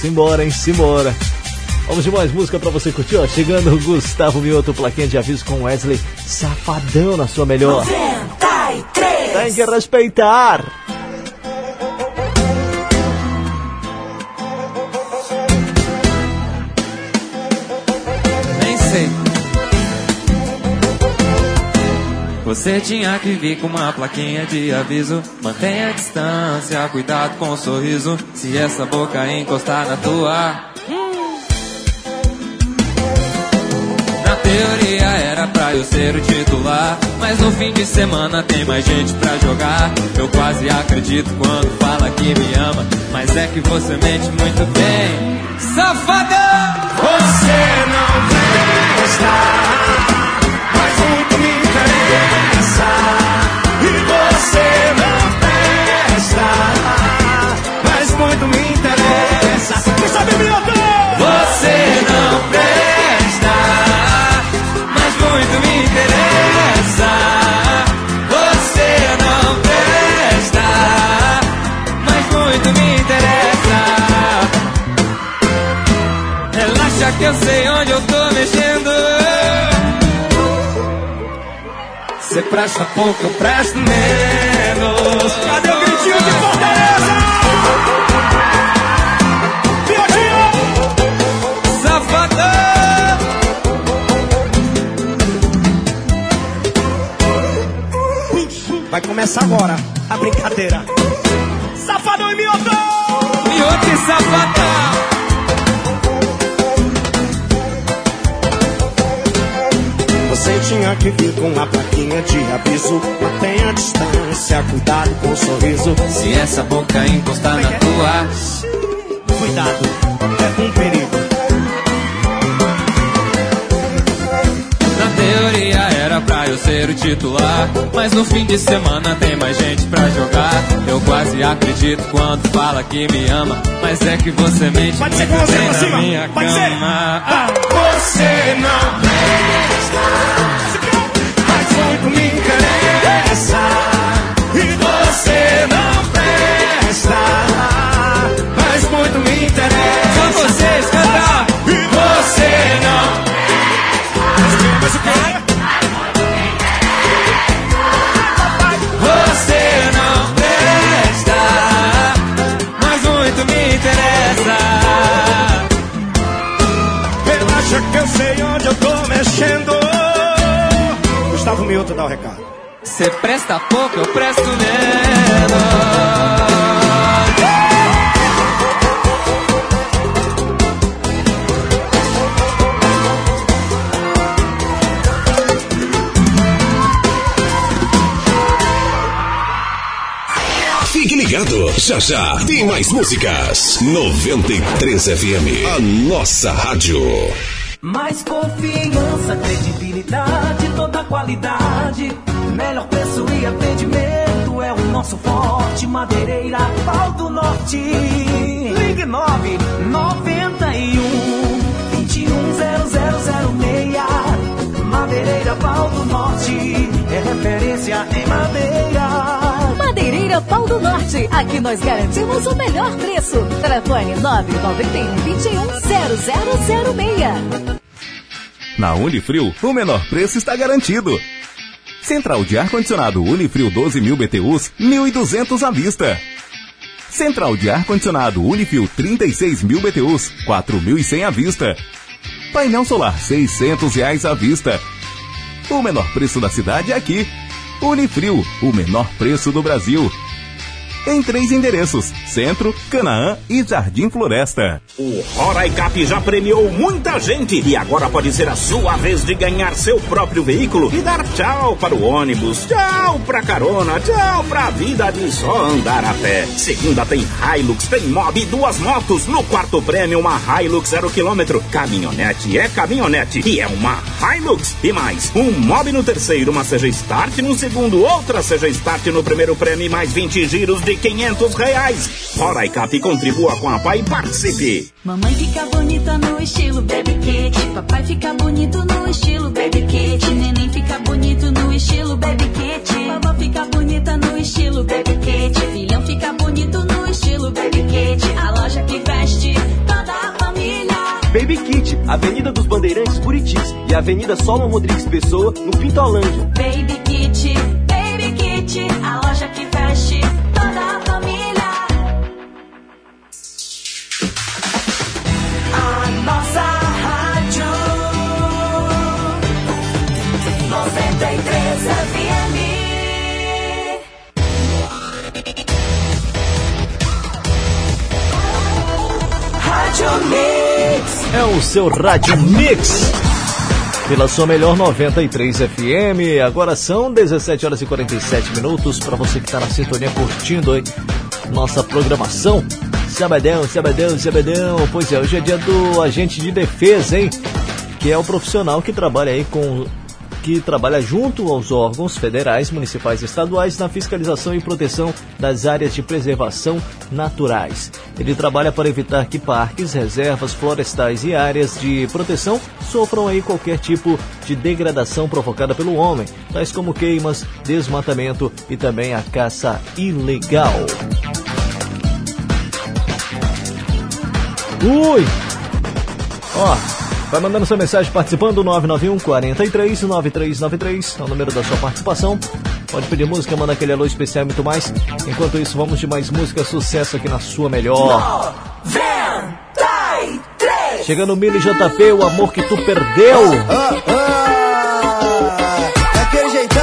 Simbora, hein? Simbora. Vamos de mais música pra você curtir, ó. Chegando o Gustavo Mioto, plaquinha de aviso com Wesley Safadão na sua melhor. 93. Tem que respeitar. Você tinha que vir com uma plaquinha de aviso. Mantenha a distância, cuidado com o sorriso. Se essa boca encostar na tua. Na teoria era pra eu ser o titular. Mas no fim de semana tem mais gente pra jogar. Eu quase acredito quando fala que me ama. Mas é que você mente muito bem. Safadão! Você não presta, mas você não presta, mas muito me interessa. Quem sabe? Você não presta, mas muito me interessa. Você não presta, mas muito me interessa. Relaxa que eu sei onde eu tô mexendo. Você presta pouco, eu presto menos. Cadê o gritinho de Fortaleza? Safadão! Vai começar agora a brincadeira. Safadão e miotão! Mioto e safadão! Você tinha que vir com uma plaquinha de aviso. Mantenha a distância, cuidado com o sorriso. Se essa boca encostar na tua. Cuidado, é um perigo. Na teoria era pra eu ser o titular. Mas no fim de semana tem mais gente pra jogar. Eu quase acredito quando fala que me ama. Mas é que você mente Pode ser com você bem na cima. minha Pode ser. cama. Ah, Você não presta, mas muito me interessa. E você não presta, mas muito me interessa. Só vocês cantar. E você não Mas o quê? Você não presta, mas muito me interessa. Relaxa que eu sei onde eu tô mexendo. Gustavo Milton dá o recado. Você presta pouco, eu presto menos. Fique ligado, já já tem mais músicas. 93 FM, a nossa rádio. Mais confiança, credibilidade, toda qualidade. Melhor preço e atendimento é o nosso forte. Madeireira, pau do norte. Ligue 9 91 21 0006. Madeireira, pau do norte. É referência em madeira. Madeireira Pau do Norte. Aqui nós garantimos o melhor preço. Telefone 991 21 0006. Na Unifrio, o menor preço está garantido. Central de ar-condicionado Unifrio 12 mil BTUs, 1.200 à vista. Central de ar-condicionado Unifrio 36 mil BTUs, 4.100 à vista. Painel solar 600 reais à vista. O menor preço da cidade é aqui. Unifrio, o menor preço do Brasil. Em três endereços: Centro, Canaã e Jardim Floresta. O Roraicap já premiou muita gente e agora pode ser a sua vez de ganhar seu próprio veículo e dar tchau para o ônibus, tchau pra carona, tchau pra vida de só andar a pé. Segunda tem Hilux, tem Mob e duas motos. No quarto prêmio, uma Hilux zero quilômetro. Caminhonete é caminhonete e é uma Hilux. E mais, um Mob no terceiro, uma Seja Start no segundo, outra Seja Start no primeiro prêmio e mais 20 giros de 500 reais. Roraicap contribua com a PAI e participe. Mamãe fica bonita no estilo baby kit. Papai fica bonito no estilo baby kit. Neném fica bonito no estilo baby kit. Vovó fica bonita no estilo baby kit. Filhão fica bonito no estilo baby kit. A loja que veste toda a família. Baby Kit Bandeirantes Buritis e Avenida Solon Rodrigues Pessoa, no Pintolândia. Baby Kit, Baby Kit, a loja que Rádio Mix. É o seu Rádio Mix. Pela sua melhor 93 FM. Agora são 17 horas e 47 minutos. Para você que está na sintonia curtindo aí nossa programação. Sabadão, sabadão, sabadão. Pois é, hoje é dia do agente de defesa, hein? Que é o profissional que trabalha aí com que trabalha junto aos órgãos federais, municipais e estaduais na fiscalização e proteção das áreas de preservação naturais. Ele trabalha para evitar que parques, reservas florestais e áreas de proteção sofram aí qualquer tipo de degradação provocada pelo homem, tais como queimas, desmatamento e também a caça ilegal. Ui! Ó, vai mandando sua mensagem participando 991 43 9393, é o número da sua participação. Pode pedir música, manda aquele alô especial e muito mais. Enquanto isso, vamos de mais música, sucesso aqui na sua melhor. Chegando o Mili JP, o amor que tu perdeu. Daquele jeitão.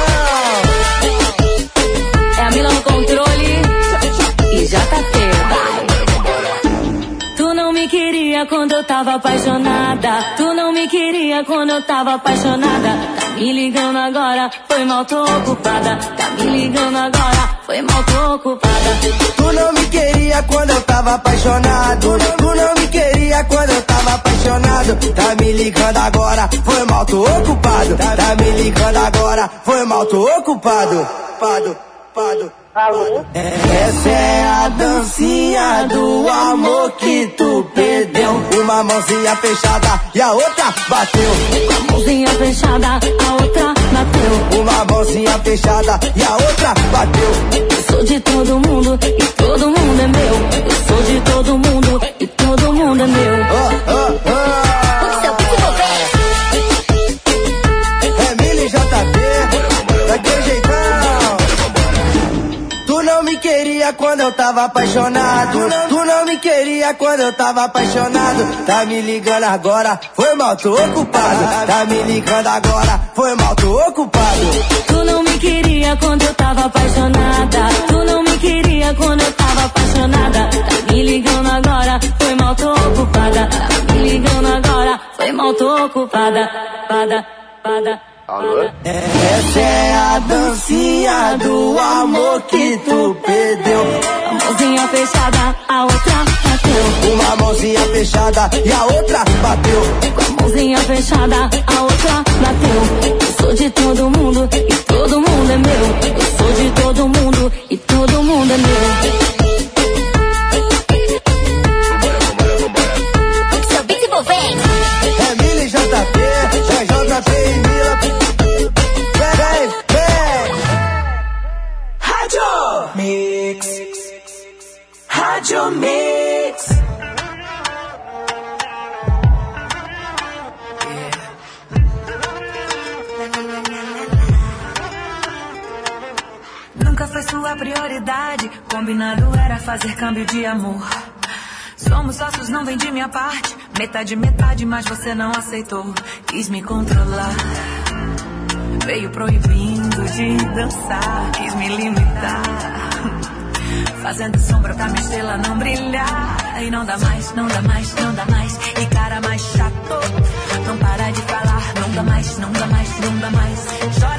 É a Mila no controle e já tá vai. Tu não me queria quando eu tava apaixonada. Tu não me queria quando eu tava apaixonada. Tá me ligando agora, foi mal, tô ocupada. Tá me ligando agora, foi mal, tô ocupada. Tu não me queria quando eu tava apaixonado. Tu não me queria quando eu tava apaixonado. Tá me ligando agora, foi mal, tô ocupado. Tá me ligando agora, foi mal, tô ocupado. Pado, pado. Essa é a dancinha do amor que tu perdeu. Uma mãozinha fechada e a outra bateu. Uma mãozinha fechada, a outra bateu. Uma mãozinha fechada e a outra bateu. Eu sou de todo mundo e todo mundo é meu. Eu sou de todo mundo e todo mundo é meu. É queria quando eu tava apaixonado. Tu não me queria quando eu tava apaixonado. Tá me ligando agora, foi mal, tô ocupado. Tá me ligando agora, foi mal, tô ocupado. Tu não me queria quando eu tava apaixonada. Tu não me queria quando eu tava apaixonada. Tá me ligando agora, foi mal, tô ocupada. Tá me ligando agora, foi mal, tô ocupada. Pada, pada. Essa é a dancinha do amor que tu perdeu. A mãozinha fechada, a outra bateu. Uma mãozinha fechada e a outra bateu. Com a mãozinha fechada, a outra bateu. Eu sou de todo mundo e todo mundo é meu. Eu sou de todo mundo e todo mundo é meu. Nunca foi sua prioridade. Combinado era fazer câmbio de amor. Somos sócios, não vendi minha parte. Metade, metade, mas você não aceitou. Quis me controlar. Veio proibindo de dançar. Quis me limitar. Fazendo sombra pra minha estrela não brilhar. E não dá mais, não dá mais, não dá mais. E cara mais chato. Não para de falar. Não dá mais, não dá mais, não dá mais. Chora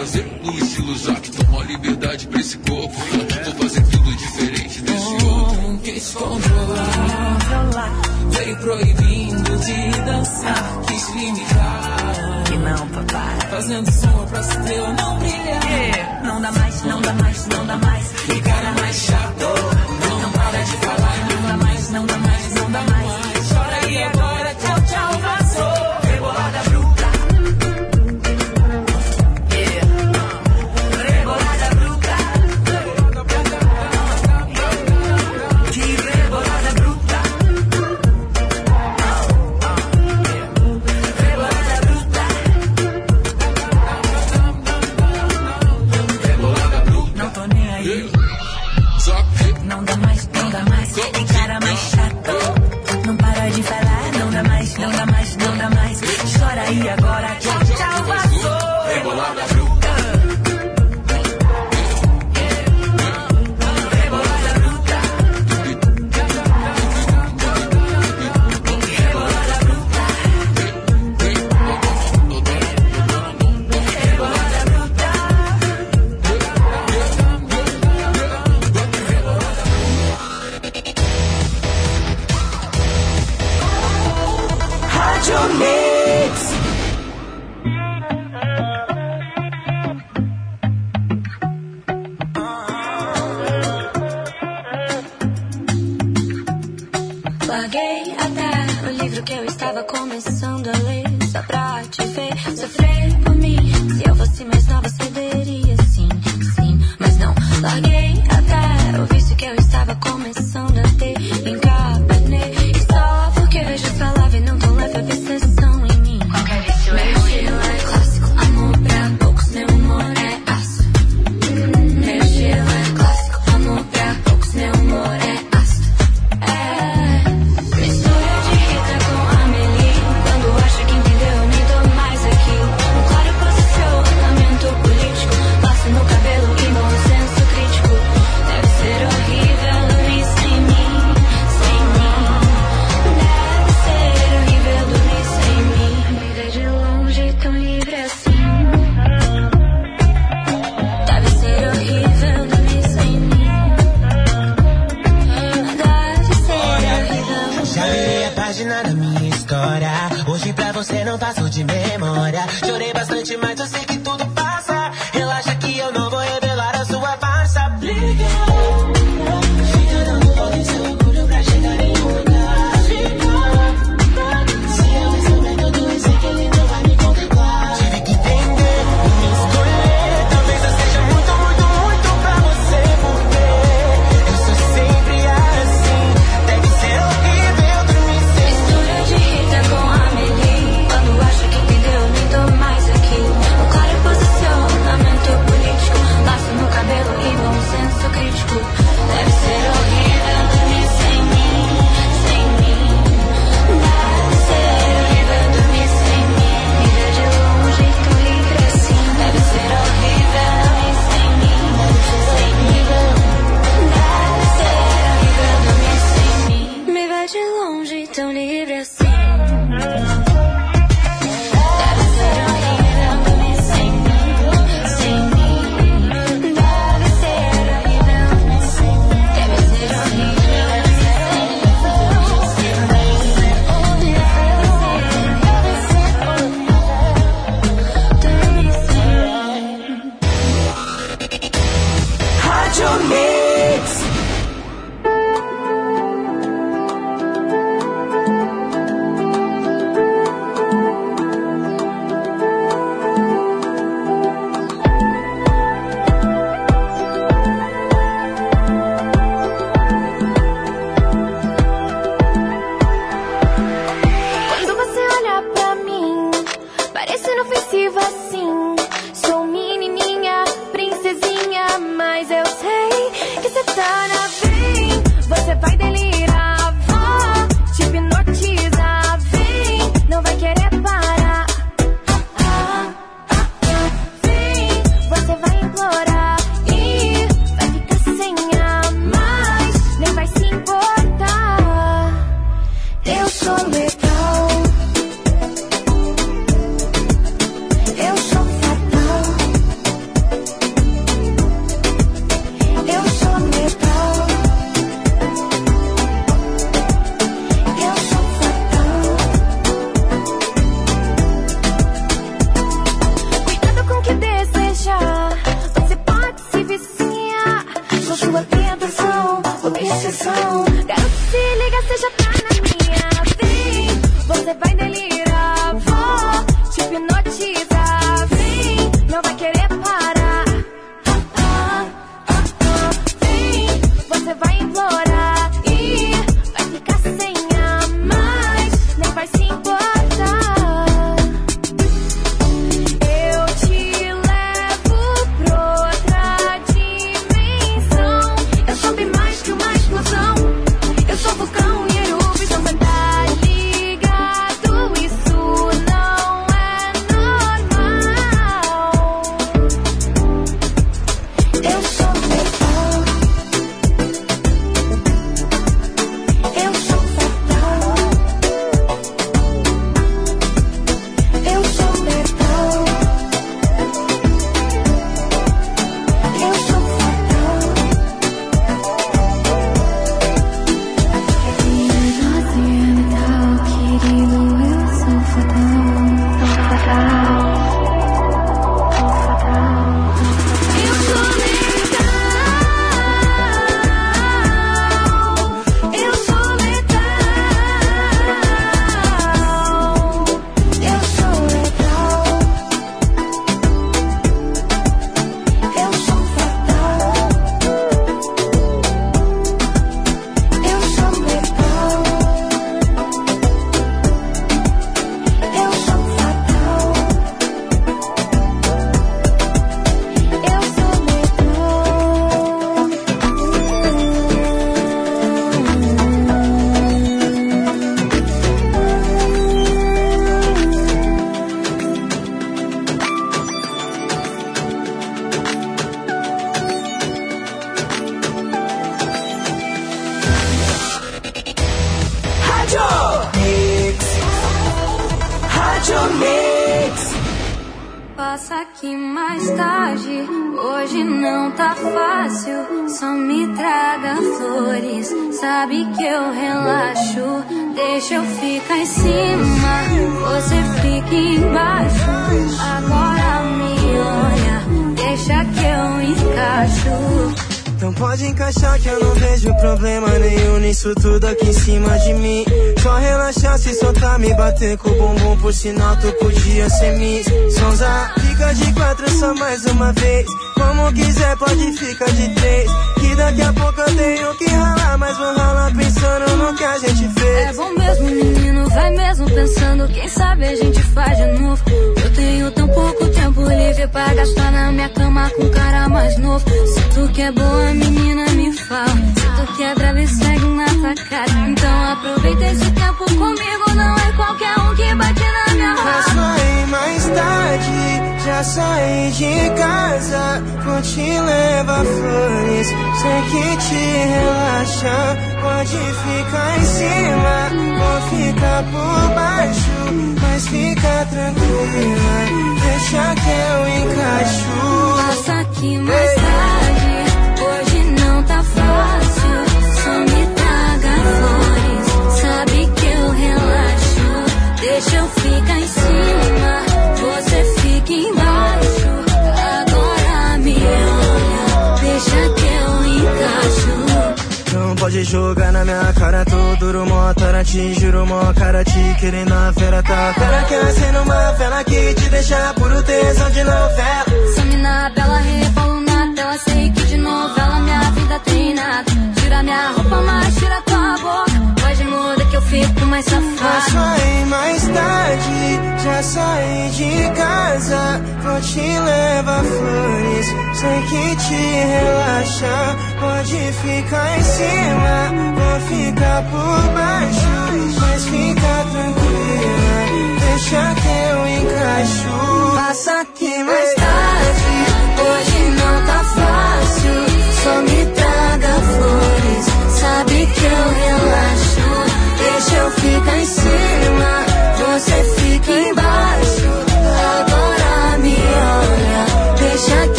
prazer e estilo que Toma liberdade pra esse corpo. Vou fazer tudo diferente desse outro. Quis controlar, veio proibindo de dançar. Quis limitar. Que não, papai. Fazendo sombra pra estrela não brilhar. É. Não dá mais, não dá mais, não dá mais. E cara mais chato. Bater com o bumbum, por sinal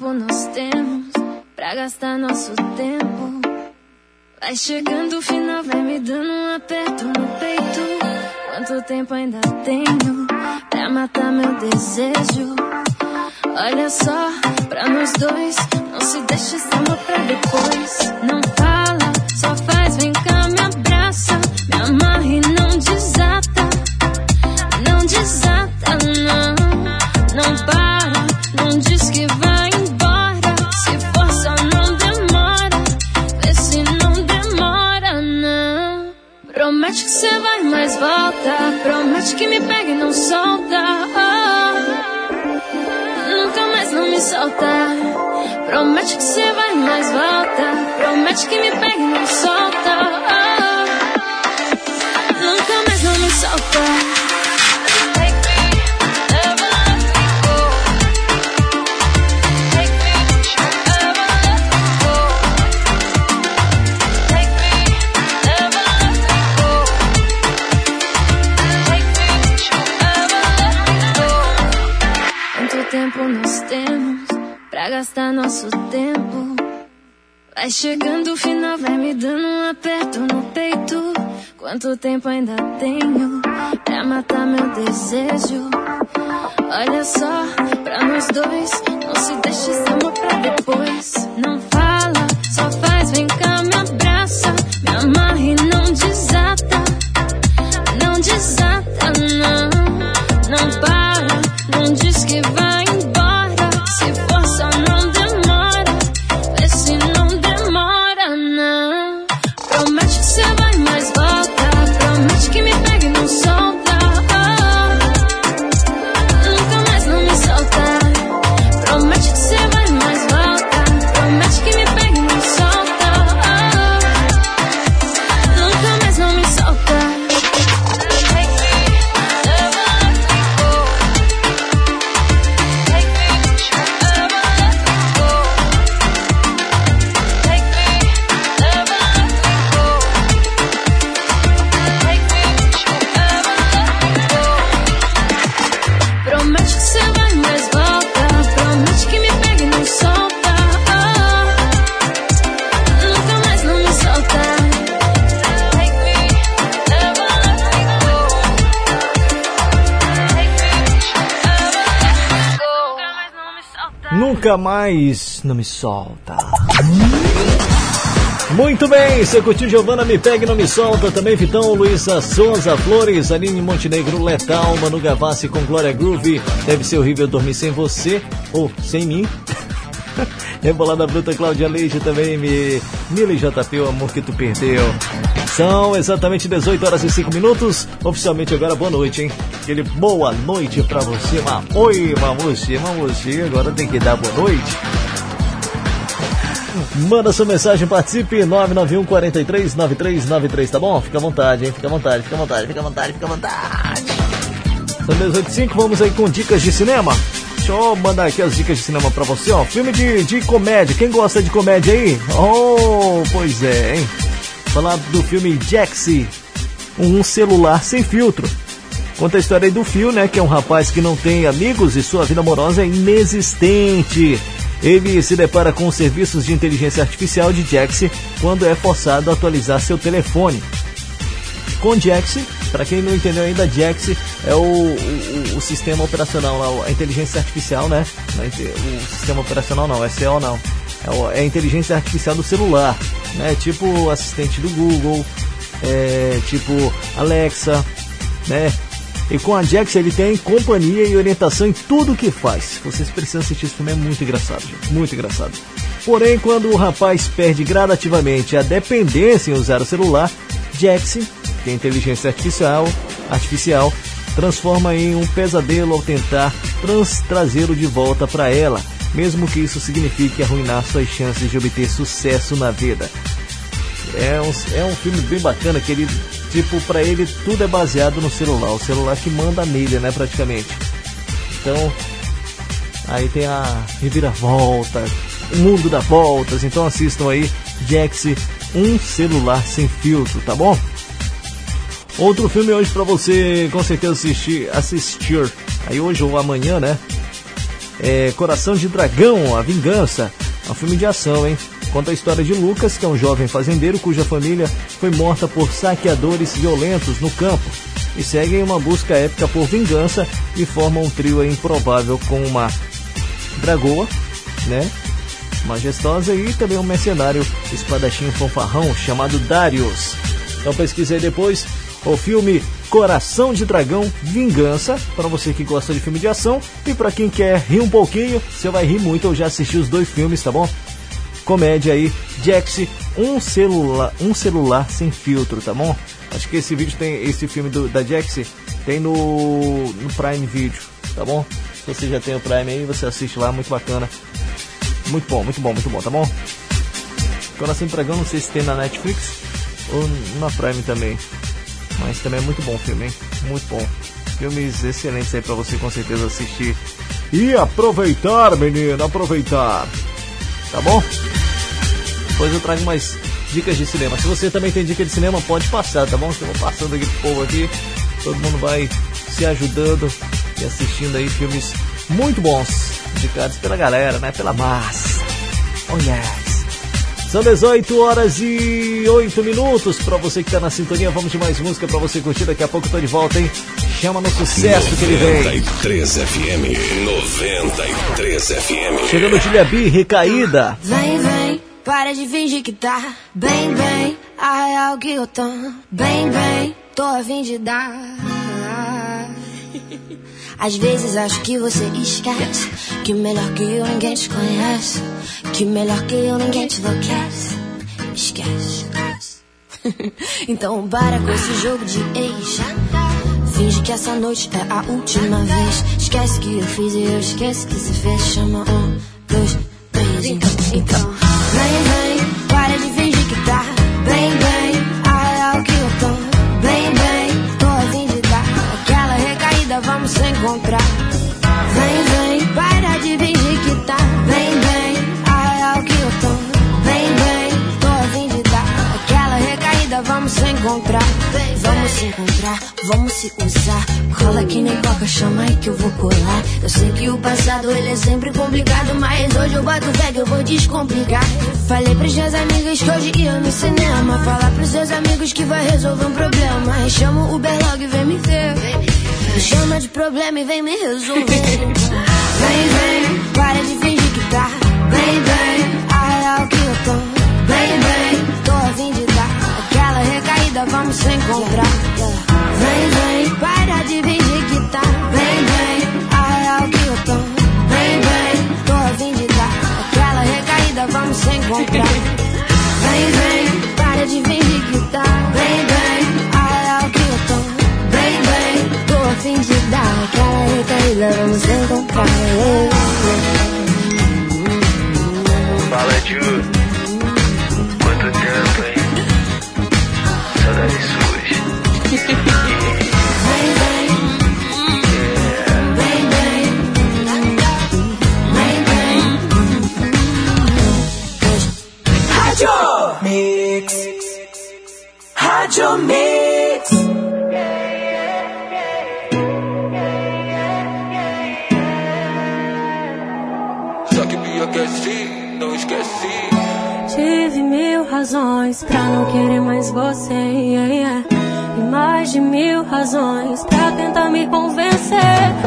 tempo nós temos pra gastar nosso tempo. Vai chegando o final, vai me dando um aperto no peito. Quanto tempo ainda tenho pra matar meu desejo? Olha só, pra nós dois, não se deixe amor pra depois. Volta. Promete que me pega e não solta. Nunca mais não me solta. Promete que você vai, mas volta. Promete que me pega e não solta. Nunca mais não me solta. Pra gastar nosso tempo? Vai chegando o final, vai me dando um aperto no peito. Quanto tempo ainda tenho pra matar meu desejo? Olha só, pra nós dois, não se deixe esse amor pra depois. Não fala, Nunca mais não me solta. Muito bem, você curtiu Giovana Me Pegue Não Me Solta, também Vitão, Luísa Souza Flores, Aline Montenegro Letal, Manu Gavassi com Glória Groove, Deve Ser Horrível Dormir Sem Você, ou Sem Mim. Rebolada Bruta Cláudia Leite também, me... Mila JP, o amor que tu perdeu. São exatamente 18 horas e 5 minutos, oficialmente agora boa noite, hein? Aquele boa noite pra você. Oi, mamuxi, mamuxi, agora tem que dar boa noite. Manda sua mensagem, participe 991 43 9393, tá bom? Fica à vontade, hein? Fica à vontade, fica à vontade, fica à vontade, fica à vontade. São 18h05, vamos aí com dicas de cinema. Deixa eu mandar aqui as dicas de cinema pra você, ó. Filme de, de comédia, quem gosta de comédia aí? Oh, pois é, hein? Falar do filme Jaxi, um celular sem filtro. Conta a história aí do Phil, né? Que é um rapaz que não tem amigos e sua vida amorosa é inexistente. Ele se depara com os serviços de inteligência artificial de Jaxi quando é forçado a atualizar seu telefone. Com Jaxi, para quem não entendeu ainda, Jaxi é o, o, o sistema operacional, a inteligência artificial, né? É O sistema operacional não, SEO não. É, é a inteligência artificial do celular, né? Tipo assistente do Google, é, tipo Alexa, né? E com a Jax ele tem companhia e orientação em tudo que faz. Vocês precisam assistir esse filme, é muito engraçado, gente. Muito engraçado. Porém, quando o rapaz perde gradativamente a dependência em usar o celular, Jax, que é inteligência artificial, artificial transforma em um pesadelo ao tentar trazê-lo de volta para ela, mesmo que isso signifique arruinar suas chances de obter sucesso na vida. É um, é um filme bem bacana que ele, tipo, pra ele tudo é baseado no celular. O celular que manda nele, né, praticamente. Então, aí tem a reviravolta, o mundo dá voltas. Então assistam aí, Jax, um celular sem filtro, tá bom? Outro filme hoje pra você com certeza assistir, assistir. Aí hoje ou amanhã, né? É Coração de Dragão, a Vingança. É um filme de ação, hein? Conta a história de Lucas, que é um jovem fazendeiro cuja família foi morta por saqueadores violentos no campo. E seguem uma busca épica por vingança e formam um trio improvável com uma dragoa, né? Majestosa e também um mercenário espadachim fanfarrão chamado Darius. Então pesquise aí depois o filme Coração de Dragão Vingança, para você que gosta de filme de ação e para quem quer rir um pouquinho, você vai rir muito, eu já assisti os dois filmes, tá bom? Comédia aí, Jax, um celular, um celular sem filtro, tá bom? Acho que esse vídeo tem esse filme do, da Jax tem no, no Prime Video, tá bom? Se você já tem o Prime aí, você assiste lá, muito bacana. Muito bom, muito bom, muito bom, tá bom? Coração de Dragão, não sei se tem na Netflix ou na Prime também. Mas também é muito bom o filme, hein? Muito bom. Filmes excelentes aí pra você com certeza assistir. E aproveitar, menino, aproveitar. Tá bom? Depois eu trago mais dicas de cinema. Se você também tem dica de cinema, pode passar, tá bom? Que eu vou passando aqui pro povo aqui. Todo mundo vai se ajudando e assistindo aí filmes muito bons. Indicados pela galera, né? Pela massa. Oh yes. São 18 horas e 8 minutos. Pra você que tá na sintonia, vamos de mais música pra você curtir. Daqui a pouco eu tô de volta, hein? Chama no sucesso que ele vem. 93 FM. 93 FM. Chegando Julia B, recaída. Vem, vem, para de fingir que tá. Bem, bem. A real que eu tô. Bem, bem. Tô a fim de dar. Às vezes acho que você esquece Que melhor que eu ninguém te conhece Que melhor que eu ninguém te enlouquece. Esquece. Então para com esse jogo de ex. Finge que essa noite é a última vez. Esquece que eu fiz e eu esqueço que se fez. Chama um, dois, três Então, então Vem, vem, vamos se encontrar. Vamos se encontrar, vamos se usar Cola que nem coca, chama aí que eu vou colar. Eu sei que o passado ele é sempre complicado Mas hoje eu boto fé que eu vou descomplicar. Falei pros meus amigos que hoje ia no cinema. Falar pros seus amigos que vai resolver um problema. Chama o Uber logo e vem me ver. Me chama de problema e vem me resolver. Vem, vem, para de fingir recaída vamos se encontrar. Vem, vem, para de fingir que tá. Bem, bem, a real que eu tô. Bem, bem, tô a fim de dar. Aquela recaída vamos se encontrar. Vem, vem, para de fingir que tá. Bem, bem, a real que eu tô. Bem, bem, tô a fim de dar. Aquela recaída vamos se encontrar. Fala, Ju. Tive mil razões pra não querer mais você. yeah, yeah. Mais de mil razões pra tentar me convencer.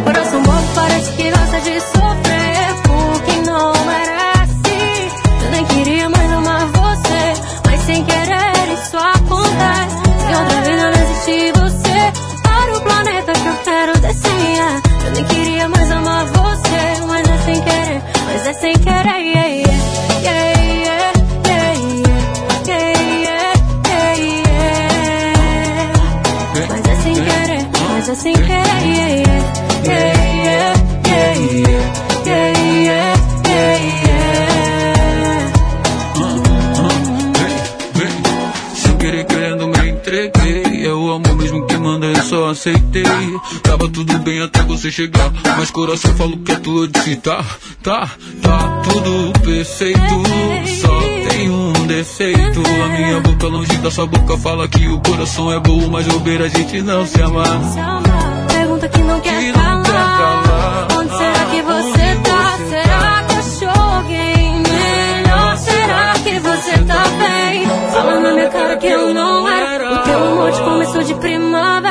Coração bobo parece que gosta de sofrer. Porque não merece. Eu nem queria mais amar você. Mas sem querer isso acontece. Em outra vida não existe você. Para o planeta que eu quero desenhar. Eu nem queria mais amar você. Mas é sem querer. Mas é sem querer. yeah. Yeah, sem querer. Yeah, yeah, yeah, aceitei. Tava tudo bem até você chegar. Mas coração falo que é tua de tá, tá, tá tudo perfeito. Só tem um defeito. A minha boca longe da sua boca fala que o coração é bom, mas bobeira a gente não se ama. Pergunta que não quer, que não quer calar. Onde será que ah, tá? você tá? Será que achou alguém melhor? Será que você tá bem? Fala na minha cara que eu não era. O teu amor te começou de primavera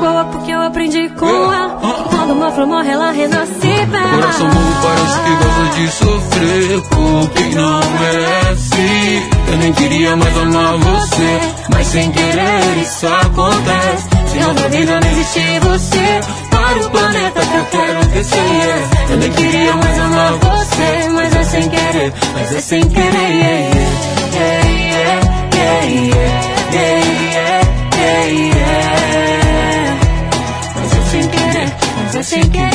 boa porque eu aprendi com é. ela. Quando uma flor morre, ela renasce bela. Coração novo parece que gosta de sofrer por quem não merece. Eu nem queria mais amar você, mas sem querer isso acontece. Se não da vida não existe você, para o planeta que eu quero descer. Eu nem queria mais amar você, mas é sem querer, mas é sem querer. Yeah, yeah, yeah, yeah, yeah, yeah, yeah. É sem querer.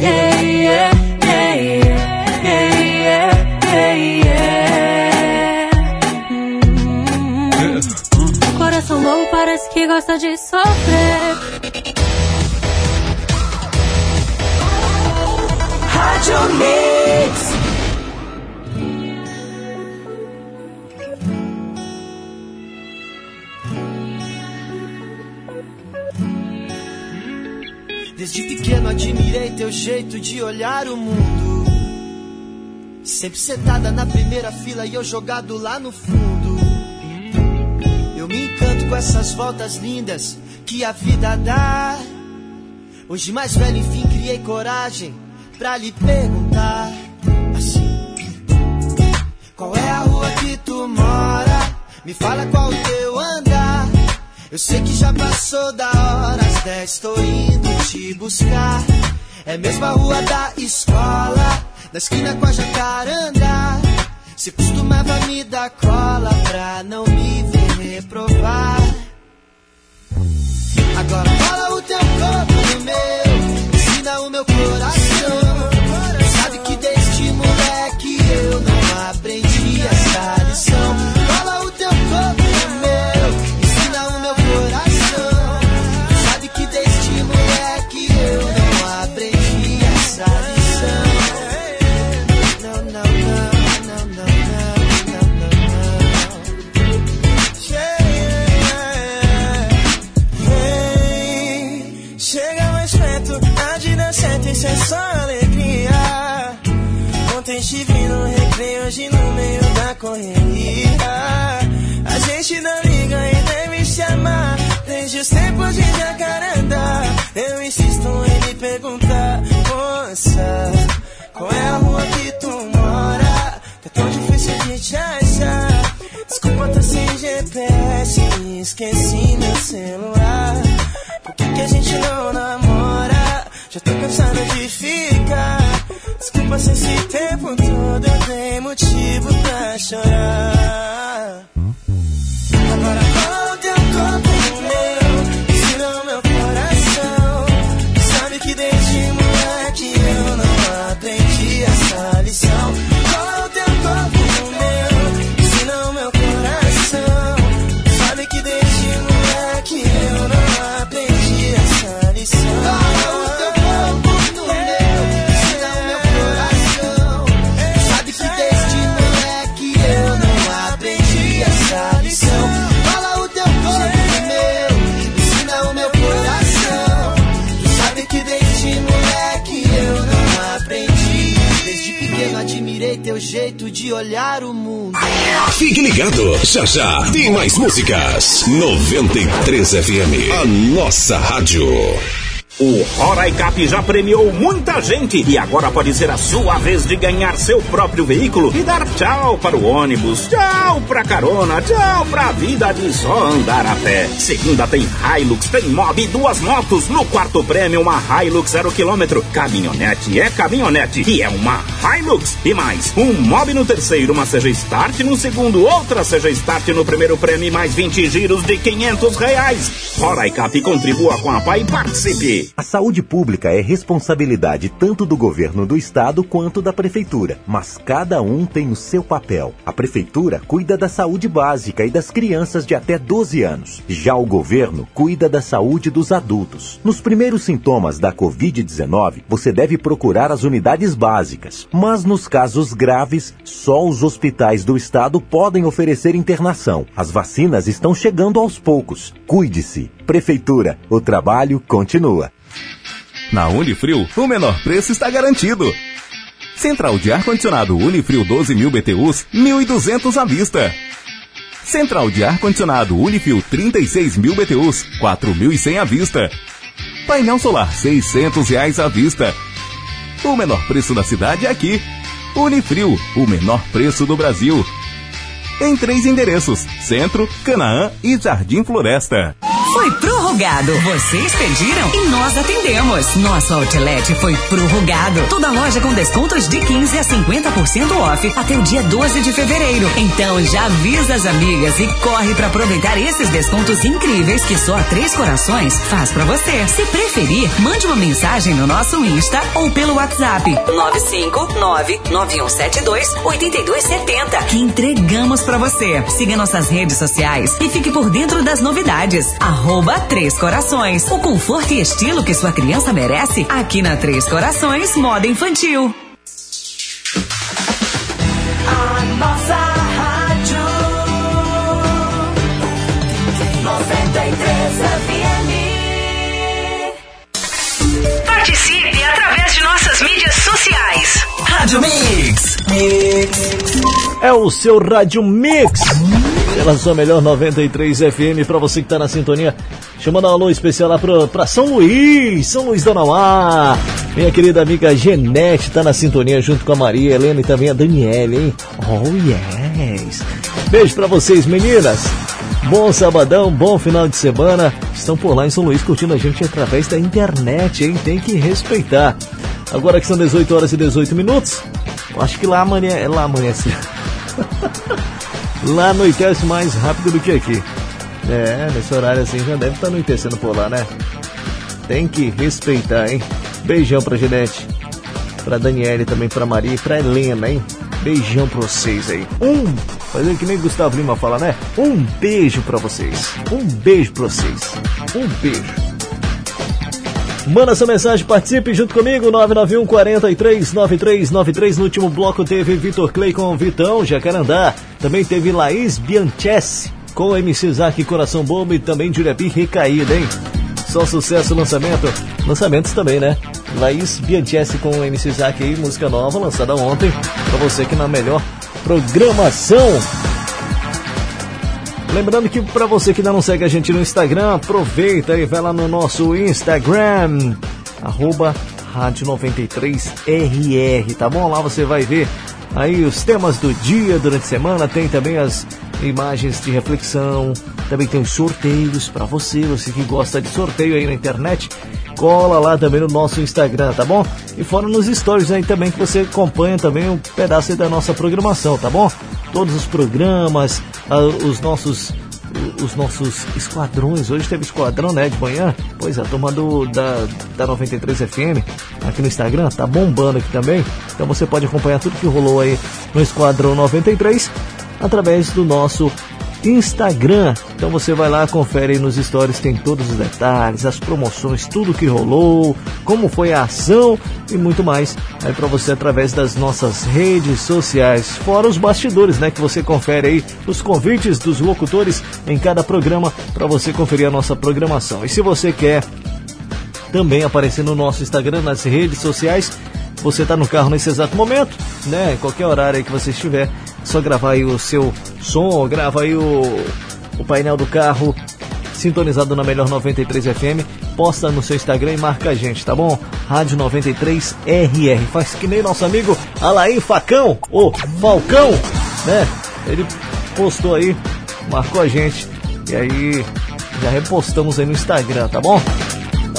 yeah, yeah, yeah, yeah, yeah, yeah, yeah, yeah. Coração bom parece que gosta de sofrer. Rádio Mix. Desde pequeno admirei teu jeito de olhar o mundo. Sempre sentada na primeira fila e eu jogado lá no fundo. Eu me encanto com essas voltas lindas que a vida dá. Hoje mais velho, enfim, criei coragem pra lhe perguntar assim: Qual é a rua que tu mora? Me fala qual o teu andar. Eu sei que já passou da hora, às 10 tô indo te buscar. É mesmo a rua da escola, da esquina com a jacaranda. Se costumava me dar cola pra não me ver reprovar. Agora cola o teu corpo isso é só alegria. Ontem te vi no recreio, hoje no meio da correria. A gente não liga e deve se amar, desde os tempos de jacaranda. Eu insisto em lhe perguntar, moça, qual é a rua que tu mora? Tá tão difícil de te achar. Desculpa, tô sem GPS, esqueci meu celular. Por que, que a gente não namora? Já tô cansado de ficar. Desculpa se esse tempo todo eu dei motivo pra chorar. Jeito de olhar o mundo. Fique ligado, já já tem mais músicas. 93 FM, a nossa rádio. O Roraicap já premiou muita gente e agora pode ser a sua vez de ganhar seu próprio veículo e dar tchau para o ônibus, tchau pra carona, tchau pra vida de só andar a pé. Segunda tem Hilux, tem Mob e duas motos. No quarto prêmio, uma Hilux zero quilômetro. Caminhonete é caminhonete e é uma Hilux. E mais, um Mob no terceiro, uma CG Start no segundo, outra CG Start no primeiro prêmio e mais 20 giros de 500 reais. Roraicap contribua com a PAI e participe. A saúde pública é responsabilidade tanto do governo do estado quanto da prefeitura, mas cada um tem o seu papel. A prefeitura cuida da saúde básica e das crianças de até 12 anos. Já o governo cuida da saúde dos adultos. Nos primeiros sintomas da Covid-19, você deve procurar as unidades básicas, mas nos casos graves, só os hospitais do estado podem oferecer internação. As vacinas estão chegando aos poucos. Cuide-se. Prefeitura, o trabalho continua. Na Unifrio, o menor preço está garantido. Central de ar-condicionado Unifrio 12 mil BTUs, 1.200 à vista. Central de ar-condicionado Unifrio 36 mil BTUs, 4.100 à vista. Painel solar 600 reais à vista. O menor preço da cidade é aqui. Unifrio, o menor preço do Brasil. Em três endereços: Centro, Canaã e Jardim Floresta. Foi prorrogado. Vocês pediram e nós atendemos. Nosso outlet foi prorrogado. Toda loja com descontos de 15 a 50% off até o dia 12 de fevereiro. Então já avisa as amigas e corre para aproveitar esses descontos incríveis que só Três Corações faz para você. Se preferir, mande uma mensagem no nosso Insta ou pelo WhatsApp 959-9172-8270 que entregamos para você. Siga nossas redes sociais e fique por dentro das novidades. Arroba Três Corações. O conforto e estilo que sua criança merece aqui na Três Corações Moda Infantil. Rádio Mix. É o seu Rádio Mix. Pela sua melhor 93 FM, pra você que tá na sintonia. Chamando um alô especial lá pra, pra São Luís, São Luís do Nauá. Minha querida amiga Genete tá na sintonia junto com a Maria Helena e também a Daniela, hein? Oh, yes. Beijo pra vocês, meninas. Bom sabadão, bom final de semana. Estão por lá em São Luís curtindo a gente através da internet, hein? Tem que respeitar. Agora que são 18 horas e 18 minutos, acho que lá amanhã, lá amanhece. lá anoitece mais rápido do que aqui. É, nesse horário assim já deve estar anoitecendo por lá, né? Tem que respeitar, hein? Beijão pra Genete, pra Daniele também, pra Maria e pra Helena, hein? Beijão pra vocês aí. Um, fazer que nem Gustavo Lima fala, né? Um beijo pra vocês. Um beijo pra vocês. Um beijo. Manda sua mensagem, participe junto comigo, 991 43 9393. No último bloco teve Vitor Clay com Vitão, Jacarandá. Também teve Laís Bianchessi com MC Isaac Coração Bomba e também Juliapi Recaída, hein? Só sucesso lançamento. Lançamentos também, né? Laís Bianchessi com MC Isaac aí, música nova, lançada ontem. Pra você aqui na melhor programação. Lembrando que para você que ainda não segue a gente no Instagram, aproveita e vai lá no nosso Instagram, arroba Rádio 93RR, tá bom? Lá você vai ver aí os temas do dia durante a semana, tem também as imagens de reflexão, também tem os sorteios para você, você que gosta de sorteio aí na internet, cola lá também no nosso Instagram, tá bom? E fora nos stories aí também que você acompanha também um pedaço da nossa programação, tá bom? Todos os programas, os nossos os nossos esquadrões. Hoje teve esquadrão, né, de manhã. Pois é, a turma do, da, da 93 FM aqui no Instagram tá bombando aqui também. Então você pode acompanhar tudo que rolou aí no Esquadrão 93 através do nosso Instagram. Então você vai lá, confere aí nos stories, tem todos os detalhes, as promoções, tudo que rolou, como foi a ação e muito mais. Aí para você através das nossas redes sociais, fora os bastidores, né, que você confere aí os convites dos locutores em cada programa para você conferir a nossa programação. E se você quer também aparecer no nosso Instagram, nas redes sociais. Você está no carro nesse exato momento, né? Qualquer horário aí que você estiver, é só gravar aí o seu som, grava aí o, o painel do carro sintonizado na melhor 93 FM, posta no seu Instagram e marca a gente, tá bom? Rádio 93 RR. Faz que nem nosso amigo Alain Facão, o Falcão, né? Ele postou aí, marcou a gente e aí já repostamos aí no Instagram, tá bom?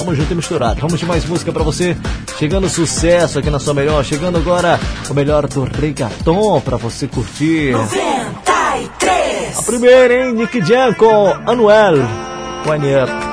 Tamo junto e misturado. Vamos de mais música pra você. Chegando sucesso aqui na sua melhor. Chegando agora o melhor do reggaeton pra você curtir. 93. A primeira, hein? Nick Jam com Anuel. One Up.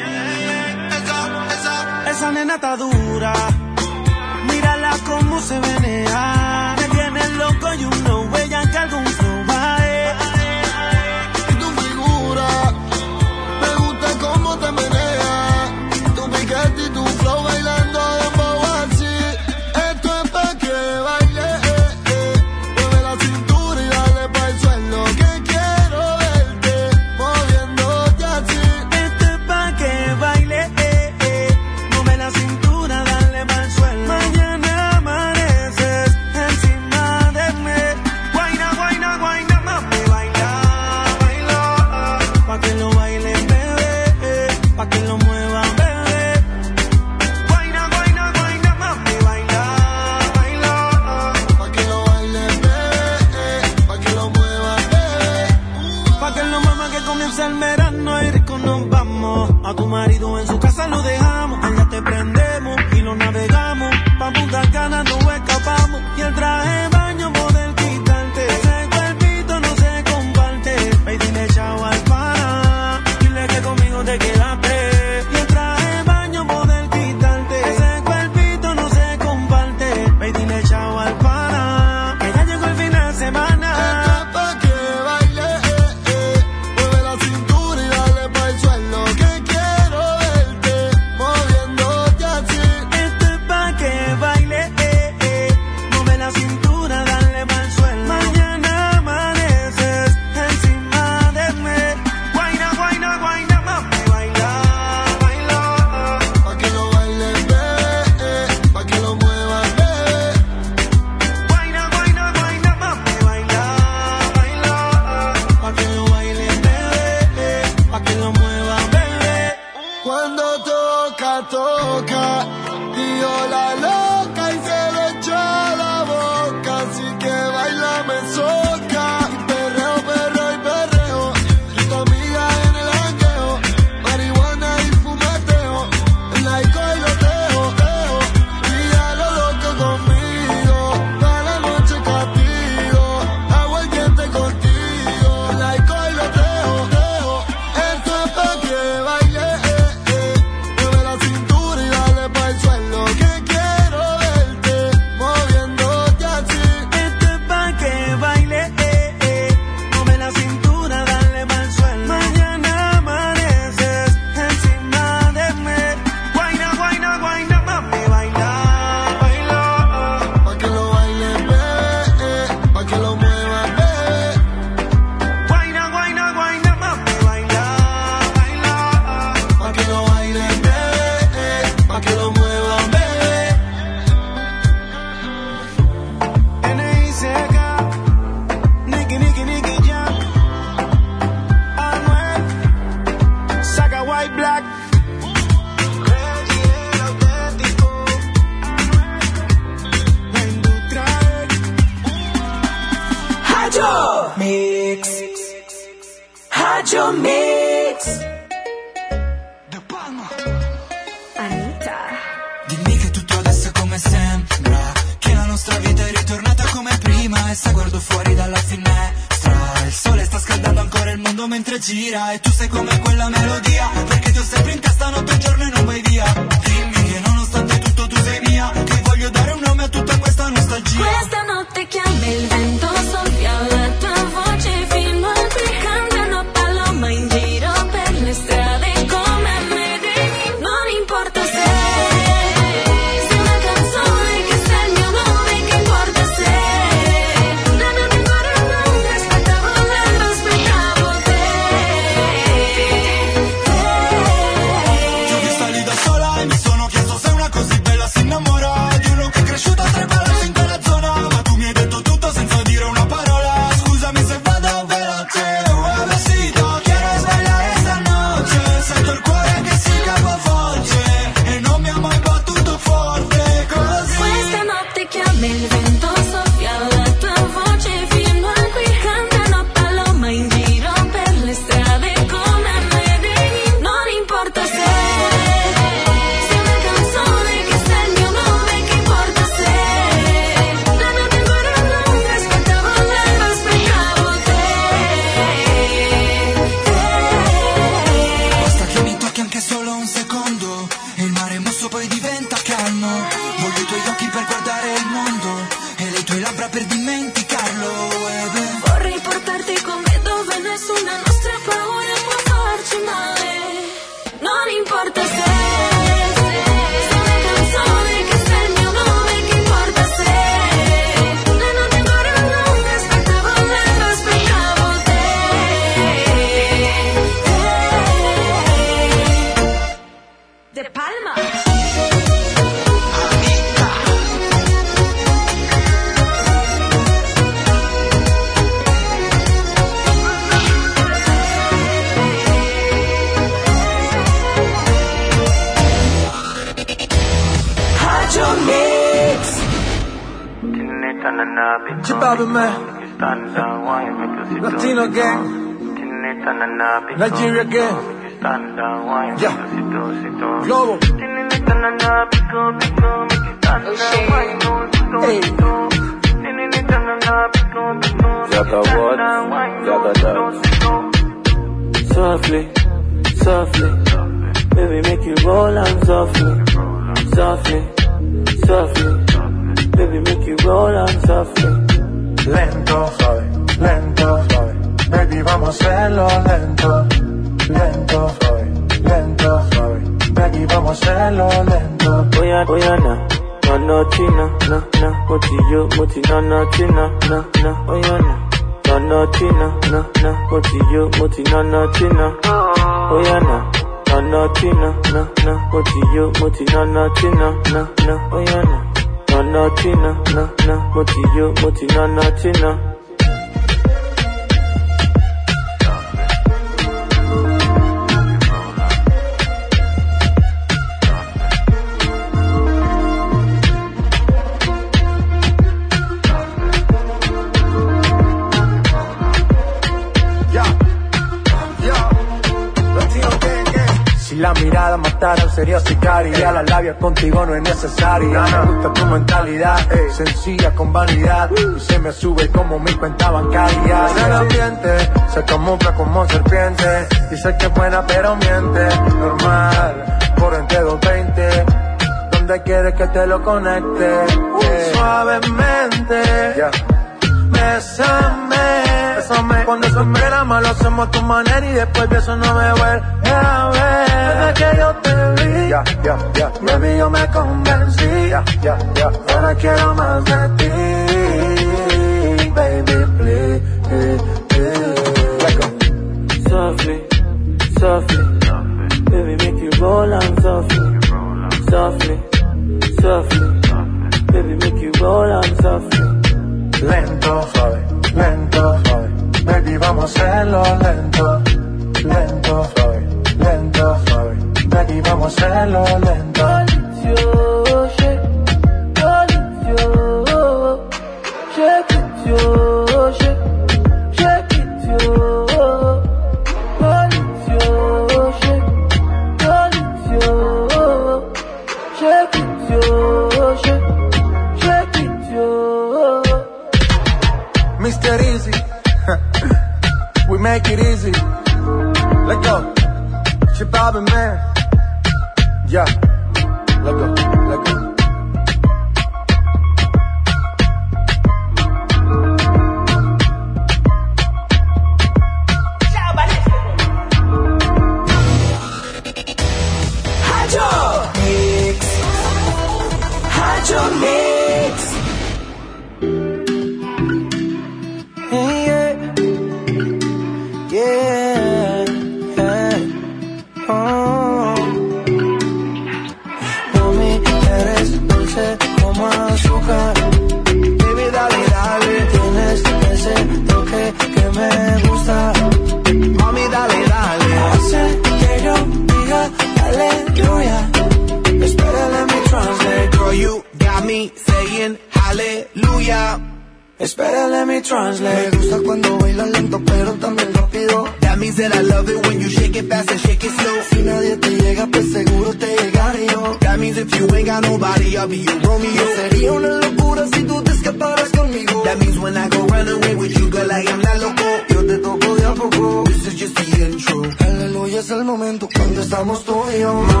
your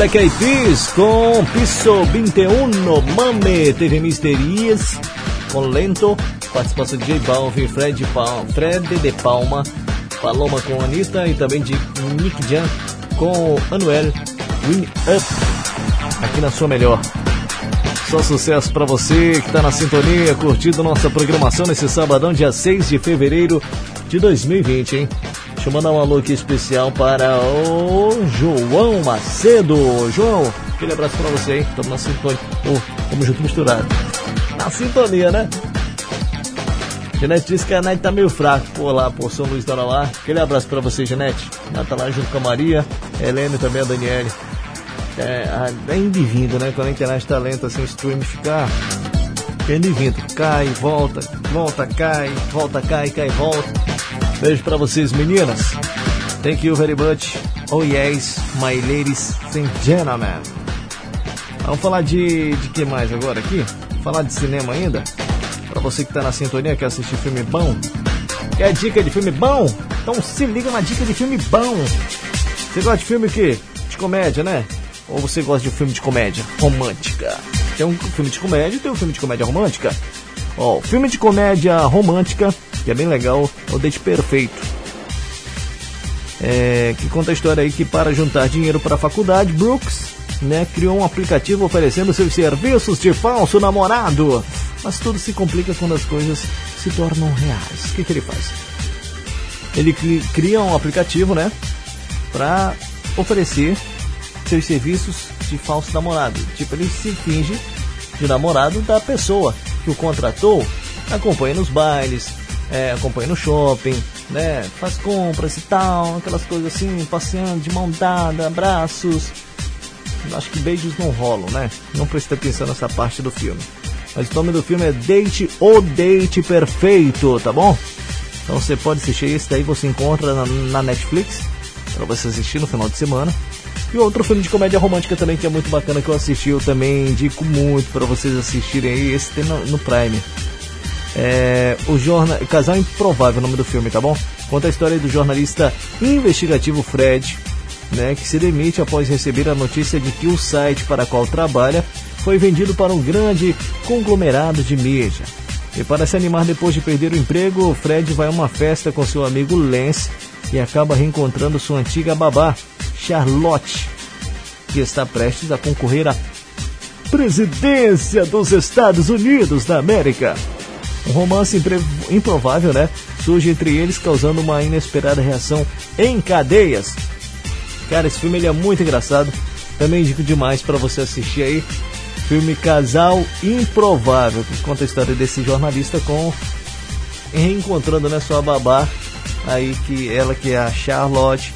Black Eyed Peas com Piso 21, Mame, TV Misterias com Lento, participação de J Balvin, Fred, Pal, Fred de Palma, Paloma com Anitta e também de Nick Jan com Anuel, Win Up, aqui na sua melhor. Só sucesso para você que está na sintonia, curtindo nossa programação nesse sabadão, dia 6 de fevereiro de 2020, hein? Deixa eu mandar um alô aqui especial para o João Macedo. João, aquele abraço para você, hein? Tamo na sintonia. Oh, tamo junto misturado. Na sintonia, né? Genete disse que a net tá meio fraco. Pô, lá, por São Luís tá da Aralar. Aquele abraço para você, Genete. Ela tá lá junto com a Maria, a Helene também, a Daniele. É, é indivíduo, né? Quando a internet tá lenta, assim, stream ficar. É. Cai, volta, volta, cai, volta, cai, cai, volta. Beijo pra vocês, meninas. Thank you very much. Oh yes, my ladies and gentlemen. Vamos falar de, de que mais agora aqui? Falar de cinema ainda? Pra você que tá na sintonia, quer assistir filme bom? Quer dica de filme bom? Então se liga na dica de filme bom. Você gosta de filme o quê? De comédia, né? Ou você gosta de filme de comédia romântica? Tem um filme de comédia e tem um filme de comédia romântica. Ó, o filme de comédia romântica, que é bem legal, o Date Perfeito. É, que conta a história aí que para juntar dinheiro para a faculdade, Brooks né, criou um aplicativo oferecendo seus serviços de falso namorado. Mas tudo se complica quando as coisas se tornam reais. O que, que ele faz? Ele cri- cria um aplicativo, né, para oferecer seus serviços de falso namorado. Tipo, ele se finge de namorado da pessoa que o contratou, acompanha nos bailes, é, acompanha no shopping, né? Faz compras e tal, aquelas coisas assim, passeando de mão dada, abraços. Acho que beijos não rolam, né? Não presta atenção nessa parte do filme. Mas o nome do filme é Date ou Date Perfeito, tá bom? Então você pode assistir esse daí, você encontra na, na Netflix, para você assistir no final de semana. E outro filme de comédia romântica também que é muito bacana que eu assisti, eu também indico muito para vocês assistirem aí, esse tem no, no Prime. É, o Casal Improvável, o nome do filme, tá bom? Conta a história do jornalista investigativo Fred, né, que se demite após receber a notícia de que o site para qual trabalha foi vendido para um grande conglomerado de mídia. E para se animar depois de perder o emprego, Fred vai a uma festa com seu amigo Lance e acaba reencontrando sua antiga babá, Charlotte, que está prestes a concorrer à presidência dos Estados Unidos da América. Um romance improvável, né? Surge entre eles, causando uma inesperada reação em cadeias. Cara, esse filme ele é muito engraçado. Também indico demais para você assistir aí. Filme Casal Improvável, que conta a história desse jornalista com reencontrando né, sua babá, aí que ela que é a Charlotte,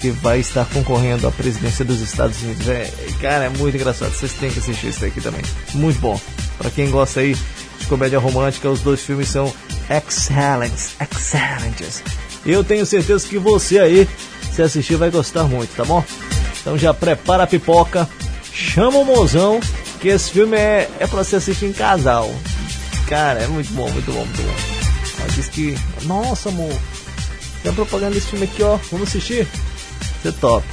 que vai estar concorrendo à presidência dos Estados Unidos. É, cara, é muito engraçado. Vocês têm que assistir isso aqui também. Muito bom. Para quem gosta aí comédia romântica, os dois filmes são excellents, excellents. Eu tenho certeza que você aí, se assistir, vai gostar muito, tá bom? Então já prepara a pipoca, chama o mozão, que esse filme é, é pra você assistir em casal. Cara, é muito bom, muito bom, muito bom. Diz que, nossa amor, tem a propaganda desse filme aqui, ó, vamos assistir? Você top.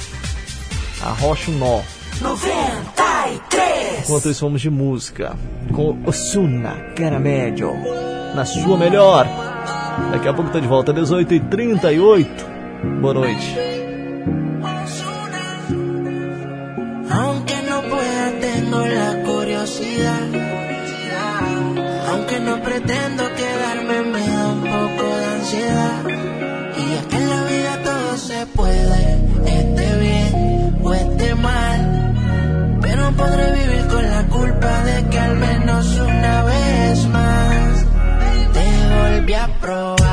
Arrocha um nó. 93. Enquanto isso, vamos de música. Com Osuna Caramello. Na sua melhor. Daqui a pouco tô de volta, 18h38. Boa noite. Bro.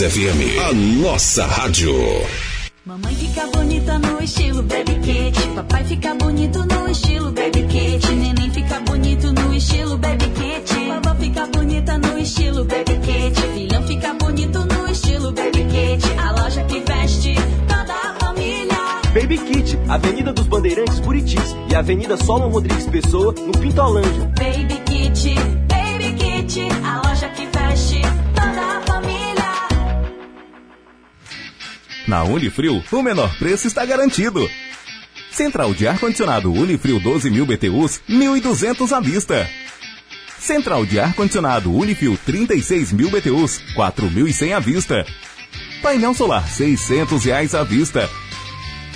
FM, a nossa rádio. Mamãe fica bonita no estilo baby kit, papai fica bonito no estilo baby kit, neném fica bonito no estilo baby kit, vovó fica bonita no estilo baby kit, filhão fica bonito no estilo baby kit, a loja que veste toda a família. Baby Kit, Avenida dos Bandeirantes Buritis e Avenida Solon Rodrigues. Unifrio, o menor preço está garantido. Central de ar-condicionado Unifrio 12 mil BTUs, 1.200 à vista. Central de ar-condicionado Unifrio 36 mil BTUs, 4.100 à vista. Painel solar 600 reais à vista.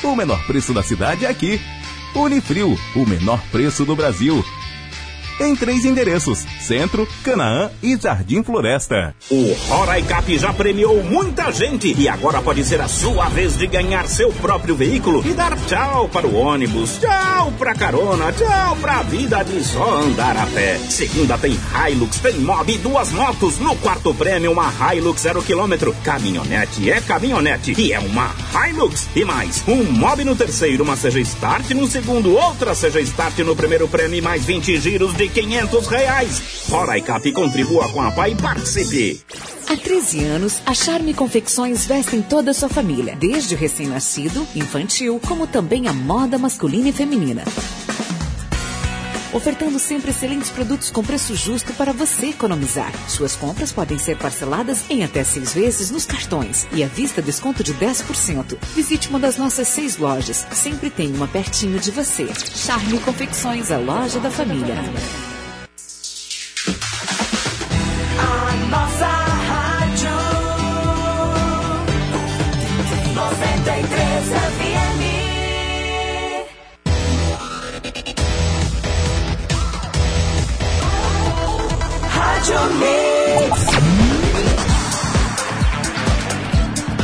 O menor preço da cidade é aqui. Unifrio, o menor preço do Brasil. Em três endereços: Centro, Canaã e Jardim Floresta. O Roraicap já premiou muita gente e agora pode ser a sua vez de ganhar seu próprio veículo e dar tchau para o ônibus, tchau pra carona, tchau pra vida de só andar a pé. Segunda tem Hilux, tem Mob e duas motos. No quarto prêmio, uma Hilux zero quilômetro. Caminhonete é caminhonete e é uma Hilux. E mais, um Mob no terceiro, uma Seja Start no segundo, outra Seja Start no primeiro prêmio e mais 20 giros de 500 reais. Roraicap contribua com a PAI e participe. Há 13 anos, a Charme Confecções vestem toda a sua família, desde o recém-nascido, infantil, como também a moda masculina e feminina. Ofertando sempre excelentes produtos com preço justo para você economizar. Suas compras podem ser parceladas em até seis vezes nos cartões e à vista desconto de 10%. Visite uma das nossas seis lojas. Sempre tem uma pertinho de você. Charme Confecções, a loja da família.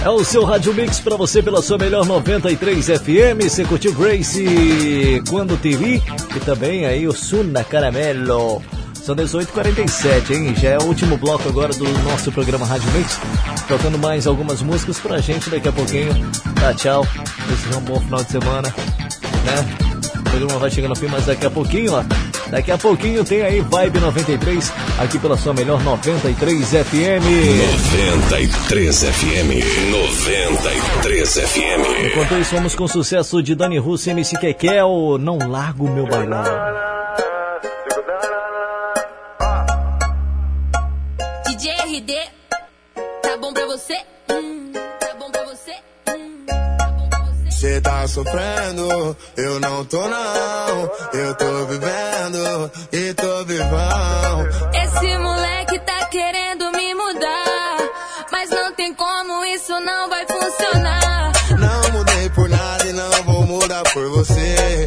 É o seu Rádio Mix pra você pela sua melhor 93 FM. Você curtiu Grace quando te vi e também aí o Suna Caramelo. São 18h47, hein? Já é o último bloco agora do nosso programa Rádio Mix. Tocando mais algumas músicas pra gente daqui a pouquinho. Tá, tchau. Desejo um bom final de semana, né? O programa vai chegando ao fim, mas daqui a pouquinho, ó. Daqui a pouquinho tem aí Vibe 93, aqui pela sua melhor 93 FM. 93 FM. 93 FM. Enquanto isso, vamos com o sucesso de Dani Russo e MC Kekel, Não Largo Meu Bailão. DJ RD, tá bom pra você? Hum, Cê tá sofrendo, eu não tô não. Eu tô vivendo e tô vivão. Esse moleque tá querendo me mudar, mas não tem como, isso não vai funcionar. Não mudei por nada e não vou mudar por você.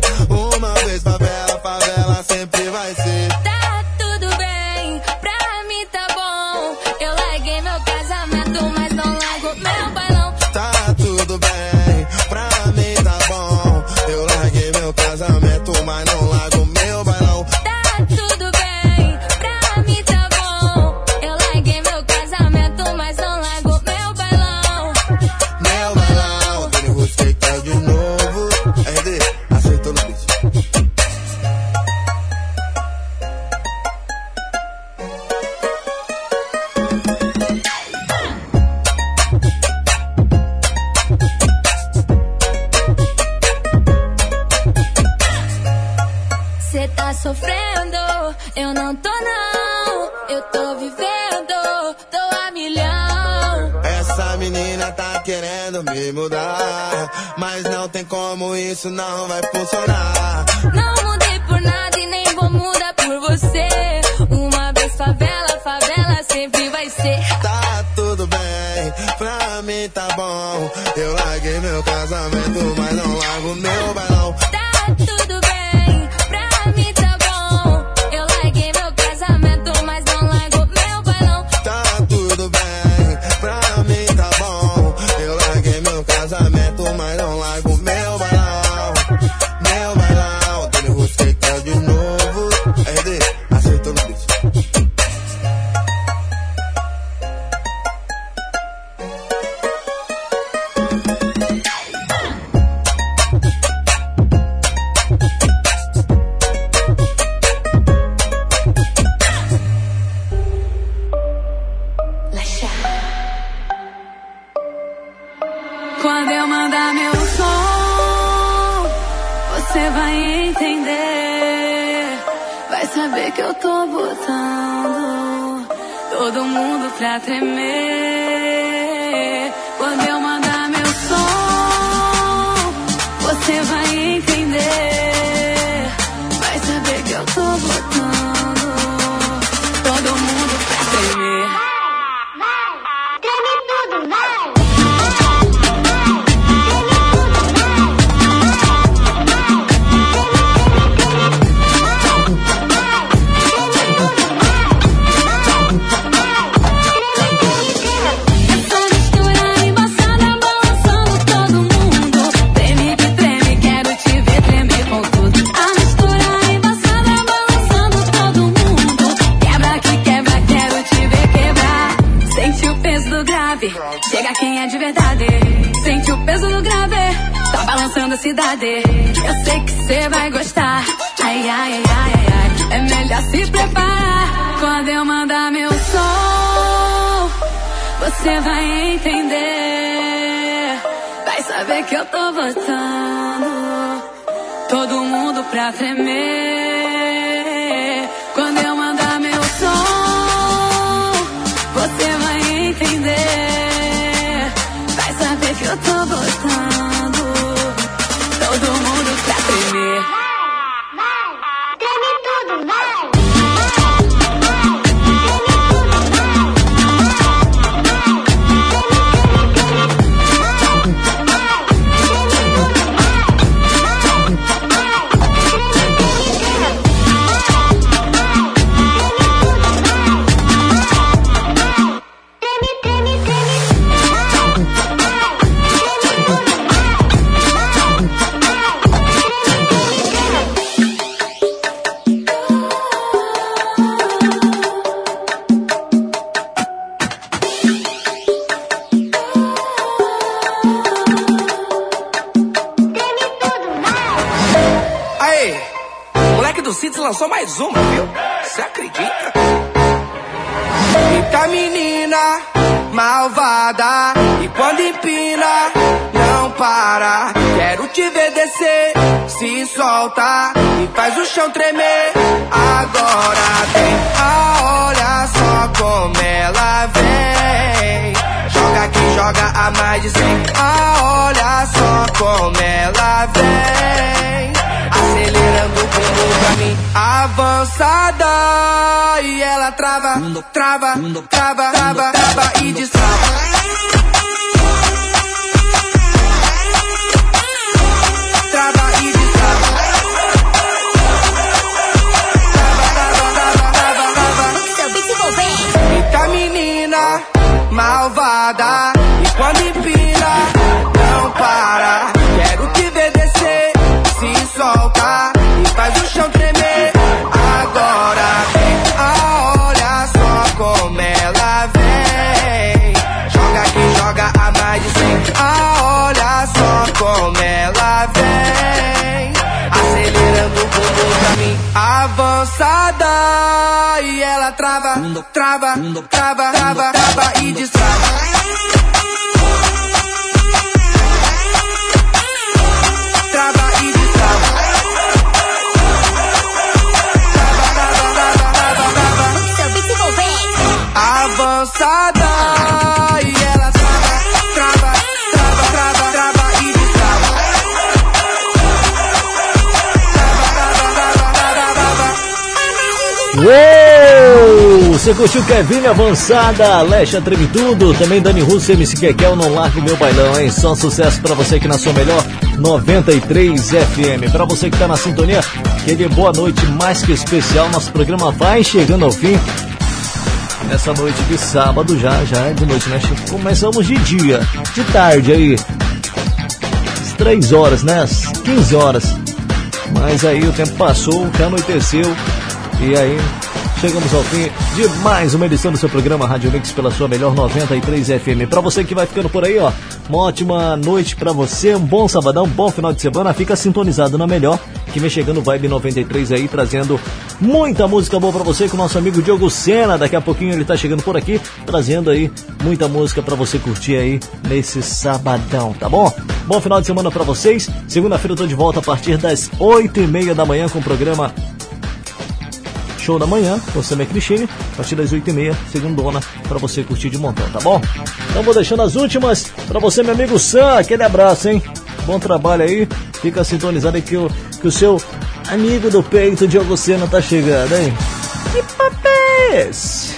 Sofrendo, eu não tô não. Eu tô vivendo, tô a milhão. Essa menina tá querendo me mudar. Mas não tem como isso não vai funcionar. Não mudei por nada e nem vou mudar por você. Uma vez favela, favela sempre vai ser. Tá tudo bem, pra mim tá bom. Eu larguei meu casamento, mas não largo meu bailão. Botando todo mundo pra tremer. Quando eu cidade. Eu sei que cê vai gostar. Ai, ai, ai, ai, ai. É melhor se preparar quando eu mandar meu som. Você vai entender. Vai saber que eu tô botando todo mundo pra tremer. E faz o chão tremer. Agora vem, ah, olha só como ela vem. Joga aqui, joga a mais de cem. Ah, olha só como ela vem. Acelerando o bumbum pra mim Avançada. E ela trava, trava, trava, trava, trava e destrava trava, trava, trava, trava, e destrava Você curtiu Kevin Avançada, Alexa Treme Tudo, também Dani Russo, MC Kekel, Não Largue Meu Bailão, hein? Só sucesso pra você aqui na sua melhor 93 FM. Pra você que tá na sintonia, aquele boa noite mais que especial. Nosso programa vai chegando ao fim. Nessa noite de sábado já, já é de noite, né? Começamos de dia, de tarde aí. Às 3 horas, né? Às 15 horas. Mas aí o tempo passou, já anoiteceu. E aí, chegamos ao fim de mais uma edição do seu programa Rádio Mix pela sua melhor 93 FM. Pra você que vai ficando por aí, ó, uma ótima noite pra você, um bom sabadão, um bom final de semana. Fica sintonizado na melhor, que vem chegando Vibe 93 aí, trazendo muita música boa pra você com o nosso amigo Diogo Sena. Daqui a pouquinho ele tá chegando por aqui, trazendo aí muita música pra você curtir aí nesse sabadão, tá bom? Bom final de semana pra vocês. Segunda-feira eu tô de volta a partir das 8 e meia da manhã com o programa show da manhã, com Samia Cristine, a partir das 8h30, segundona, pra você curtir de montão, tá bom? Então vou deixando as últimas pra você, meu amigo Sam, aquele abraço, hein? Bom trabalho aí, fica sintonizado aí que o, que o seu amigo do peito, Diogo Sena, tá chegando, hein? Que papo esse?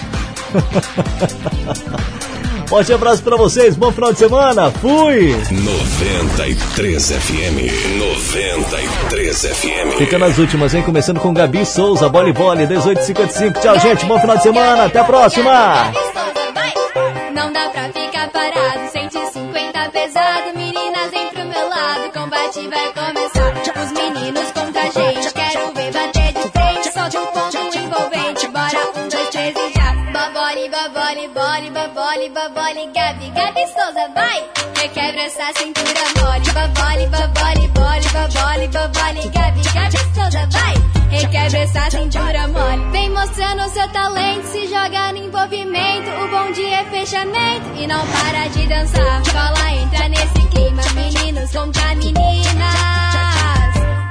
Forte abraço pra vocês, bom final de semana, fui! 93 FM. 93 FM. Fica nas últimas, hein? Começando com Gabi Souza, bola e bola, 1855. Tchau, gente, bom final de semana, até a próxima! Não dá pra ficar parado, 150 pesado. Meninas, vem pro meu lado, combate vai começar. Babole, babole, Gabi, Gabi Souza, vai! Requebra essa cintura mole, babole, babole, bole, babole, babole, Gabi, Gabi Souza, vai! Requebra essa cintura mole. Vem mostrando seu talento, se joga no envolvimento. O bom dia é fechamento e não para de dançar. Cola entra nesse clima, meninos contra meninas.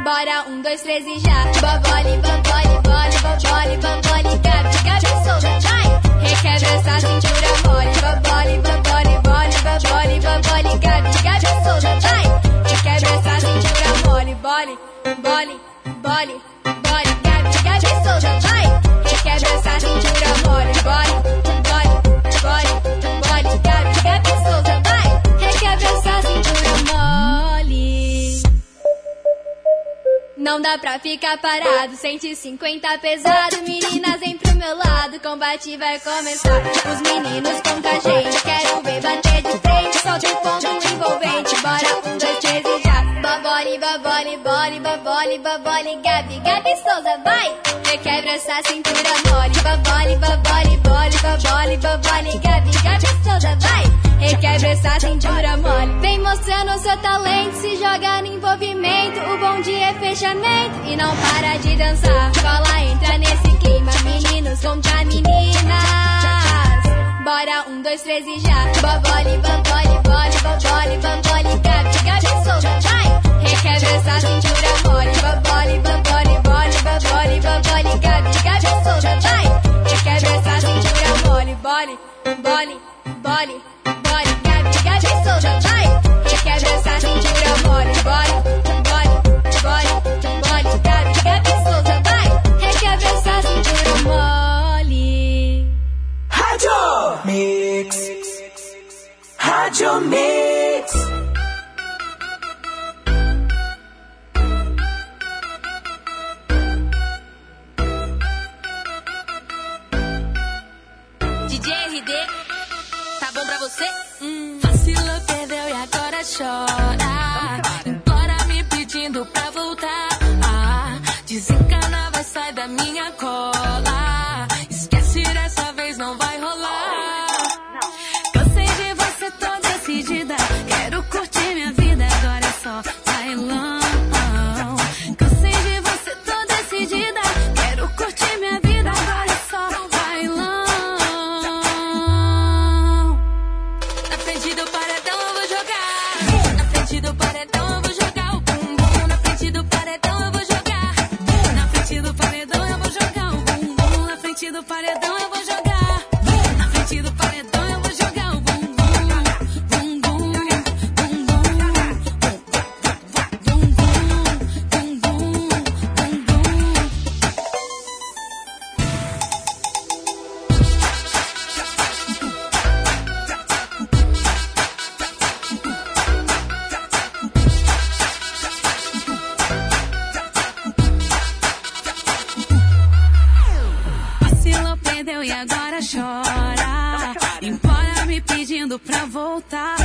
Bora, um, dois, três e já. Babole, babole, bole, babole, babole, Gabi, Gabi Souza, vai! Requebra essa cintura mole, babole, babole, bole, babole, babole, Gabi, Gabi Souza, vai! Requebra essa cintura mole, bole, bole, bole, bole, Gabi, Gabi Souza, vai! Requebra essa cintura Não dá pra ficar parado, 150 pesado. Meninas, vem pro meu lado, combate vai começar. Os meninos contra a gente, quero ver bater de frente. Solta o ponto envolvente, bora, um, dois, três e já. Babole, babole, bole, babole, babole, Gabi, Gabi Souza, vai! Requebra essa cintura mole, babole, babole, bole, babole, babole, Gabi, Gabi Souza, vai! Requebra essa cintura mole. Vem mostrando seu talento, se joga no envolvimento. O bom dia é fechamento e não para de dançar. Cola entra nesse clima, meninos contra meninas. Bora, um, dois, três e já. Babole, babole, bole, babole, babole, Gabi, Gabi Souza, vai! Requebra essa cintura mole. Babole, babole, bole, babole, babole, Gabi, Gabi Souza, vai! Requebra essa cintura mole. Bole, bole, bole, Mix. Rádio Mix. Chora. Implora me pedindo pra voltar. Ah, desencana, vai sair da minha cola. Pedindo pra voltar.